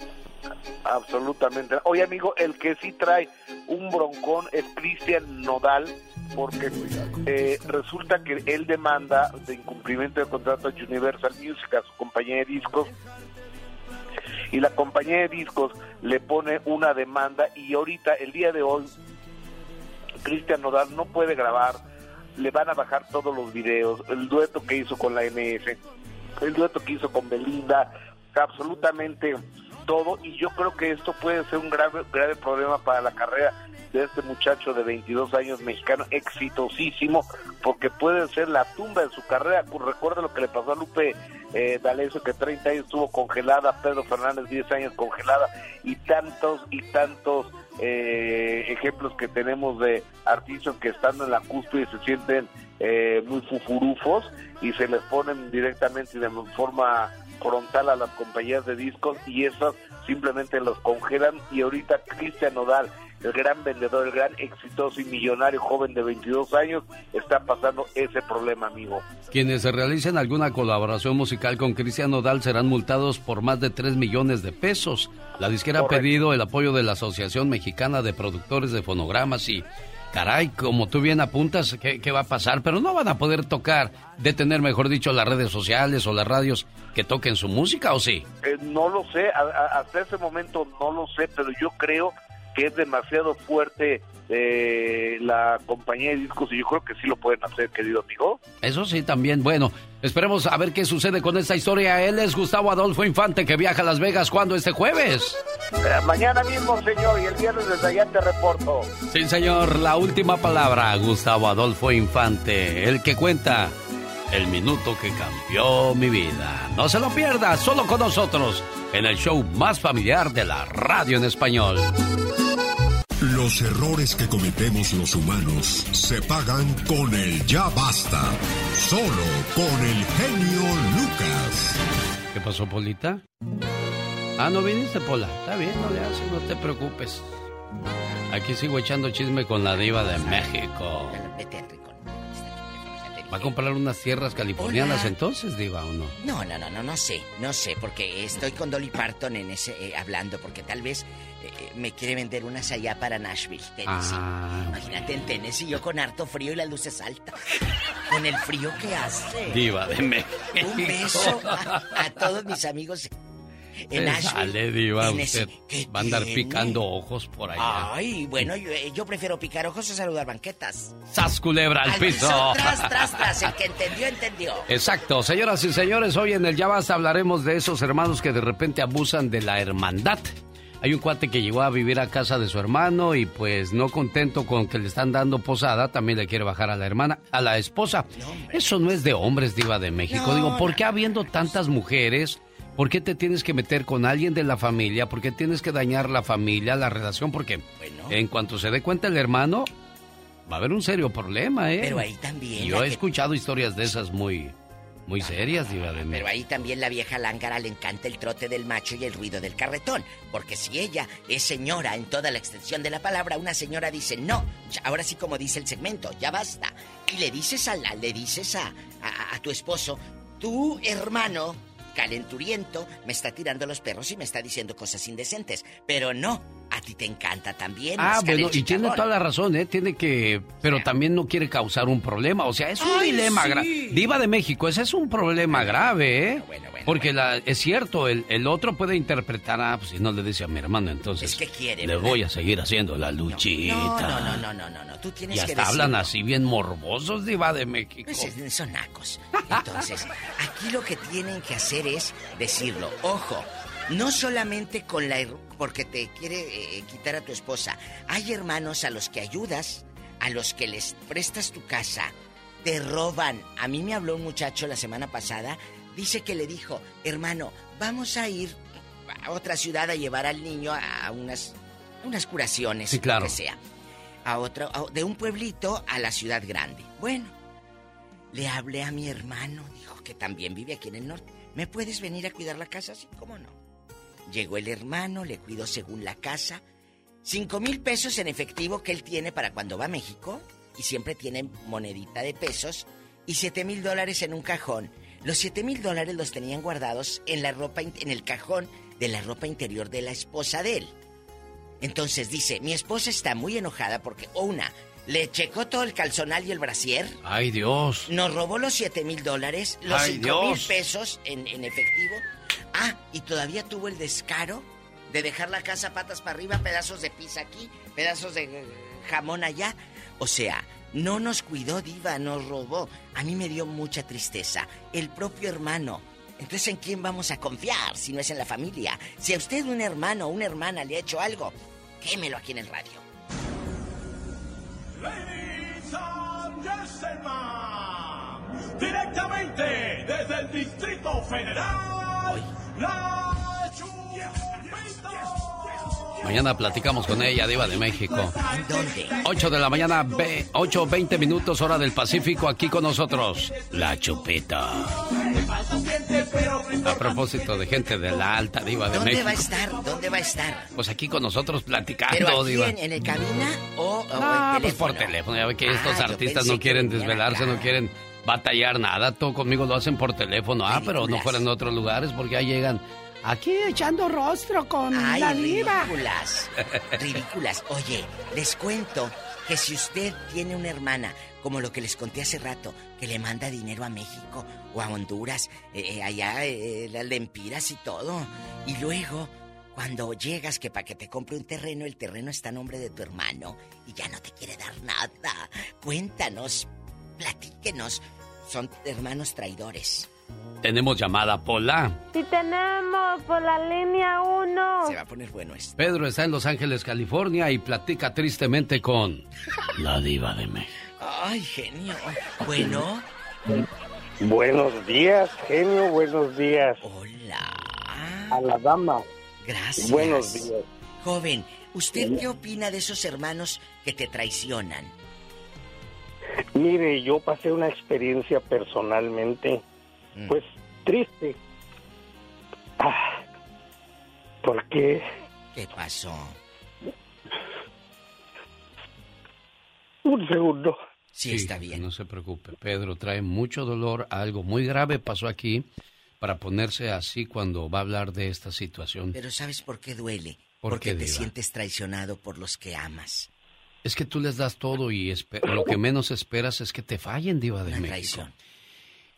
Absolutamente. Oye, amigo, el que sí trae un broncón es Cristian Nodal, porque eh, resulta que él demanda de incumplimiento de contrato a Universal Music, a su compañía de discos, y la compañía de discos le pone una demanda y ahorita, el día de hoy, Cristian Nodal no puede grabar, le van a bajar todos los videos, el dueto que hizo con la MS, el dueto que hizo con Belinda, absolutamente todo y yo creo que esto puede ser un grave, grave problema para la carrera de este muchacho de 22 años mexicano exitosísimo porque puede ser la tumba de su carrera. Recuerda lo que le pasó a Lupe eh, que 30 años estuvo congelada Pedro Fernández 10 años congelada y tantos y tantos eh, ejemplos que tenemos de artistas que estando en la cúspide se sienten eh, muy fufurufos y se les ponen directamente de forma frontal a las compañías de discos y esas simplemente los congelan y ahorita Cristian Nodal, el gran vendedor, el gran exitoso y millonario joven de 22 años, está pasando ese problema, amigo. Quienes se realicen alguna colaboración musical con Cristian Nodal serán multados por más de 3 millones de pesos. La disquera ha pedido el apoyo de la Asociación Mexicana de Productores de Fonogramas y Caray, como tú bien apuntas, ¿qué, ¿qué, va a pasar? Pero no van a poder tocar, detener, mejor dicho, las redes sociales o las radios que toquen su música, ¿o sí? Eh, no lo sé, a, a, hasta ese momento no lo sé, pero yo creo que es demasiado fuerte eh, la compañía de discos y yo creo que sí lo pueden hacer, querido amigo. Eso sí, también. Bueno, esperemos a ver qué sucede con esta historia. Él es Gustavo Adolfo Infante que viaja a Las Vegas cuando este jueves. Eh, mañana mismo, señor, y el viernes desde allá te reporto. Sí, señor, la última palabra, Gustavo Adolfo Infante, el que cuenta el minuto que cambió mi vida. No se lo pierda, solo con nosotros, en el show más familiar de la radio en español. Los errores que cometemos los humanos se pagan con el ya basta. Solo con el genio Lucas. ¿Qué pasó, Polita? Ah, no viniste, Pola. Está bien, no le haces, no te preocupes. Aquí sigo echando chisme con la diva de México. ¿Va a comprar unas tierras californianas Hola. entonces, diva, o no? No, no, no, no, no sé, no sé, porque estoy con Dolly Parton en ese eh, hablando, porque tal vez eh, me quiere vender unas allá para Nashville, Tennessee. Ah, Imagínate en Tennessee yo con harto frío y las luces altas. Con el frío que hace. Diva de México. Un beso a, a todos mis amigos en Se Nashville. sale, diva, usted ¿Qué va a andar picando ojos por allá. Ay, bueno, yo, eh, yo prefiero picar ojos a saludar banquetas. ¡Sas, culebra al piso! Tras, tras, tras. El que entendió, entendió. Exacto, señoras y señores, hoy en el Ya Basta hablaremos de esos hermanos que de repente abusan de la hermandad. Hay un cuate que llegó a vivir a casa de su hermano y pues no contento con que le están dando posada, también le quiere bajar a la hermana, a la esposa. Eso no es de hombres, diva de México. No, Digo, ¿por qué habiendo tantas mujeres? ¿Por qué te tienes que meter con alguien de la familia? ¿Por qué tienes que dañar la familia, la relación? Porque en cuanto se dé cuenta el hermano, va a haber un serio problema, ¿eh? Pero ahí también Yo he que- escuchado historias de esas muy, muy serias, diva de México. Pero ahí también la vieja lángara le encanta el trote del macho y el ruido del carretón. Porque si ella es señora en toda la extensión de la palabra, una señora dice, no, ahora sí como dice el segmento, ya basta. Y le dices a, la, le dices a, a, a tu esposo, tu hermano calenturiento me está tirando los perros y me está diciendo cosas indecentes. Pero no, a ti te encanta también. Ah, bueno, y tiene toda la razón, ¿eh? Tiene que... Pero también no quiere causar un problema. O sea, es un Ay, dilema sí. grave. Diva de México, ese es un problema grave, ¿eh? Porque la- es cierto, el, el otro puede interpretar, ah, pues si no le dice a mi hermano, entonces... Es que quiere, Le ¿verdad? voy a seguir haciendo la luchita. No, no, no, no, no, no, no, tú tienes Y que hasta hablan decirlo. así bien morbosos, Diva de México. Pues es- son nacos. Entonces, aquí lo que tienen que hacer es decirlo. Ojo, no solamente con la... porque te quiere eh, quitar a tu esposa. Hay hermanos a los que ayudas, a los que les prestas tu casa, te roban. A mí me habló un muchacho la semana pasada, dice que le dijo, hermano, vamos a ir a otra ciudad a llevar al niño a unas, unas curaciones, Sí, claro. lo que sea. A otro, a- de un pueblito a la ciudad grande. Bueno, le hablé a mi hermano, dijo que también vive aquí en el norte. ¿Me puedes venir a cuidar la casa? Sí, cómo no. Llegó el hermano, le cuidó según la casa. Cinco mil pesos en efectivo que él tiene para cuando va a México. Y siempre tiene monedita de pesos. Y siete mil dólares en un cajón. Los siete mil dólares los tenían guardados en la ropa, en el cajón de la ropa interior de la esposa de él. Entonces dice, mi esposa está muy enojada porque, o una, le checó todo el calzonal y el brasier. Ay, Dios. Nos robó los 7 mil dólares, los Ay, 5 mil pesos en, en efectivo. Ah, y todavía tuvo el descaro de dejar la casa patas para arriba, pedazos de pizza aquí, pedazos de eh, jamón allá. O sea, no nos cuidó, Diva, nos robó. A mí me dio mucha tristeza. El propio hermano. Entonces, ¿en quién vamos a confiar si no es en la familia? Si a usted un hermano o una hermana le ha hecho algo, quémelo aquí en el radio. Ladies and gentlemen, directamente desde el Distrito Federal, Mañana platicamos con ella, Diva de México. ¿Dónde? 8 de la mañana, ve- 8, 20 minutos, hora del Pacífico, aquí con nosotros. La Chupeta. A propósito de gente de la alta, Diva de ¿Dónde México. va a estar? ¿Dónde va a estar? Pues aquí con nosotros ¿Pero platicando, aquí Diva. en, en el cabina o, o No, en pues por teléfono. Ya ve que estos Ah, yo artistas no quieren desvelarse, no quieren batallar nada. Todo conmigo lo hacen por teléfono. Ah, pero no fueran en otros lugares porque ya llegan aquí echando rostro con Ay, la diva. ridículas. Ridículas. Oye, les cuento que si usted tiene una hermana, como lo que les conté hace rato, que le manda dinero a México o a Honduras, eh, eh, allá eh, las lempiras y todo, y luego cuando llegas que para que te compre un terreno, el terreno está a nombre de tu hermano y ya no te quiere dar nada. Cuéntanos, platíquenos. Son hermanos traidores. Tenemos llamada Pola. Si tenemos por la línea 1. Se va a poner bueno esto. Pedro está en Los Ángeles, California y platica tristemente con la diva de México. Ay, genio. Bueno. Buenos días, genio, buenos días. Hola. A la dama. Gracias. Buenos días. Joven, ¿Usted qué opina de esos hermanos que te traicionan? Mire, yo pasé una experiencia personalmente, Mm. pues triste. Ah, porque ¿Qué pasó? un segundo. Sí, está bien. No se preocupe, Pedro, trae mucho dolor. Algo muy grave pasó aquí para ponerse así cuando va a hablar de esta situación. Pero ¿sabes por qué duele? ¿Por Porque qué, te Diva? sientes traicionado por los que amas. Es que tú les das todo y lo que menos esperas es que te fallen, Diva de Una México. traición.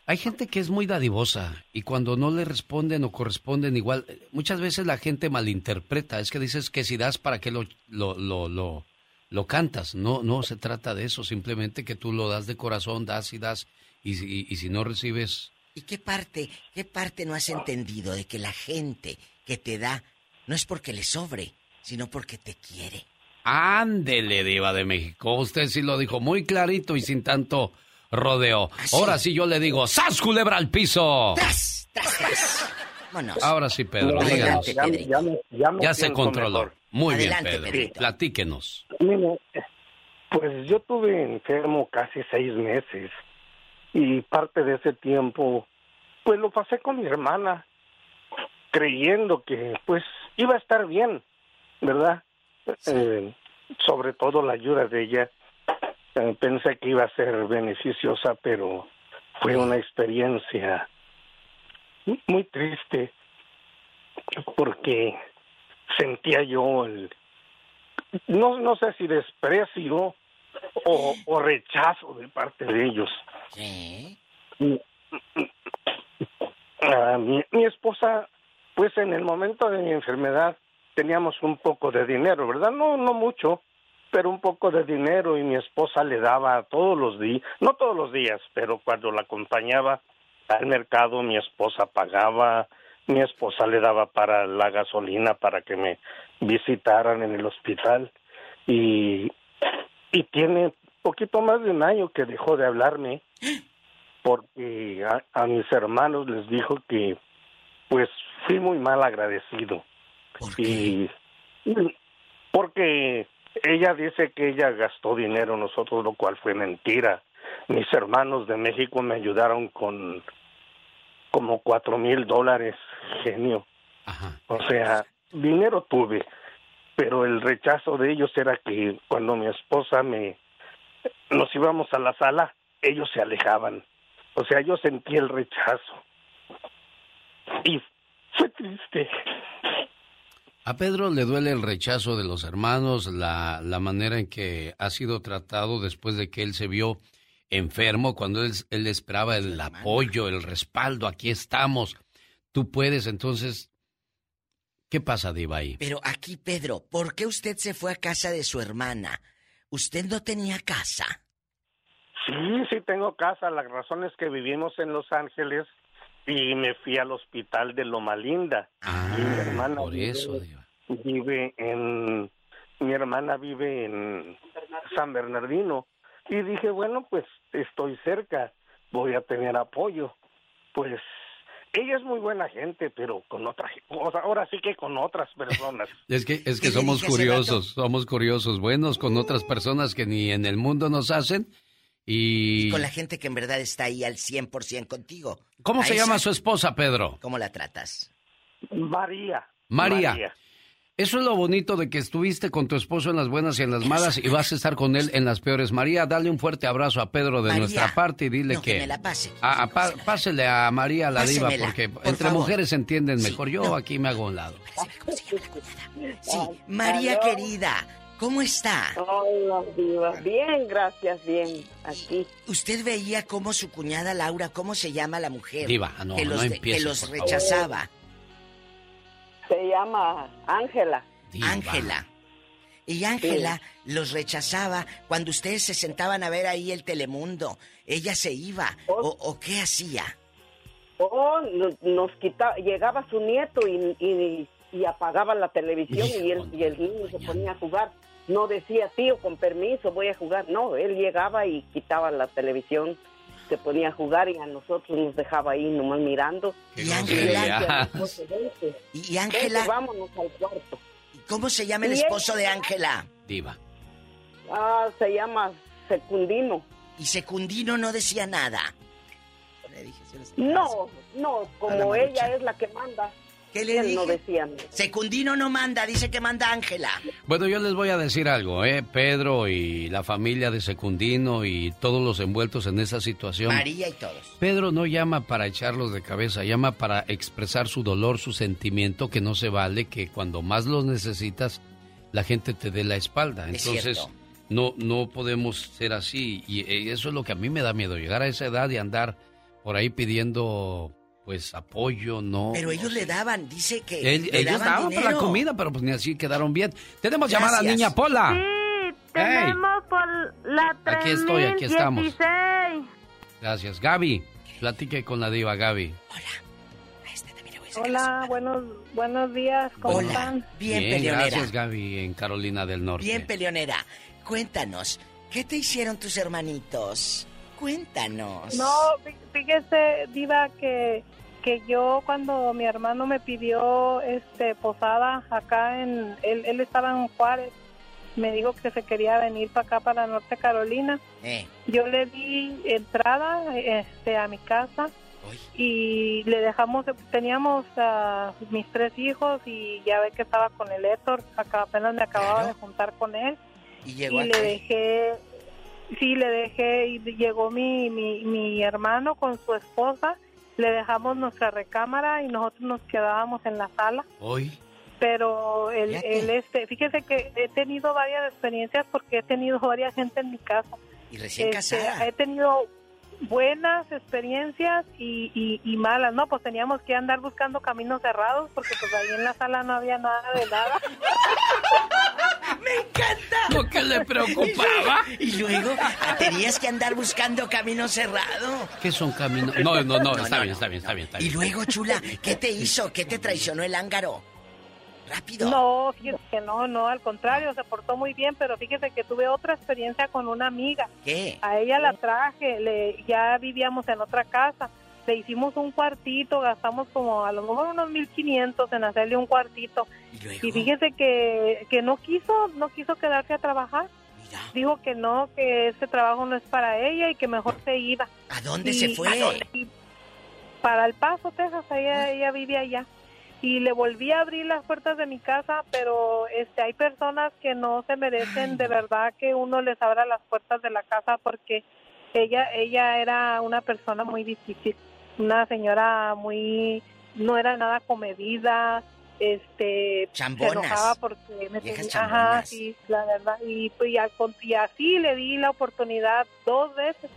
Hay gente que es muy dadivosa y cuando no le responden o corresponden igual, muchas veces la gente malinterpreta. Es que dices que si das, ¿para qué lo, lo, lo, lo, lo cantas? No, no se trata de eso, simplemente que tú lo das de corazón, das y das, y, si- y si no recibes... ¿Y qué parte, qué parte no has entendido de que la gente que te da no es porque le sobre, sino porque te quiere? Ándele, Diva de México. Usted sí lo dijo muy clarito y sin tanto rodeo. Ahora sí yo le digo, ¡Sas, culebra al piso! ¡Tras, tras, tras! Vámonos. Ahora sí, Pedro, Adelante, díganos. Ya, me- ya me Ya se controló. mejor. Muy Adelante, bien, Pedro. Pedrito. Platíquenos. Pues yo tuve enfermo casi seis meses y parte de ese tiempo pues lo pasé con mi hermana creyendo que pues iba a estar bien, ¿verdad? Eh, sobre todo la ayuda de ella. Eh, pensé que iba a ser beneficiosa, pero fue una experiencia muy triste porque sentía yo el no no sé si desprecio o, o rechazo de parte de ellos. Ah, mi, mi esposa, pues en el momento de mi enfermedad teníamos un poco de dinero, ¿verdad? No, no mucho, pero un poco de dinero y mi esposa le daba todos los días, no todos los días, pero cuando la acompañaba al mercado, mi esposa pagaba, mi esposa le daba para la gasolina para que me visitaran en el hospital y, y tiene poquito más de un año que dejó de hablarme porque a, a mis hermanos les dijo que pues fui muy mal agradecido y y- porque ella dice que ella gastó dinero nosotros lo cual fue mentira. Mis hermanos de México me ayudaron con como cuatro mil dólares genio. O sea dinero tuve pero el rechazo de ellos era que cuando mi esposa me nos íbamos a la sala ellos se alejaban. O sea yo sentí el rechazo. Y fue triste A Pedro le duele el rechazo de los hermanos, la, la manera en que ha sido tratado después de que él se vio enfermo, cuando él, él esperaba el apoyo, el respaldo, aquí estamos, tú puedes, entonces, ¿qué pasa, Diva ahí? Pero aquí, Pedro, ¿por qué usted se fue a casa de su hermana? ¿Usted no tenía casa? Sí, sí tengo casa. La razón es que vivimos en Los Ángeles y me fui al hospital de Loma Linda. y mi hermana Ah, por vive- eso, Diva. vive en mi hermana vive en San Bernardino y dije bueno pues estoy cerca voy a tener apoyo pues ella es muy buena gente pero con otra o sea, ahora sí que con otras personas Es que, es que ¿Qué le somos curiosos, somos curiosos, buenos con otras personas que ni en el mundo nos hacen y... Con la gente que en verdad está ahí al 100% contigo. ¿Cómo A se esa- llama su esposa, Pedro? ¿Cómo la tratas? María María. Eso es lo bonito de que estuviste con tu esposo en las buenas y en las malas y vas a estar con él en las peores. María, dale un fuerte abrazo a Pedro de María. nuestra parte y dile No, que me la pase. Ah, pa- pásele a María la diva porque por entre favor. mujeres se entienden mejor. Yo aquí me hago a un lado. Sí, María querida, ¿cómo está? Hola, diva. Bien, gracias, bien. Aquí. Usted veía cómo su cuñada Laura, ¿cómo se llama la mujer? Diva, no, que los, que los rechazaba. Se llama Ángela. Ángela. Y Ángela los rechazaba cuando ustedes se sentaban a ver ahí el Telemundo. Ella se iba. ¿O, o qué hacía? Oh, nos, nos quitaba, llegaba su nieto y, y, y apagaba la televisión y él, y el niño se ponía a jugar. No decía, tío, con permiso, voy a jugar. No, él llegaba y quitaba la televisión, se ponía a jugar y a nosotros nos dejaba ahí nomás mirando. Y Ángela. Y Ángela. vámonos al cuarto. ¿Cómo se llama el esposo de Ángela? Diva. Ah, se llama Secundino. Y Secundino no decía nada. No, no, como ella es la que manda. ¿Qué le no dije? nada. Secundino no manda, dice que manda Ángela. Bueno, yo les voy a decir algo, ¿eh? Pedro y la familia de Secundino y todos los envueltos en esa situación. María y todos. Pedro no llama para echarlos de cabeza, llama para expresar su dolor, su sentimiento, que no se vale que cuando más los necesitas, la gente te dé la espalda. Es Entonces, no, no podemos ser así. Y eh, eso es lo que a mí me da miedo, llegar a esa edad y andar por ahí pidiendo, pues, apoyo, ¿no? Pero ellos le daban, dice que. Le ellos daban para la comida, pero pues ni así quedaron bien. Tenemos llamada, Gracias. niña Pola. Sí, tenemos por la Aquí estoy, aquí estamos. 3016. Gracias. Gaby, platique con la diva, Gaby. Hola, buenos, buenos días, ¿cómo están? Bien, peleonera. gracias Gaby en Carolina del Norte. Bien, peleonera. Cuéntanos, ¿qué te hicieron tus hermanitos? Cuéntanos. No, fí- fíjese, Diva, que, que yo cuando mi hermano me pidió este posada acá en, él, él estaba en Juárez, me dijo que se quería venir para acá, para Norte Carolina. Eh, Yo le di entrada este, a mi casa y le dejamos, teníamos a mis tres hijos y ya ve que estaba con el Héctor, acá apenas me acababa de juntar con él. Y llegó y le dejé, sí, le dejé y llegó mi, mi, mi hermano con su esposa, le dejamos nuestra recámara y nosotros nos quedábamos en la sala Hoy. pero el, el este, fíjese que he tenido varias experiencias porque he tenido varias gente en mi casa. Y recién Este, casada. He tenido buenas experiencias y, y, y malas, ¿no? Pues teníamos que andar buscando caminos cerrados porque pues ahí en la sala no había nada de nada. ¡Me encanta! Lo que le preocupaba. Y luego tenías que andar buscando camino cerrado. ¿Qué son caminos? No, no, no, está bien, está bien, está bien, está Y bien. luego, chula, ¿qué te hizo? ¿Qué te traicionó el ángaro? Rápido. No, fíjese que no, no, al contrario, se portó muy bien, pero fíjese que tuve otra experiencia con una amiga. ¿Qué? A ella la traje, le, ya vivíamos en otra casa, le hicimos un cuartito, gastamos como a lo mejor unos 1500 en hacerle un cuartito. Y fíjese que, que no quiso, no quiso quedarse a trabajar. Dijo que no, que ese trabajo no es para ella y que mejor se iba. ¿A dónde Y- se fue? ¿a dónde? Para El Paso, Texas, ella, ella vive allá. Y le volví a abrir las puertas de mi casa, pero este hay personas que no se merecen de verdad que uno les abra las puertas de la casa porque ella ella era una persona muy difícil, una señora muy no era nada comedida, este Chambonas. se enojaba porque me tenía- ajá, sí, la verdad y, pues, y, y así le di la oportunidad dos veces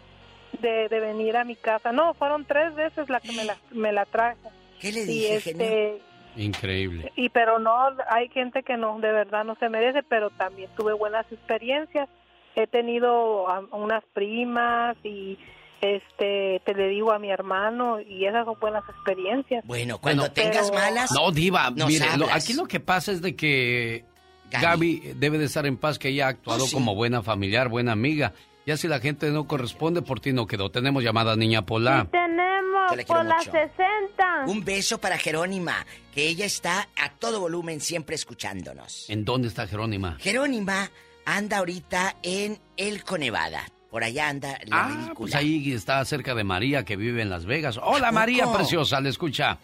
de, de venir a mi casa. No, fueron tres veces la que me la, me la traje. ¿Qué le Y dije, este, Increíble. y pero no, hay gente que no, de verdad no se merece, pero también tuve buenas experiencias. He tenido a- unas primas y este, te le digo a mi hermano y esas son buenas experiencias. Bueno, cuando Bueno, tengas pero- malas. No, Diva, mire, lo- aquí lo que pasa es de que Gaby, debe de estar en paz, que ella ha actuado Oh, sí. como buena familiar, buena amiga. Ya si la gente no corresponde, por ti no quedó. Tenemos llamada niña Pola. Tenemos Te la quiero por las mucho. 60. Un beso para Jerónima, que ella está a todo volumen siempre escuchándonos. ¿En dónde está Jerónima? Jerónima anda ahorita en Elko, Nevada. Por allá anda la ridícula. Pues ahí está cerca de María, que vive en Las Vegas. Hola, María preciosa, le escucha.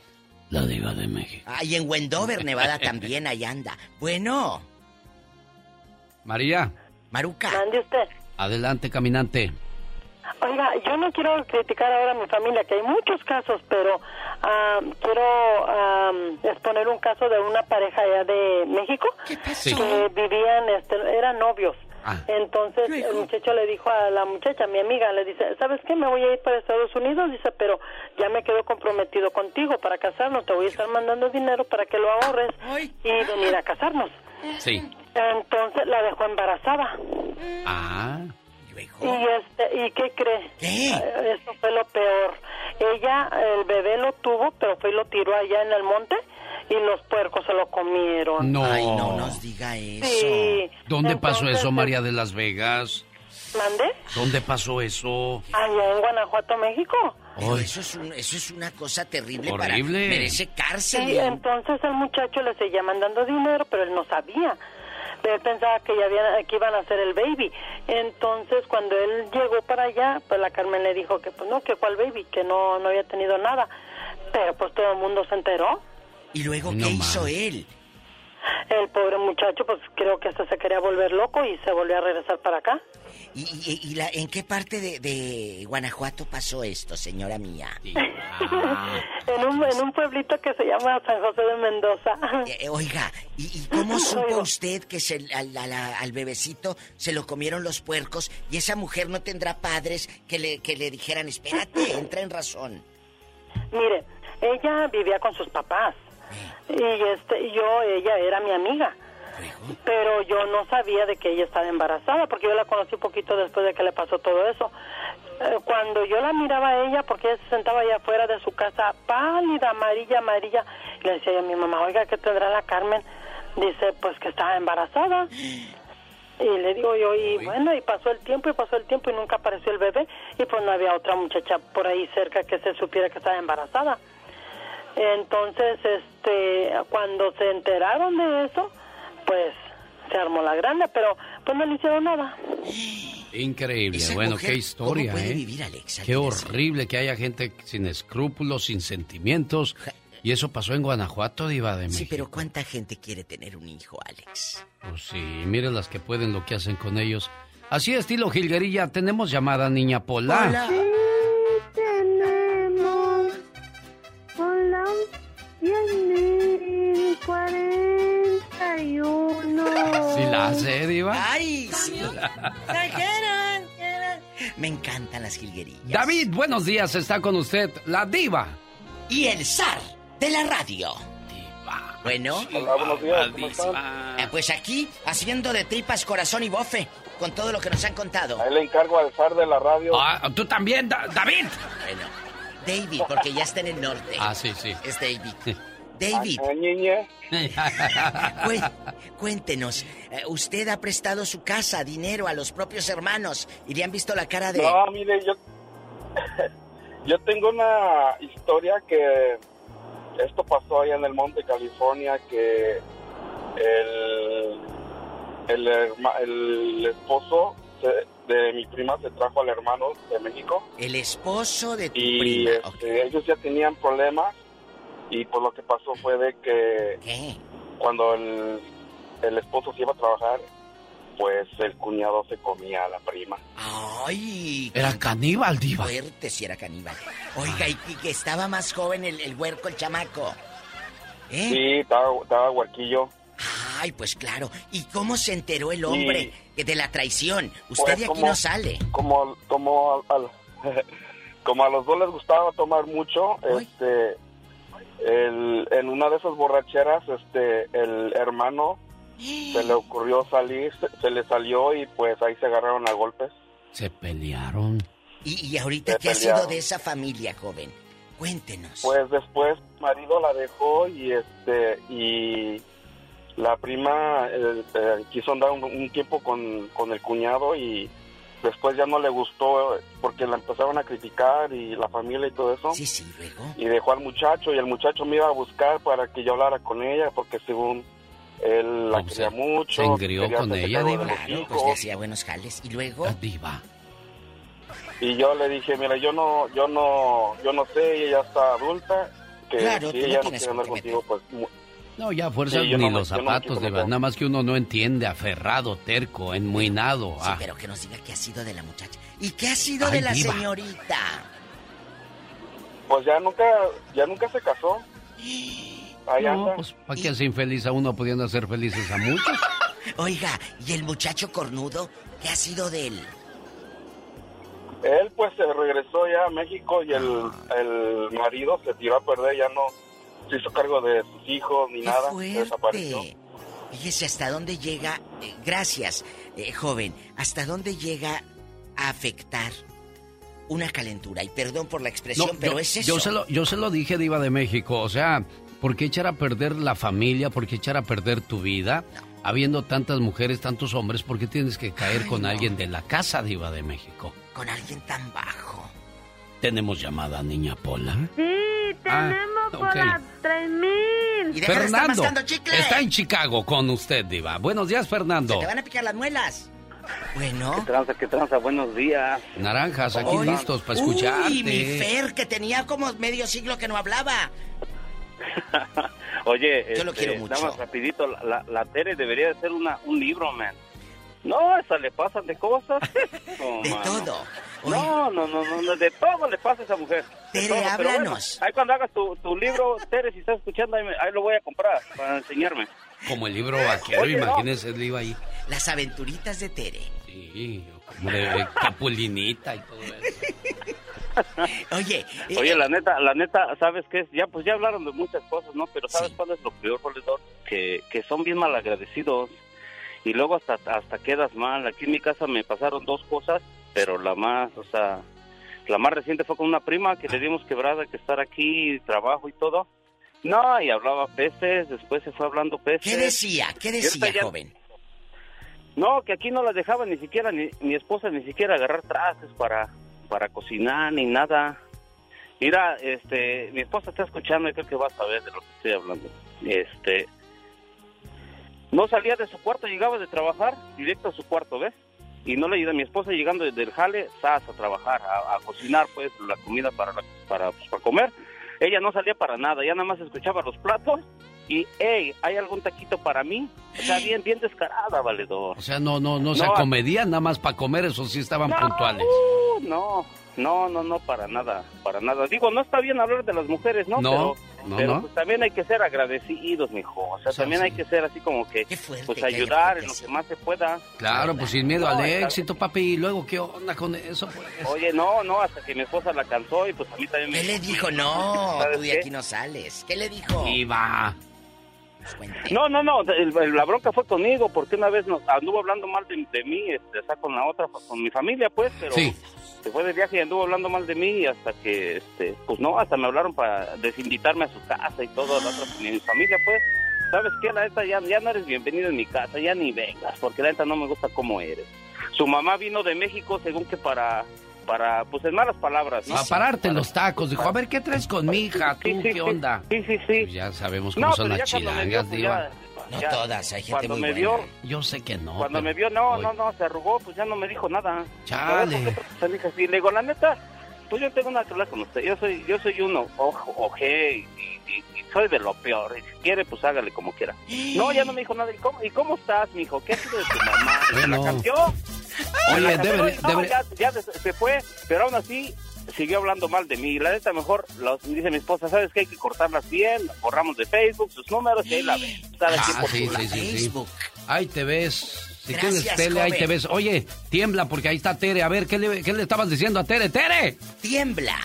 La diva de México. Ah, y en Wendover, Nevada también, ahí anda. Bueno, María, Maruca. Mande usted. Adelante, caminante. Oiga, yo no quiero criticar ahora a mi familia, que hay muchos casos, pero ah, quiero ah, exponer un caso de una pareja allá de México que vivían, este, eran novios. Entonces el muchacho le dijo a la muchacha, mi amiga, le dice, ¿sabes qué? Me voy a ir para Estados Unidos, dice, pero ya me quedo comprometido contigo para casarnos, te voy a estar mandando dinero para que lo ahorres y venir a casarnos. Sí. Entonces la dejó embarazada. Ah. Y este, ¿y qué cree? Eh, Eso fue lo peor. Ella, el bebé lo tuvo, pero fue y lo tiró allá en el monte y los puercos se lo comieron. No. Ay, no nos diga eso. Sí. ¿Dónde pasó eso, María de Las Vegas? ¿Mande? ¿Dónde pasó eso? Allá en Guanajuato, México. Pero eso es, un- eso es una cosa terrible para... Horrible. Merece cárcel. Sí, entonces el muchacho le seguía mandando dinero, pero él no sabía. Él pensaba que ya había, que iban a hacer el baby. Entonces, cuando él llegó para allá, pues la Carmen le dijo que pues no, que cuál baby, que no, no había tenido nada. Pero pues todo el mundo se enteró. ¿Y luego No qué más. hizo él? El pobre muchacho, pues creo que hasta se quería volver loco y se volvió a regresar para acá. ¿Y, y- y la, en qué parte de, de Guanajuato pasó esto, señora mía? en, un, en un pueblito que se llama San José de Mendoza. Eh, oiga, ¿y, y cómo supo usted que se, al, al- al bebecito se lo comieron los puercos y esa mujer no tendrá padres que le, que le dijeran, espérate, entra en razón? Mire, ella vivía con sus papás y este yo ella era mi amiga. Pero yo no sabía de que ella estaba embarazada porque yo la conocí un poquito después de que le pasó todo eso. Eh, cuando yo la miraba a ella, porque ella se sentaba allá afuera de su casa, pálida, amarilla, amarilla, y le decía yo a mi mamá, oiga, ¿qué tendrá la Carmen? Dice, pues que estaba embarazada. Y le digo yo, y bueno, y pasó el tiempo, y pasó el tiempo, y nunca apareció el bebé, y pues no había otra muchacha por ahí cerca que se supiera que estaba embarazada. Entonces, este, cuando se enteraron de eso, pues se armó la grande, pero pues no le hicieron nada. Increíble. Esa bueno, mujer, qué historia, ¿cómo puede ¿eh? vivir, Alex? Qué horrible que haya gente sin escrúpulos, sin sentimientos. Y eso pasó en Guanajuato, Diva de Sí, México. pero ¿cuánta gente quiere tener un hijo, Alex? Pues sí, miren las que pueden lo que hacen con ellos. Así, estilo Gilguerilla, tenemos llamada Niña Pola. tenemos ¿Sí la hace, Diva? ¡Ay, sí! Exageran. Me encantan las jilguerillas. David, buenos días, está con usted la Diva. Y el zar de la radio. Bueno. Hola, buenos días, ¿cómo están? Eh, pues aquí, haciendo de tripas corazón y bofe, con todo lo que nos han contado. Ahí le encargo al zar de la radio. Ah, tú también, Da- David. Bueno, David, porque ya está en el norte. Ah, sí, sí. Es David. David, Ah, cuen- cuéntenos, eh, ¿usted ha prestado su casa, dinero a los propios hermanos y le han visto la cara de... No, mire, yo, yo tengo una historia que esto pasó allá en el Monte California, que el, el, herma- el esposo se- de mi prima se trajo al hermano de México. El esposo de tu y prima. este, ellos ya tenían problemas y pues lo que pasó fue de que cuando el, el esposo se iba a trabajar, pues el cuñado se comía a la prima. ¡Ay! Era caníbal, Diva. Fuerte si era caníbal. Oiga, y, y que estaba más joven el, el huerco, el chamaco. ¿Eh? Sí, estaba, estaba huerquillo. Ay, pues claro. ¿Y cómo se enteró el hombre de la traición? Usted Pues de aquí como- no sale. Como, como, al- como a los dos les gustaba tomar mucho, este, el, en una de esas borracheras, este, el hermano se le ocurrió salir, se, se le salió y pues ahí se agarraron a golpes. Se pelearon. ¿Y, y ahorita Se qué ha sido de esa familia, joven? Cuéntenos. Pues después el marido la dejó y este y la prima eh, eh, quiso andar un, un tiempo con, con el cuñado y después ya no le gustó porque la empezaron a criticar y la familia y todo eso. Sí, sí, luego. Y dejó al muchacho y el muchacho me iba a buscar para que yo hablara con ella porque según él la Pues quería mucho. se engrió con ella, de Claro, pues le hacía buenos jales. ¿Y luego? La Diva. Y yo le dije, mira, yo no, yo no, yo no sé, ella ya está adulta, que Claro, si ella no quiere andar contigo, pues No, ya Sí, yo ni no los no zapatos, meter. Nada más que uno no entiende, aferrado, terco, enmuinado. Sí, Ah, pero que nos diga qué ha sido de la muchacha. ¿Y qué ha sido Ay, de la diva. señorita? pues ya nunca, ya nunca se casó. Ahí no, anda. pues ¿para qué hace infeliz a uno pudiendo hacer felices a muchos? Oiga, ¿y el muchacho cornudo? ¿Qué ha sido de él? Él pues se regresó ya a México y el, el marido se tiró a perder, ya no se hizo cargo de sus hijos ni ¡Qué nada, fuerte! desapareció. Fíjese hasta dónde llega, eh, gracias, eh, joven, hasta dónde llega a afectar una calentura. Y perdón por la expresión, pero yo, es eso. Yo se, lo, yo se lo dije, Diva de México. O sea, ¿por qué echar a perder la familia? ¿Por qué echar a perder tu vida? habiendo tantas mujeres, tantos hombres, ¿por qué tienes que caer con alguien de la casa diva de México? Con alguien tan bajo. ¿Tenemos llamada, niña Pola? Sí, Ah, tenemos por ok. las 3000. Fernando está en Chicago con usted, diva. Buenos días, Fernando. Te van a picar las muelas. Bueno. ¿Qué tranza, qué tranza? Buenos días. Naranjas, aquí Hola. listos para escucharte. Uy, mi Fer, que tenía como medio siglo que no hablaba. Oye, Yo lo este, quiero mucho. nada más rapidito, la, la, la Tere debería de ser una, un libro, man. No, esa le pasan de cosas. de todo. No, no, no, no, no, de todo le pasa a esa mujer. De Tere, todo, pero bueno, háblanos. ahí cuando hagas tu, tu libro, Tere, si estás escuchando, ahí, me- ahí lo voy a comprar para enseñarme. Como el libro vaquero, Oye, no. imagínese el iba ahí. Las aventuritas de Tere. Sí, como de capulinita y todo eso. Oye, eh, Oye, la neta, la neta, ¿sabes qué? Ya, pues ya hablaron de muchas cosas, ¿no? Pero ¿sabes cuál es lo peor, Valedor? Que, que son bien malagradecidos y luego hasta, hasta quedas mal. Aquí en mi casa me pasaron dos cosas, pero la más, o sea, la más reciente fue con una prima que le dimos quebrada que estar aquí, trabajo y todo. No, y hablaba peces, después se fue hablando peces. ¿Qué decía? ¿Qué decía, ya- joven? No, que aquí no la dejaba ni siquiera, ni mi esposa ni siquiera agarrar trastes para, para cocinar ni nada. Mira, este, mi esposa está escuchando y creo que va a saber de lo que estoy hablando. Este, no salía de su cuarto, llegaba de trabajar directo a su cuarto, ¿ves? Y no le ayuda a mi esposa llegando desde el jale, sas, a trabajar, a, a cocinar, pues, la comida para, la- para, pues, para comer. Ella no salía para nada, ya nada más escuchaba los platos y, hey, ¿hay algún taquito para mí? O sea, bien, bien descarada, valedor. O sea, no, no, no se No, acomedían nada más para comer, eso sí estaban puntuales. Uh, no, no, no, no, para nada, para nada. Digo, no está bien hablar de las mujeres, ¿no? No, pero, no, pero, no. pues, también hay que ser agradecidos, mijo. O sea, O sea, también sí. hay que ser así como que, pues ayudar en lo que más se pueda. Claro, pues sin miedo No, al éxito, papi. Y luego, ¿qué onda con eso? Pues? Oye, no, no, hasta que mi esposa la cansó y pues a mí también me... ¿Qué le dijo? No, ¿Sabes tú de qué? aquí no sales. ¿Qué le dijo? Iba. No, no, no, el- el- la bronca fue conmigo, porque una vez nos anduvo hablando mal de, de mí, este, o sea, con la otra, con mi familia, pues, pero Sí. Se fue de viaje y anduvo hablando mal de mí y hasta que, este, pues no, hasta me hablaron para desinvitarme a su casa y todo, la otra, mi familia, pues, ¿sabes qué? La neta, ya, ya no eres bienvenido en mi casa, ya ni vengas, porque la neta no me gusta cómo eres. Su mamá vino de México, según que para, para, pues en malas palabras, ¿no? A pararte los tacos. Dijo, a ver, ¿qué traes con mi hija? ¿Tú qué onda? Sí, sí, sí. Pues ya sabemos cómo No, son las chilangas, diva. No ya, todas, hay gente cuando muy me buena. vio, Yo sé que no. cuando me vio, no, no, no, se arrugó, pues ya no me dijo nada. Chale. A ver, ¿por qué te salí así? Le digo, la neta, pues yo tengo una charla con usted. Yo soy, yo soy uno, ojo, oje, y, y- y soy de lo peor. Y si quiere, pues hágale como quiera. No, ya no me dijo nada. ¿Y cómo, ¿y cómo estás, mijo? ¿Qué ha sido de tu mamá? ¿Se Bueno. la cambió? ¿Se Oye, la cambió? debe- No, ya, ya se, se fue, pero aún así siguió hablando mal de mí. La neta, mejor, los- dice mi esposa, ¿sabes qué? Hay que cortarlas bien, las borramos de Facebook, sus números, y ahí la ven. Cada Ah, por sí, sí, sí, sí. Ahí te ves. Si Gracias, tienes tele, ahí joven. te ves. Oye, tiembla porque ahí está Tere. A ver, ¿qué le, qué le estabas diciendo a Tere? ¡Tere! Tiembla.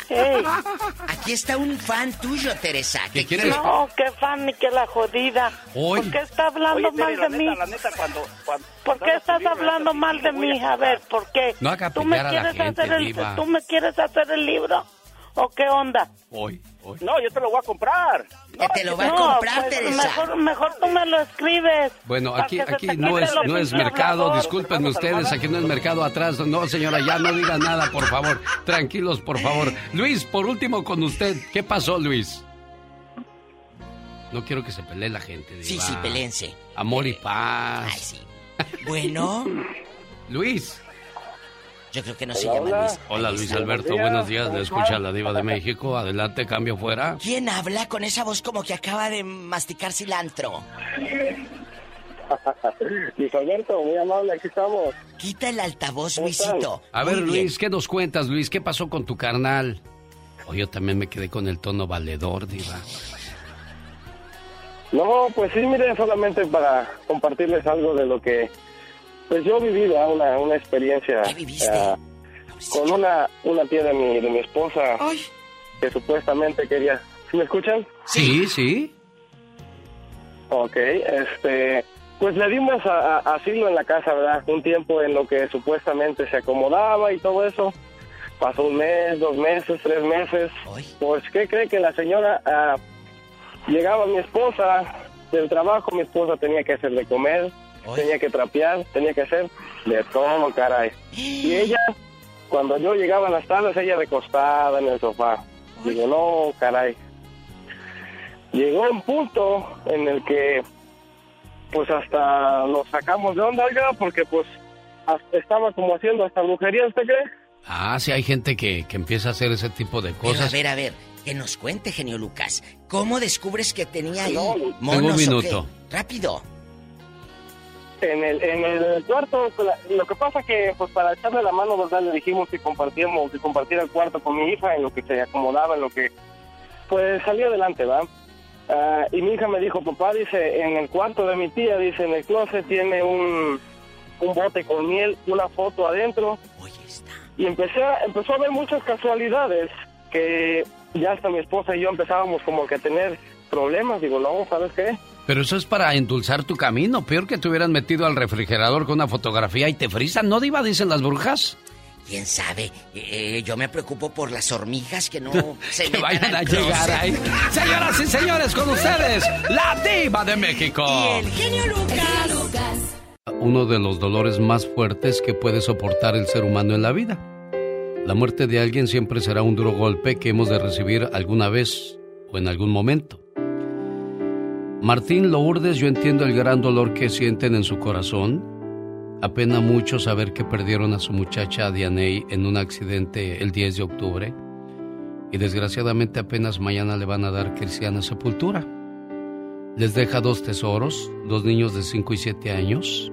Aquí está un fan tuyo, Teresa. ¿Qué que quieres? quiere- No, qué fan ni que la jodida. Hoy. ¿Por qué está hablando Oye, Tere, mal de neta, mí? la neta, cuando, cuando- ¿Por qué estás libro, hablando mal de mí? A ver, ¿por qué? No haga ¿Tú me pillar a la quieres gente, hacer el. ¿Tú me quieres hacer el libro? ¿O qué onda? Hoy. No, yo te lo voy a comprar. Que te lo va a No, comprar, pues, Teresa. Mejor, mejor tú me lo escribes. Bueno, aquí, aquí no es, no mercado, discúlpenme ustedes, aquí no es mercado atrás. No, señora, ya no diga nada, por favor. Tranquilos, por favor. Luis, por último con usted. ¿Qué pasó, Luis? No quiero que se pelee la gente. Sí, diva. sí, pelense. Amor y paz. Ay, sí. Bueno, Luis. Yo creo que no se Hola, llama hola. Luis. Hola, Luis. Alberto, buenos días. Le escucha la diva de México. Adelante, cambio fuera. ¿Quién habla con esa voz como que acaba de masticar cilantro? Luis Alberto, muy amable, aquí estamos. Quita el altavoz. Luisito. A ver, Muy bien. Luis, ¿qué nos cuentas, Luis? ¿Qué pasó con tu carnal? O yo también me quedé con el tono valedor, diva. No, pues sí, mire, solamente para compartirles algo de lo que pues yo he vivido, ah, una, una experiencia ah, con una, una tía de mi, de mi esposa que supuestamente quería... ¿Sí me escuchan? Sí, sí. Ok, este, pues le dimos a- a- asilo en la casa, ¿verdad? Un tiempo en lo que supuestamente se acomodaba y todo eso. Pasó un mes, dos meses, tres meses. Pues, ¿qué cree que la señora ah, llegaba mi esposa del trabajo? Mi esposa tenía que hacerle comer. Tenía que trapear, tenía que hacer de todo, caray. Y ella, cuando yo llegaba en las tardes, ella recostada en el sofá. Digo, no, caray. Llegó un punto en el que, pues hasta nos sacamos de onda, oiga, porque pues estaba como haciendo hasta brujería, ¿usted cree? Ah, sí, hay gente que, que empieza a hacer ese tipo de Pero cosas. a ver, a ver, que nos cuente, genio Lucas. ¿Cómo descubres que tenía ahí No, Tengo monos un o qué? minuto. Rápido. En el, en el cuarto, pues, lo que pasa que, pues para echarle la mano, ¿verdad? Le dijimos que compartíamos, que compartiera el cuarto con mi hija, en lo que se acomodaba, en lo que, pues salió adelante, ¿va? Ah, y mi hija me dijo, papá, dice, en el cuarto de mi tía, dice, en el closet tiene un, un bote con miel, una foto adentro. Y empecé a, empezó a ver muchas casualidades que ya hasta mi esposa y yo empezábamos como que a tener problemas. Digo, no, ¿sabes qué? Pero eso es para endulzar tu camino. Peor que te hubieran metido al refrigerador con una fotografía y te frisan. ¿No, Diva? Dicen las brujas. ¿Quién sabe? Eh, yo me preocupo por las hormigas que no se que vayan a llegar ahí. Señoras y señores, con ustedes, la Diva de México. El genio Lucas. Uno de los dolores más fuertes que puede soportar el ser humano en la vida. La muerte de alguien siempre será un duro golpe que hemos de recibir alguna vez o en algún momento. Martín Lourdes, yo entiendo el gran dolor que sienten en su corazón. Apena mucho saber que perdieron a su muchacha Dianey en un accidente el 10 de octubre. Y desgraciadamente apenas mañana le van a dar cristiana sepultura. Les deja dos tesoros, dos niños de 5 y 7 años.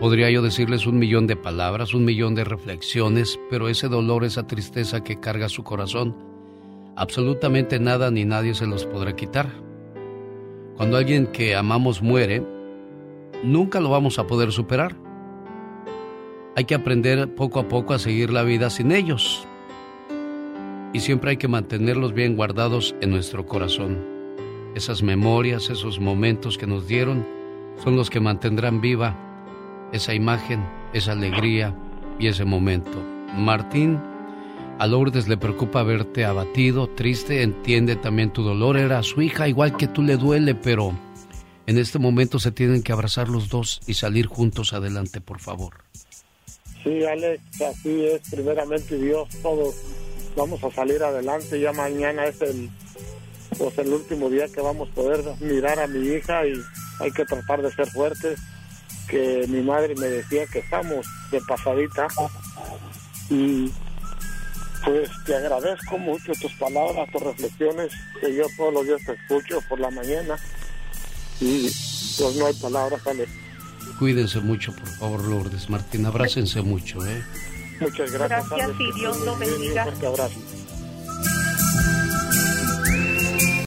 Podría yo decirles un millón de palabras, un millón de reflexiones, pero ese dolor, esa tristeza que carga su corazón, absolutamente nada ni nadie se los podrá quitar. Cuando alguien que amamos muere, nunca lo vamos a poder superar. Hay que aprender poco a poco a seguir la vida sin ellos. Y siempre hay que mantenerlos bien guardados en nuestro corazón. Esas memorias, esos momentos que nos dieron, son los que mantendrán viva esa imagen, esa alegría y ese momento. Martín, a Lourdes le preocupa verte abatido, triste, entiende también tu dolor, era su hija, igual que tú le duele, pero en este momento se tienen que abrazar los dos y salir juntos adelante, por favor. Sí, Alex, así es, primeramente Dios, todos vamos a salir adelante, ya mañana es el, pues el último día que vamos a poder mirar a mi hija y hay que tratar de ser fuertes, que mi madre me decía que estamos de pasadita y pues te agradezco mucho tus palabras, tus reflexiones, que yo todos los días te escucho por la mañana y pues no hay palabras, Alex. Cuídense mucho, por favor, Lourdes. Martín, abrácense mucho, ¿eh? Muchas gracias. Gracias y Dios lo bendiga. Un fuerte abrazo.